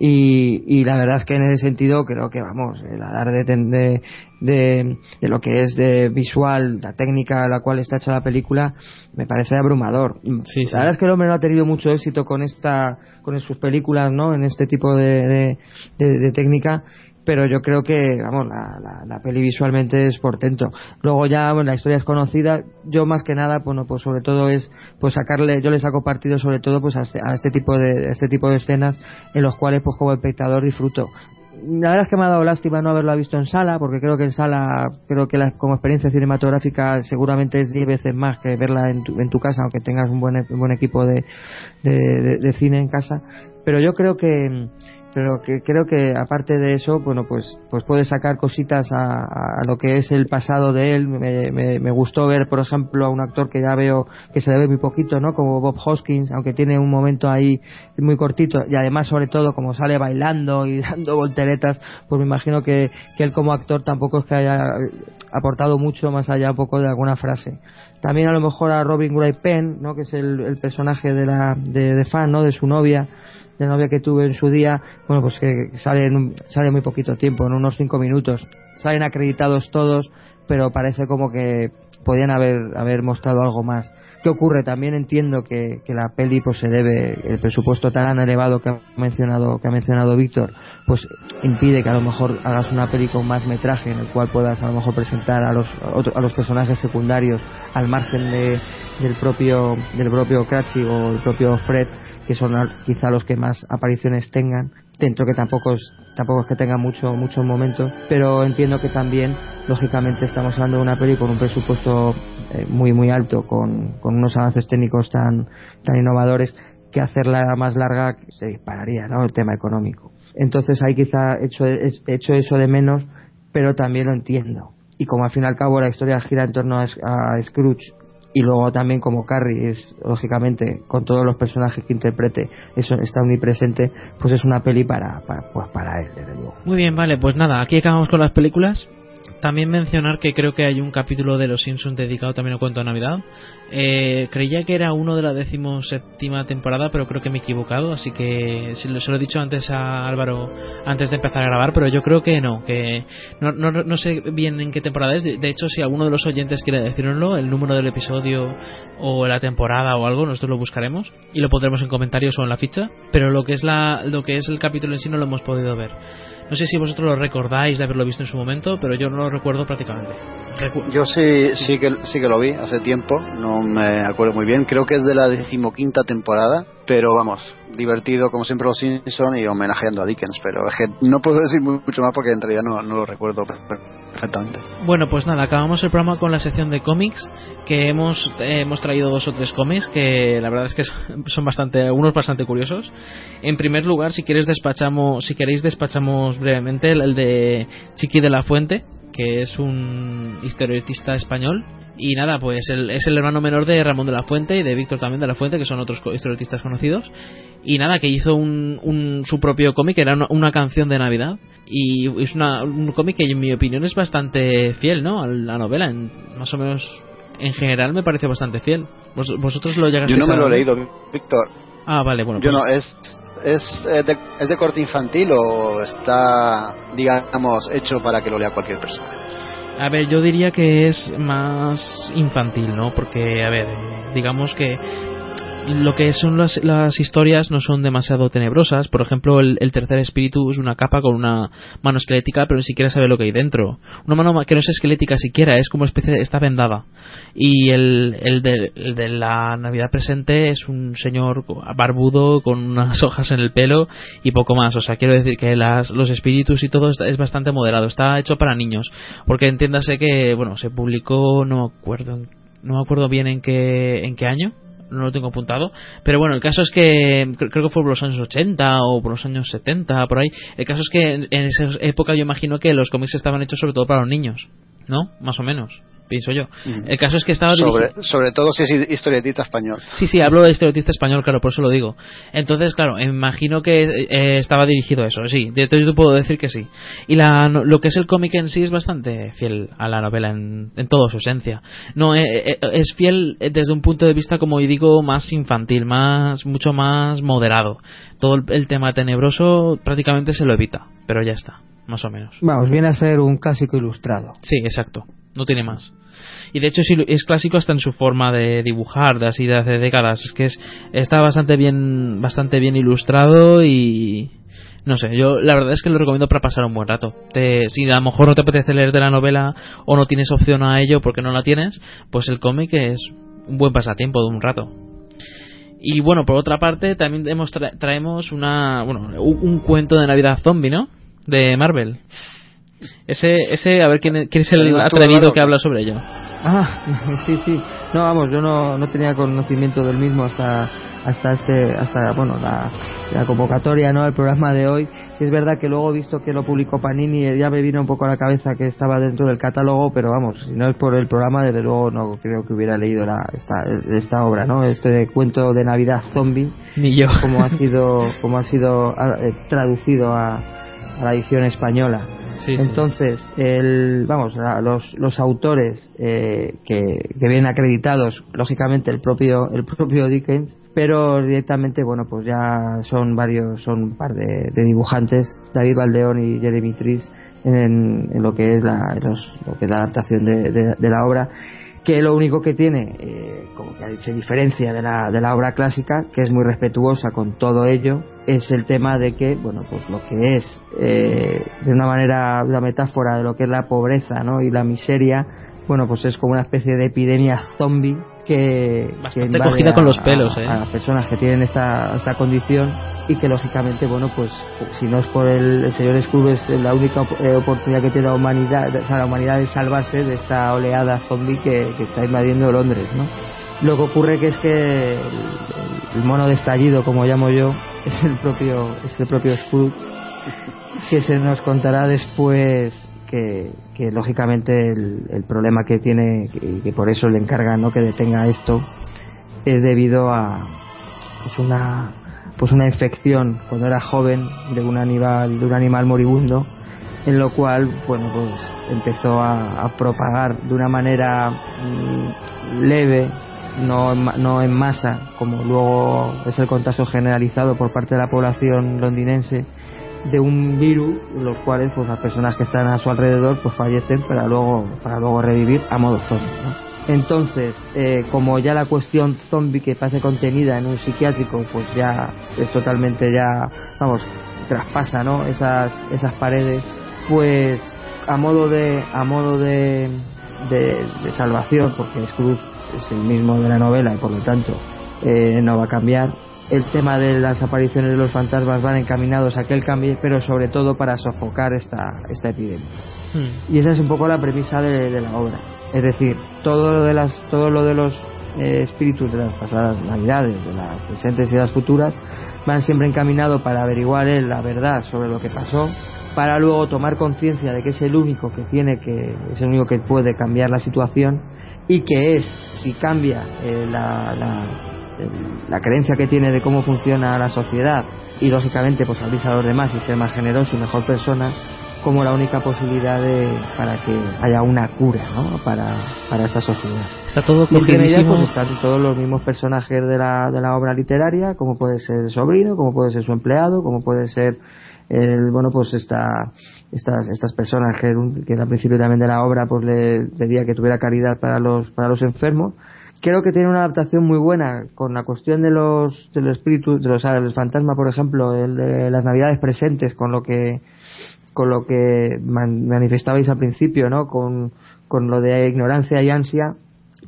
Y, y la verdad es que en ese sentido creo que vamos el alarde de, de, de, de lo que es de visual la técnica a la cual está hecha la película me parece abrumador. La verdad es que el hombre no ha tenido mucho éxito con esta con sus películas no en este tipo de- de técnica pero yo creo que vamos la, la, peli visualmente es portento luego ya bueno la historia es conocida. Yo más que nada bueno pues sobre todo es pues sacarle yo le saco partido sobre todo pues a este, a este tipo de a este tipo de escenas en los cuales pues como espectador disfruto. La verdad es que me ha dado lástima no haberla visto en sala porque creo que en sala creo que la- como experiencia cinematográfica seguramente es 10 veces más que verla en tu, en tu casa aunque tengas un buen, un buen equipo de- de cine en casa. Pero yo creo que pero que creo que aparte de eso bueno pues pues puede sacar cositas a, a lo que es el pasado de él. Me, me, gustó ver por ejemplo a un actor que ya veo que se le ve muy poquito no como Bob Hoskins aunque tiene un momento ahí muy cortito. Y además sobre todo como sale bailando y dando volteretas pues me imagino que, que él como actor tampoco es que haya aportado mucho más allá un poco de alguna frase. También a lo mejor a Robin Gray Penn no que es el, personaje de la de fan no de su novia de novia que tuve en su día, bueno, pues que sale, en un- sale muy poquito tiempo, en unos cinco minutos. Salen acreditados todos, pero parece como que podían haber, haber mostrado algo más. ¿Qué ocurre? También entiendo que, que la peli pues se debe, el presupuesto tan elevado que ha mencionado, que ha mencionado Víctor, pues impide que a lo mejor hagas una peli con más metraje en el cual puedas a lo mejor presentar a los, a los personajes secundarios al margen de, del propio, del propio Cratchit o el propio Fred, que son quizá los que más apariciones tengan dentro que tampoco es tampoco es que tenga mucho muchos momentos pero entiendo que también lógicamente estamos hablando de una peli con un presupuesto eh, muy muy alto con, con unos avances técnicos tan tan innovadores que hacerla más larga se dispararía no el tema económico. Entonces ahí quizá he hecho, he hecho eso de menos pero también lo entiendo. Y como al fin y al cabo la historia gira en torno a Scrooge y luego también como Carrie es lógicamente con todos los personajes que interprete eso está omnipresente pues es una peli para, para pues para él desde luego Muy bien, vale, pues nada, aquí acabamos con las películas. También mencionar que creo que hay un capítulo de Los Simpsons dedicado también al cuento de Navidad. Eh, creía que era uno de la decimoséptima temporada, pero creo que me he equivocado, así que se lo, se lo he dicho antes a Álvaro antes de empezar a grabar, pero yo creo que no, que no, no, no sé bien en qué temporada es. De hecho, si alguno de los oyentes quiere decírnoslo, el número del episodio o la temporada o algo, nosotros lo buscaremos y lo pondremos en comentarios o en la ficha. Pero lo que es la, lo que es el capítulo en sí no lo hemos podido ver. No sé si vosotros lo recordáis de haberlo visto en su momento, pero yo no lo recuerdo prácticamente. Recu- Yo sí, sí que, sí que lo vi hace tiempo, no me acuerdo muy bien, creo que es de la decimoquinta temporada, pero vamos, divertido como siempre los Simpson y homenajeando a Dickens, pero es que no puedo decir mu- mucho más porque en realidad no, no lo recuerdo Bueno, pues nada, acabamos el programa con la sección de cómics, que hemos, eh, hemos traído dos o tres cómics que la verdad es que son- bastante, algunos bastante curiosos. En primer lugar, si quieres despachamos, si queréis despachamos brevemente el, el de Chiqui de la Fuente, que es un historietista español. Y nada, pues el- es el hermano menor de Ramón de la Fuente y de Víctor también de la Fuente, que son otros historietistas conocidos. Y nada, que hizo un, un- su propio cómic, que era una, una canción de Navidad. Y es una, un cómic que en mi opinión es bastante fiel, ¿no? A la novela, en- más o menos en general me parece bastante fiel. ¿Vos- ¿Vosotros lo llegasteis Yo no me lo he leído, Víctor. Ah, vale, bueno. Yo pues- no, es, es, de, ¿es de corte infantil o está, digamos, hecho para que lo lea cualquier persona? A ver, yo diría que es más infantil, ¿no? Porque, a ver, digamos que lo que son las, las historias no son demasiado tenebrosas. Por ejemplo, el, tercer espíritu es una capa con una mano esquelética, pero ni siquiera sabe lo que hay dentro. Una mano que no es esquelética siquiera, es como especie está vendada. Y el, el, de, el de la Navidad presente es un señor barbudo con unas hojas en el pelo y poco más. O sea, quiero decir que las, los espíritus y todo es bastante moderado. Está hecho para niños. Porque entiéndase que, bueno, se publicó, no me acuerdo, no me acuerdo bien en qué, en qué año no lo tengo apuntado. Pero bueno, el caso es que creo que fue por los años 80 o por los años 70, por ahí. El caso es que en esa época yo imagino que los cómics estaban hechos sobre todo para los niños, ¿no? Más o menos pienso yo. El caso es que estaba sobre, sobre todo si es historietista español. Sí, sí, hablo de historietista español, claro, por eso lo digo. Entonces, claro, imagino que eh, estaba dirigido a eso, sí, de todo yo puedo decir que sí. Y la, lo que es el cómic en sí es bastante fiel a la novela en, en toda su esencia. No, eh, eh, es fiel desde un punto de vista, como digo, más infantil, más mucho más moderado. Todo el, el tema tenebroso prácticamente se lo evita, pero ya está más o menos. Vamos, viene a ser un clásico ilustrado. Sí, exacto no tiene más. Y de hecho es clásico hasta en su forma de dibujar, de así de hace décadas. Es que es, está bastante bien, bastante bien ilustrado y no sé, yo la verdad es que lo recomiendo para pasar un buen rato. Te, si a lo mejor no te apetece leer de la novela o no tienes opción a ello porque no la tienes, pues el cómic es un buen pasatiempo de un rato. Y bueno, por otra parte, también traemos una, bueno, un cuento de Navidad zombie, ¿no? De Marvel. Ese, ese a ver quién, quién es el atrevido que habla sobre ello. Ah, sí, sí. No, vamos, yo no, no tenía conocimiento del mismo hasta hasta este hasta bueno la, la convocatoria no el programa de hoy. Es verdad que luego he visto que lo publicó Panini y ya me vino un poco a la cabeza que estaba dentro del catálogo pero vamos si no es por el programa desde luego no creo que hubiera leído la, esta, esta obra no este cuento de Navidad zombie ni yo. como ha sido como ha sido eh, traducido a, a la edición española entonces, el, vamos, los, los autores eh, que, que vienen acreditados, lógicamente el propio, el propio Dickens, pero directamente, bueno, pues ya son varios, son un par de, dibujantes, David Valdeón y Jeremy Tris, en, en, lo que es la, lo que es la adaptación de, de, la obra que lo único que tiene, eh, como que se diferencia de la, de la obra clásica, que es muy respetuosa con todo ello, es el tema de que, bueno, pues lo que es, eh, de una manera, una metáfora de lo que es la pobreza, ¿no? Y la miseria, bueno, pues es como una especie de epidemia zombie que, Bastante cogida con los pelos, ¿eh? a, personas que tienen esta, esta condición y que lógicamente, bueno, pues si no es por el, señor Scrooge es la única eh, oportunidad que tiene la humanidad, o sea, la humanidad de salvarse de esta oleada zombie que, que está invadiendo Londres, ¿no? Lo que ocurre que es que el, mono de estallido, como llamo yo, es el propio, es el propio Scrooge, que se nos contará después que, que lógicamente el, problema que tiene, y que, por eso le encargan ¿no? que detenga esto, es debido a pues una pues una infección cuando era joven de un animal de un animal moribundo en lo cual bueno pues empezó a, propagar de una manera mm, leve no, no en masa, como luego es el contagio generalizado por parte de la población londinense de un virus, los cuales pues las personas que están a su alrededor pues fallecen para luego para luego revivir a modo zombie. Entonces, eh, como ya la cuestión zombie que parece contenida en un psiquiátrico, pues ya es totalmente ya, vamos, traspasa, ¿no? Esas esas paredes, pues a modo de a modo de, de, de salvación, porque Scrooge es el mismo de la novela y por lo tanto eh, no va a cambiar. El tema de las apariciones de los fantasmas van encaminados a que él cambie, pero sobre todo para sofocar esta, esta epidemia. Hmm. Y esa es un poco la premisa de, la obra. Es decir, todo lo de, las, todo lo de los eh, espíritus de las pasadas navidades, de las presentes y las futuras, van siempre encaminados para averiguar él la verdad sobre lo que pasó, para luego tomar conciencia de que es el único que tiene que, es el único que puede cambiar la situación y que es, si cambia eh, la, la, creencia que tiene de cómo funciona la sociedad y lógicamente pues a los demás y ser más generoso y mejor persona, como la única posibilidad de, para que haya una cura ¿no? para, para esta sociedad. Está todo y pues están todos los mismos personajes de la, de la obra literaria, como puede ser el sobrino, como puede ser su empleado, como puede ser el, bueno, pues esta, estas, estas personas que, que al principio también de la obra pues le pedía que tuviera caridad para los, para los enfermos. Creo que tiene una adaptación muy buena con la cuestión de los, de los espíritus, de los, del fantasma, por ejemplo, el de las navidades presentes, con lo que, con lo que manifestabais al principio, ¿no? Con, con lo de ignorancia y ansia.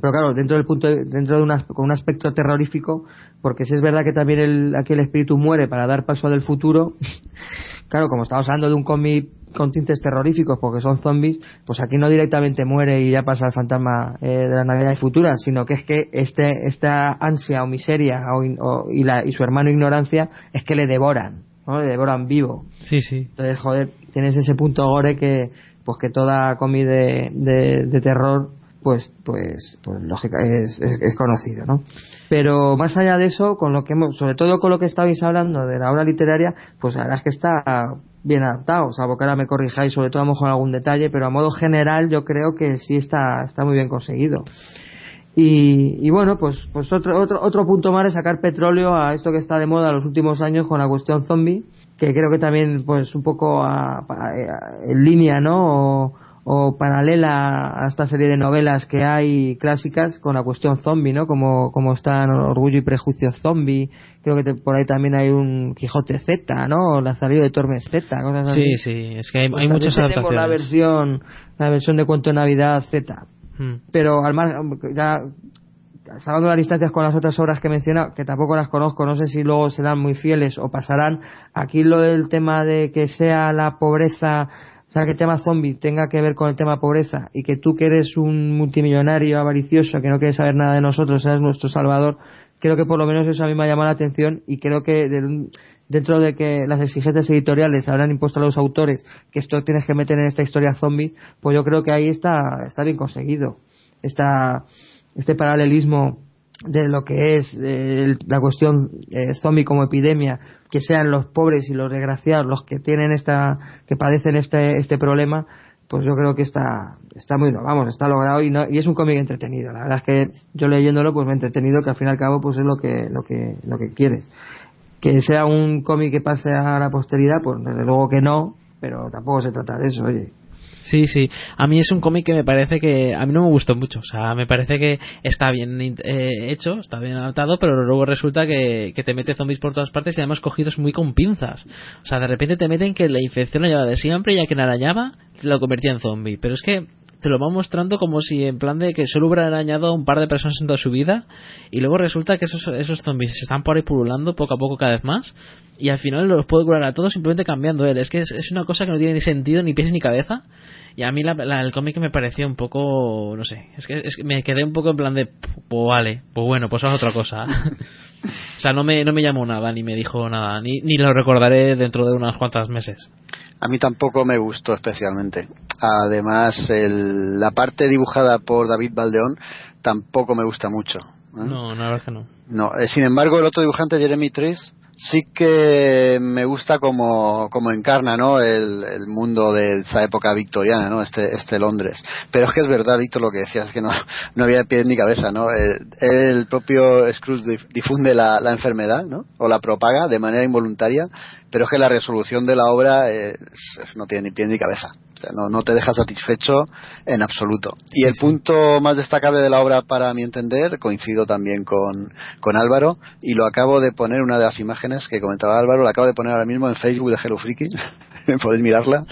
Pero claro, dentro del punto, dentro de una, con un aspecto terrorífico, porque si es verdad que también el, aquí el espíritu muere para dar paso al futuro, claro, como estamos hablando de un cómic con tintes terroríficos porque son zombies, pues aquí no directamente muere y ya pasa el fantasma eh, de la Navidad futura, sino que es que este, esta ansia o miseria o, in- o- y, la, y su hermano ignorancia es que le devoran, ¿no? Le devoran vivo. Sí, sí. Entonces, joder, tienes ese punto gore que, pues que toda cómic de, terror, pues, pues, pues lógica, es, es, conocido, ¿no? Pero más allá de eso, con lo que hemos, sobre todo con lo que estabais hablando de la obra literaria, pues la verdad es que está bien adaptado, salvo que ahora me corrijáis sobre todo a lo mejor algún detalle, pero a modo general yo creo que sí está, está muy bien conseguido. Y, y bueno, pues, pues otro, otro, otro punto más es sacar petróleo a esto que está de moda los últimos años con la cuestión zombie, que creo que también pues un poco a- a- en línea, ¿no? O, o paralela a esta serie de novelas que hay clásicas con la cuestión zombie, ¿no? Como, como están Orgullo y Prejuicio zombie, creo que te- por ahí también hay un Quijote Z, ¿no? O La salida de Tormes Z, cosas así. Sí, sí, es que hay, Pues hay muchas tenemos la adaptaciones. versión, la versión de cuento de Navidad Z Hmm. pero al mar, ya salvando las distancias con las otras obras que he que tampoco las conozco, no sé si luego serán muy fieles o pasarán. Aquí lo del tema de que sea la pobreza, o sea, que el tema zombie tenga que ver con el tema pobreza y que tú que eres un multimillonario avaricioso que no quieres saber nada de nosotros, seas nuestro salvador, creo que por lo menos eso a mí me ha llamado la atención y creo que del- dentro de que las exigencias editoriales habrán impuesto a los autores que esto tienes que meter en esta historia zombie, pues yo creo que ahí está, está bien conseguido. Esta, este paralelismo de lo que es eh, la cuestión eh, zombie como epidemia, que sean los pobres y los desgraciados los que tienen esta, que padecen este, este problema, pues yo creo que está, está muy, vamos, está logrado y, no, y es un cómic entretenido. La verdad es que yo leyéndolo, pues me he entretenido, que al fin y al cabo, pues es lo que, lo que, lo que quieres. Que sea un cómic que pase a la posteridad, pues desde luego que no, pero tampoco se trata de eso, oye. Sí, sí. A mí es un cómic que me parece que a mí no me gustó mucho. O sea, me parece que está bien eh, hecho, está bien adaptado, pero luego resulta que, que te mete zombies por todas partes y además cogidos muy con pinzas. O sea, de repente te meten que la infección la llevaba de siempre y a quien arañaba lo convertía en zombie. Pero es que te lo va mostrando como si en plan de que solo hubiera arañado un par de personas en toda su vida y luego resulta que esos, esos zombies están por ahí pululando poco a poco cada vez más y al final los puede curar a todos simplemente cambiando él. Es que es, es una cosa que no tiene ni sentido, ni pies ni cabeza y a mí la, la- el cómic me pareció un poco, no sé, es que, es que me quedé un poco en plan de, pues vale, pues bueno, pues haz otra cosa. o sea, no me, no me llamó nada, ni me dijo nada, ni, ni lo recordaré dentro de unas cuantas meses. A mí tampoco me gustó especialmente. Además, el- la parte dibujada por David Baldeón tampoco me gusta mucho. ¿eh? No, no, la verdad que no. No, eh, sin embargo, el otro dibujante, Jeremy Tris, sí que me gusta como, como encarna ¿no? el, el mundo de esa época victoriana, ¿no? este, este Londres. Pero es que es verdad, Víctor, lo que decías, es que no, no había pie ni cabeza. ¿no? Eh, El, propio Scrooge dif- difunde la, la enfermedad ¿no? o la propaga de manera involuntaria, pero es que la resolución de la obra es- es- no tiene ni pie ni cabeza. Sea, no, no te deja satisfecho en absoluto. Y el punto más destacable de la obra, para mi entender, coincido también con, con Álvaro, y lo acabo de poner, una de las imágenes que comentaba Álvaro, la acabo de poner ahora mismo en Facebook de Hello Freaky, podéis mirarla.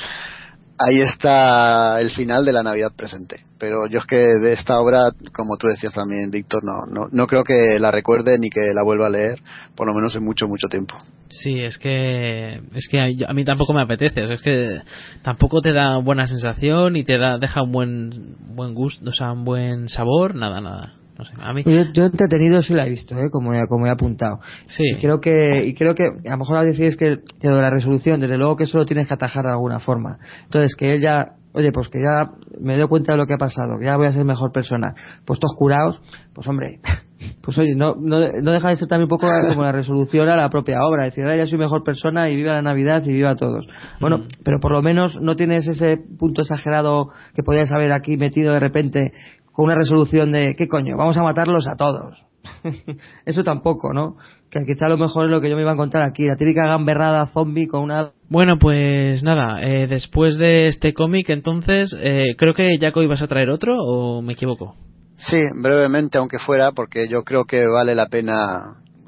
Ahí está el final de la Navidad presente. Pero yo es que de esta obra, como tú decías también, Víctor, no, no, no creo que la recuerde ni que la vuelva a leer, por lo menos en mucho, mucho tiempo. Sí, es que es que a, mí tampoco me apetece, es que tampoco te da buena sensación y te da deja un buen buen gusto, o sea, un buen sabor, nada, nada. No sé, a mí Yo, yo entretenido sí la he visto, ¿eh? como, he- como he apuntado. Sí. Y creo que, y creo que a lo mejor decís que, que lo de la resolución, desde luego que eso lo tienes que atajar de alguna forma. Entonces, que ella, oye, pues que ya me doy cuenta de lo que ha pasado, que ya voy a ser mejor persona. Pues todos curados, pues hombre, pues oye, no, no, no deja de ser también un poco como la resolución a la propia obra, decir, ahora ya soy mejor persona y viva la Navidad y viva todos. Bueno, pero por lo menos no tienes ese punto exagerado que podías haber aquí metido de repente con una resolución de, ¿qué coño? Vamos a matarlos a todos. Eso tampoco, ¿no? Que quizá a lo mejor es lo que yo me iba a encontrar aquí, la típica gamberrada zombie con una... Bueno, pues nada, eh, después de este cómic, entonces, eh, creo que Jaco ibas a traer otro o me equivoco. Sí, brevemente, aunque fuera, porque yo creo que vale la pena,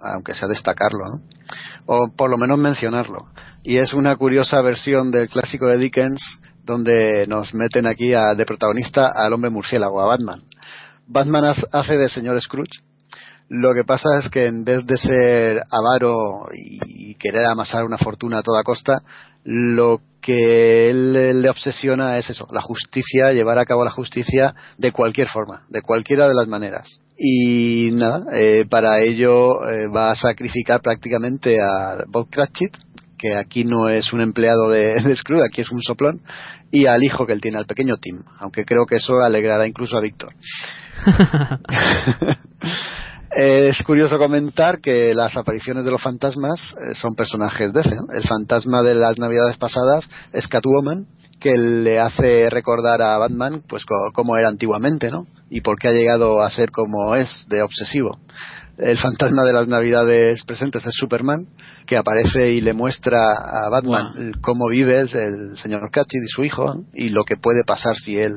aunque sea destacarlo, ¿no? o por lo menos mencionarlo. Y es una curiosa versión del clásico de Dickens, donde nos meten aquí a- de protagonista al hombre murciélago, a Batman. Batman hace de señor Scrooge, Lo que pasa es que en vez de ser avaro y querer amasar una fortuna a toda costa, lo que él le obsesiona es eso, la justicia, llevar a cabo la justicia de cualquier forma, de cualquiera de las maneras. Y nada, eh, para ello eh, va a sacrificar prácticamente a Bob Cratchit, que aquí no es un empleado de, de Scrooge, aquí es un soplón, y al hijo que él tiene, al pequeño Tim, aunque creo que eso alegrará incluso a Víctor. Es curioso comentar que las apariciones de los fantasmas eh, son personajes de ese. ¿no? El fantasma de las navidades pasadas es Catwoman, que le hace recordar a Batman pues cómo era antiguamente, ¿no? Y por qué ha llegado a ser como es, de obsesivo. El fantasma de las navidades presentes es Superman, que aparece y le muestra a Batman cómo vive el, el señor Cratchit y su hijo y lo que puede pasar si él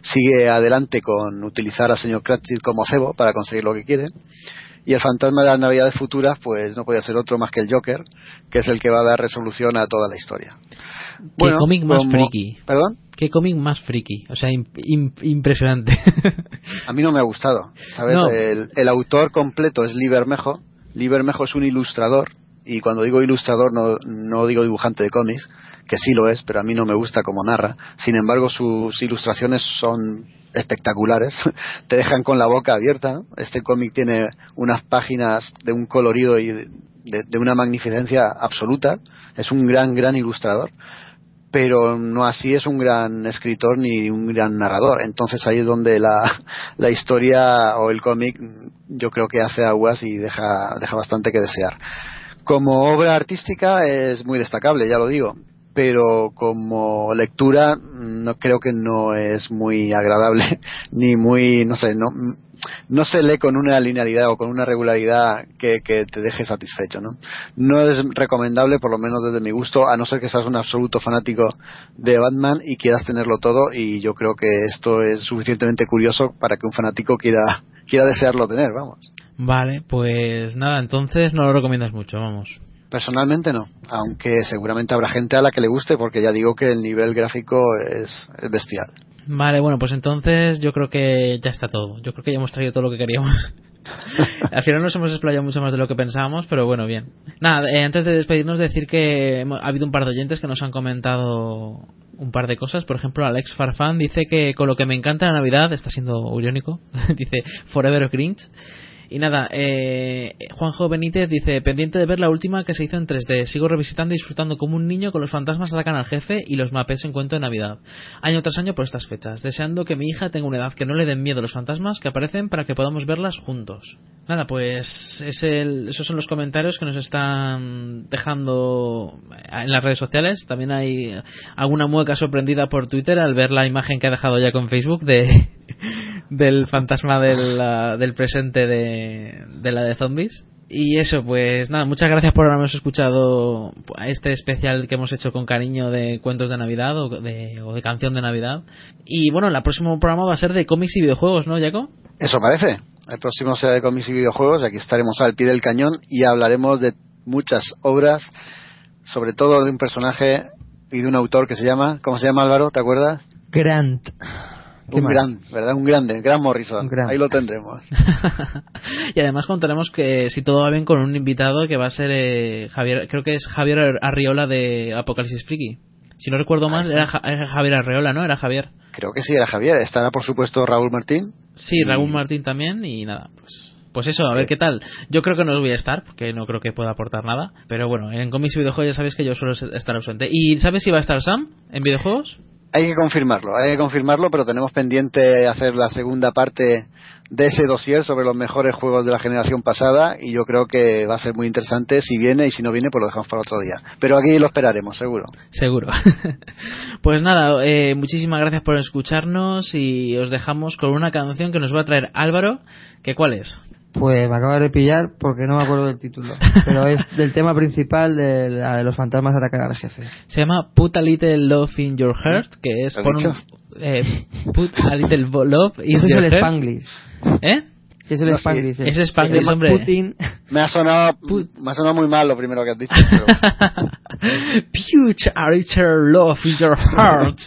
sigue adelante con utilizar al señor Cratchit como cebo para conseguir lo que quiere. Y el fantasma de las navidades futuras, pues no podía ser otro más que el Joker, que es el que va a dar resolución a toda la historia. ¿Qué cómic más como- friki? ¿Perdón? ¿Qué cómic más friki? O sea, im- im- impresionante. A mí no me ha gustado, ¿sabes? No. El, el autor completo es Lee Bermejo. Lee Bermejo es un ilustrador, y cuando digo ilustrador no, digo dibujante de cómics, que sí lo es, pero a mí no me gusta como narra. Sin embargo, sus ilustraciones son espectaculares, te dejan con la boca abierta. Este cómic tiene unas páginas de un colorido y de, de una magnificencia absoluta. Es un gran, gran ilustrador pero no así es un gran escritor ni un gran narrador. Entonces ahí es donde la, la historia o el cómic yo creo que hace aguas y deja, deja bastante que desear. Como obra artística es muy destacable, ya lo digo, pero como lectura mm, no creo que no es muy agradable ni muy, no sé, no, no se lee con una linealidad o con una regularidad que, que te deje satisfecho, ¿no? No es recomendable, por lo menos desde mi gusto, a no ser que seas un absoluto fanático de Batman y quieras tenerlo todo, y yo creo que esto es suficientemente curioso para que un fanático quiera, quiera desearlo tener, vamos. Vale, pues nada, entonces no lo recomiendas mucho, vamos. Personalmente no, aunque seguramente habrá gente a la que le guste, porque ya digo que el nivel gráfico es, es bestial. Vale, bueno, pues entonces yo creo que ya está todo. Yo creo que ya hemos traído todo lo que queríamos. Al final nos hemos explayado mucho más de lo que pensábamos, pero bueno, bien. Nada, eh, antes de despedirnos, decir que ha habido un par de oyentes que nos han comentado un par de cosas. Por ejemplo, Alex Farfán dice que con lo que me encanta la Navidad, está siendo irónico, dice Forever Grinch. Y nada, eh, Juanjo Benítez dice, pendiente de ver la última que se hizo en 3D. Sigo revisitando y disfrutando como un niño con los fantasmas atacan al jefe y los mapes en cuento de Navidad. Año tras año por estas fechas. Deseando que mi hija tenga una edad que no le den miedo los fantasmas que aparecen para que podamos verlas juntos. Nada, pues es el- esos son los comentarios que nos están dejando en las redes sociales. También hay alguna mueca sorprendida por Twitter al ver la imagen que ha dejado ya con Facebook de del fantasma del, ah, del presente de, de la de zombies. Y eso, pues nada, muchas gracias por habernos escuchado a este especial que hemos hecho con cariño de cuentos de Navidad o de, o de canción de Navidad. Y bueno, el próximo programa va a ser de cómics y videojuegos, ¿no, Jaco? Eso parece. El próximo será de cómics y videojuegos. Aquí estaremos al pie del cañón y hablaremos de muchas obras, sobre todo de un personaje y de un autor que se llama, ¿cómo se llama Álvaro? ¿Te acuerdas? Grant. ¿Qué Un más? gran, ¿verdad? Un grande, gran Morrison. Grant. Ahí lo tendremos. Y además contaremos que si todo va bien con un invitado que va a ser eh, Javier, creo que es Javier Arriola de Apocalipsis Friki. Si no recuerdo mal, era, Ja- era Javier Arriola, ¿no? Era Javier. Creo que sí, era Javier. Estará, por supuesto, Raúl Martín. Sí, Raúl Martín también y nada, pues pues eso, a ver qué tal. Yo creo que no voy a estar, porque no creo que pueda aportar nada. Pero bueno, en cómics y videojuegos ya sabéis que yo suelo estar ausente. ¿Y sabes si va a estar Sam en videojuegos? Hay que confirmarlo, hay que confirmarlo, pero tenemos pendiente hacer la segunda parte de ese dossier sobre los mejores juegos de la generación pasada y yo creo que va a ser muy interesante si viene y si no viene pues lo dejamos para otro día. Pero aquí lo esperaremos, seguro. Seguro. pues nada, eh, muchísimas gracias por escucharnos y os dejamos con una canción que nos va a traer Álvaro. ¿Que cuál es? Pues me acabo de pillar porque no me acuerdo del título. Pero es del tema principal de, la de los fantasmas atacar al jefe. Se llama Put a Little Love in Your Heart, que es ¿Lo has pon dicho? un- eh, Put a Little Love in Eso es el Heart. Spanglish. ¿Eh? Sí, es el No, sí. Spanglish. eh. Es Spanglish, Se llama hombre. Putin. Me ha sonado, me ha sonado muy mal lo primero que has dicho. pero- Put a Little Love in Your Heart.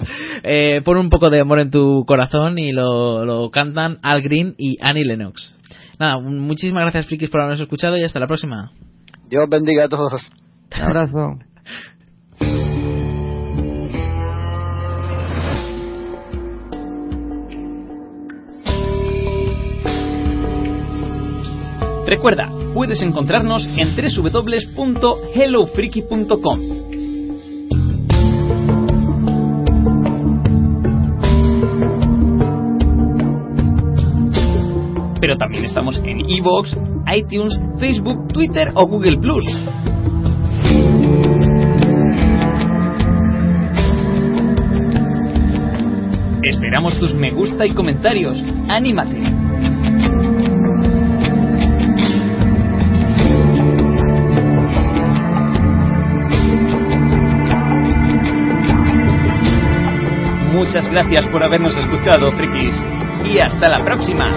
Eh, pon un poco de amor en tu corazón y lo, lo cantan Al Green y Annie Lennox. Nada, muchísimas gracias, frikis, por habernos escuchado y hasta la próxima. Dios bendiga a todos. Un abrazo. Recuerda, puedes encontrarnos en www.hellofreaky.com. Pero también estamos en iVoox, iTunes, Facebook, Twitter o Google Plus. Esperamos tus me gusta y comentarios. ¡Anímate! Muchas gracias por habernos escuchado, frikis. Y hasta la próxima.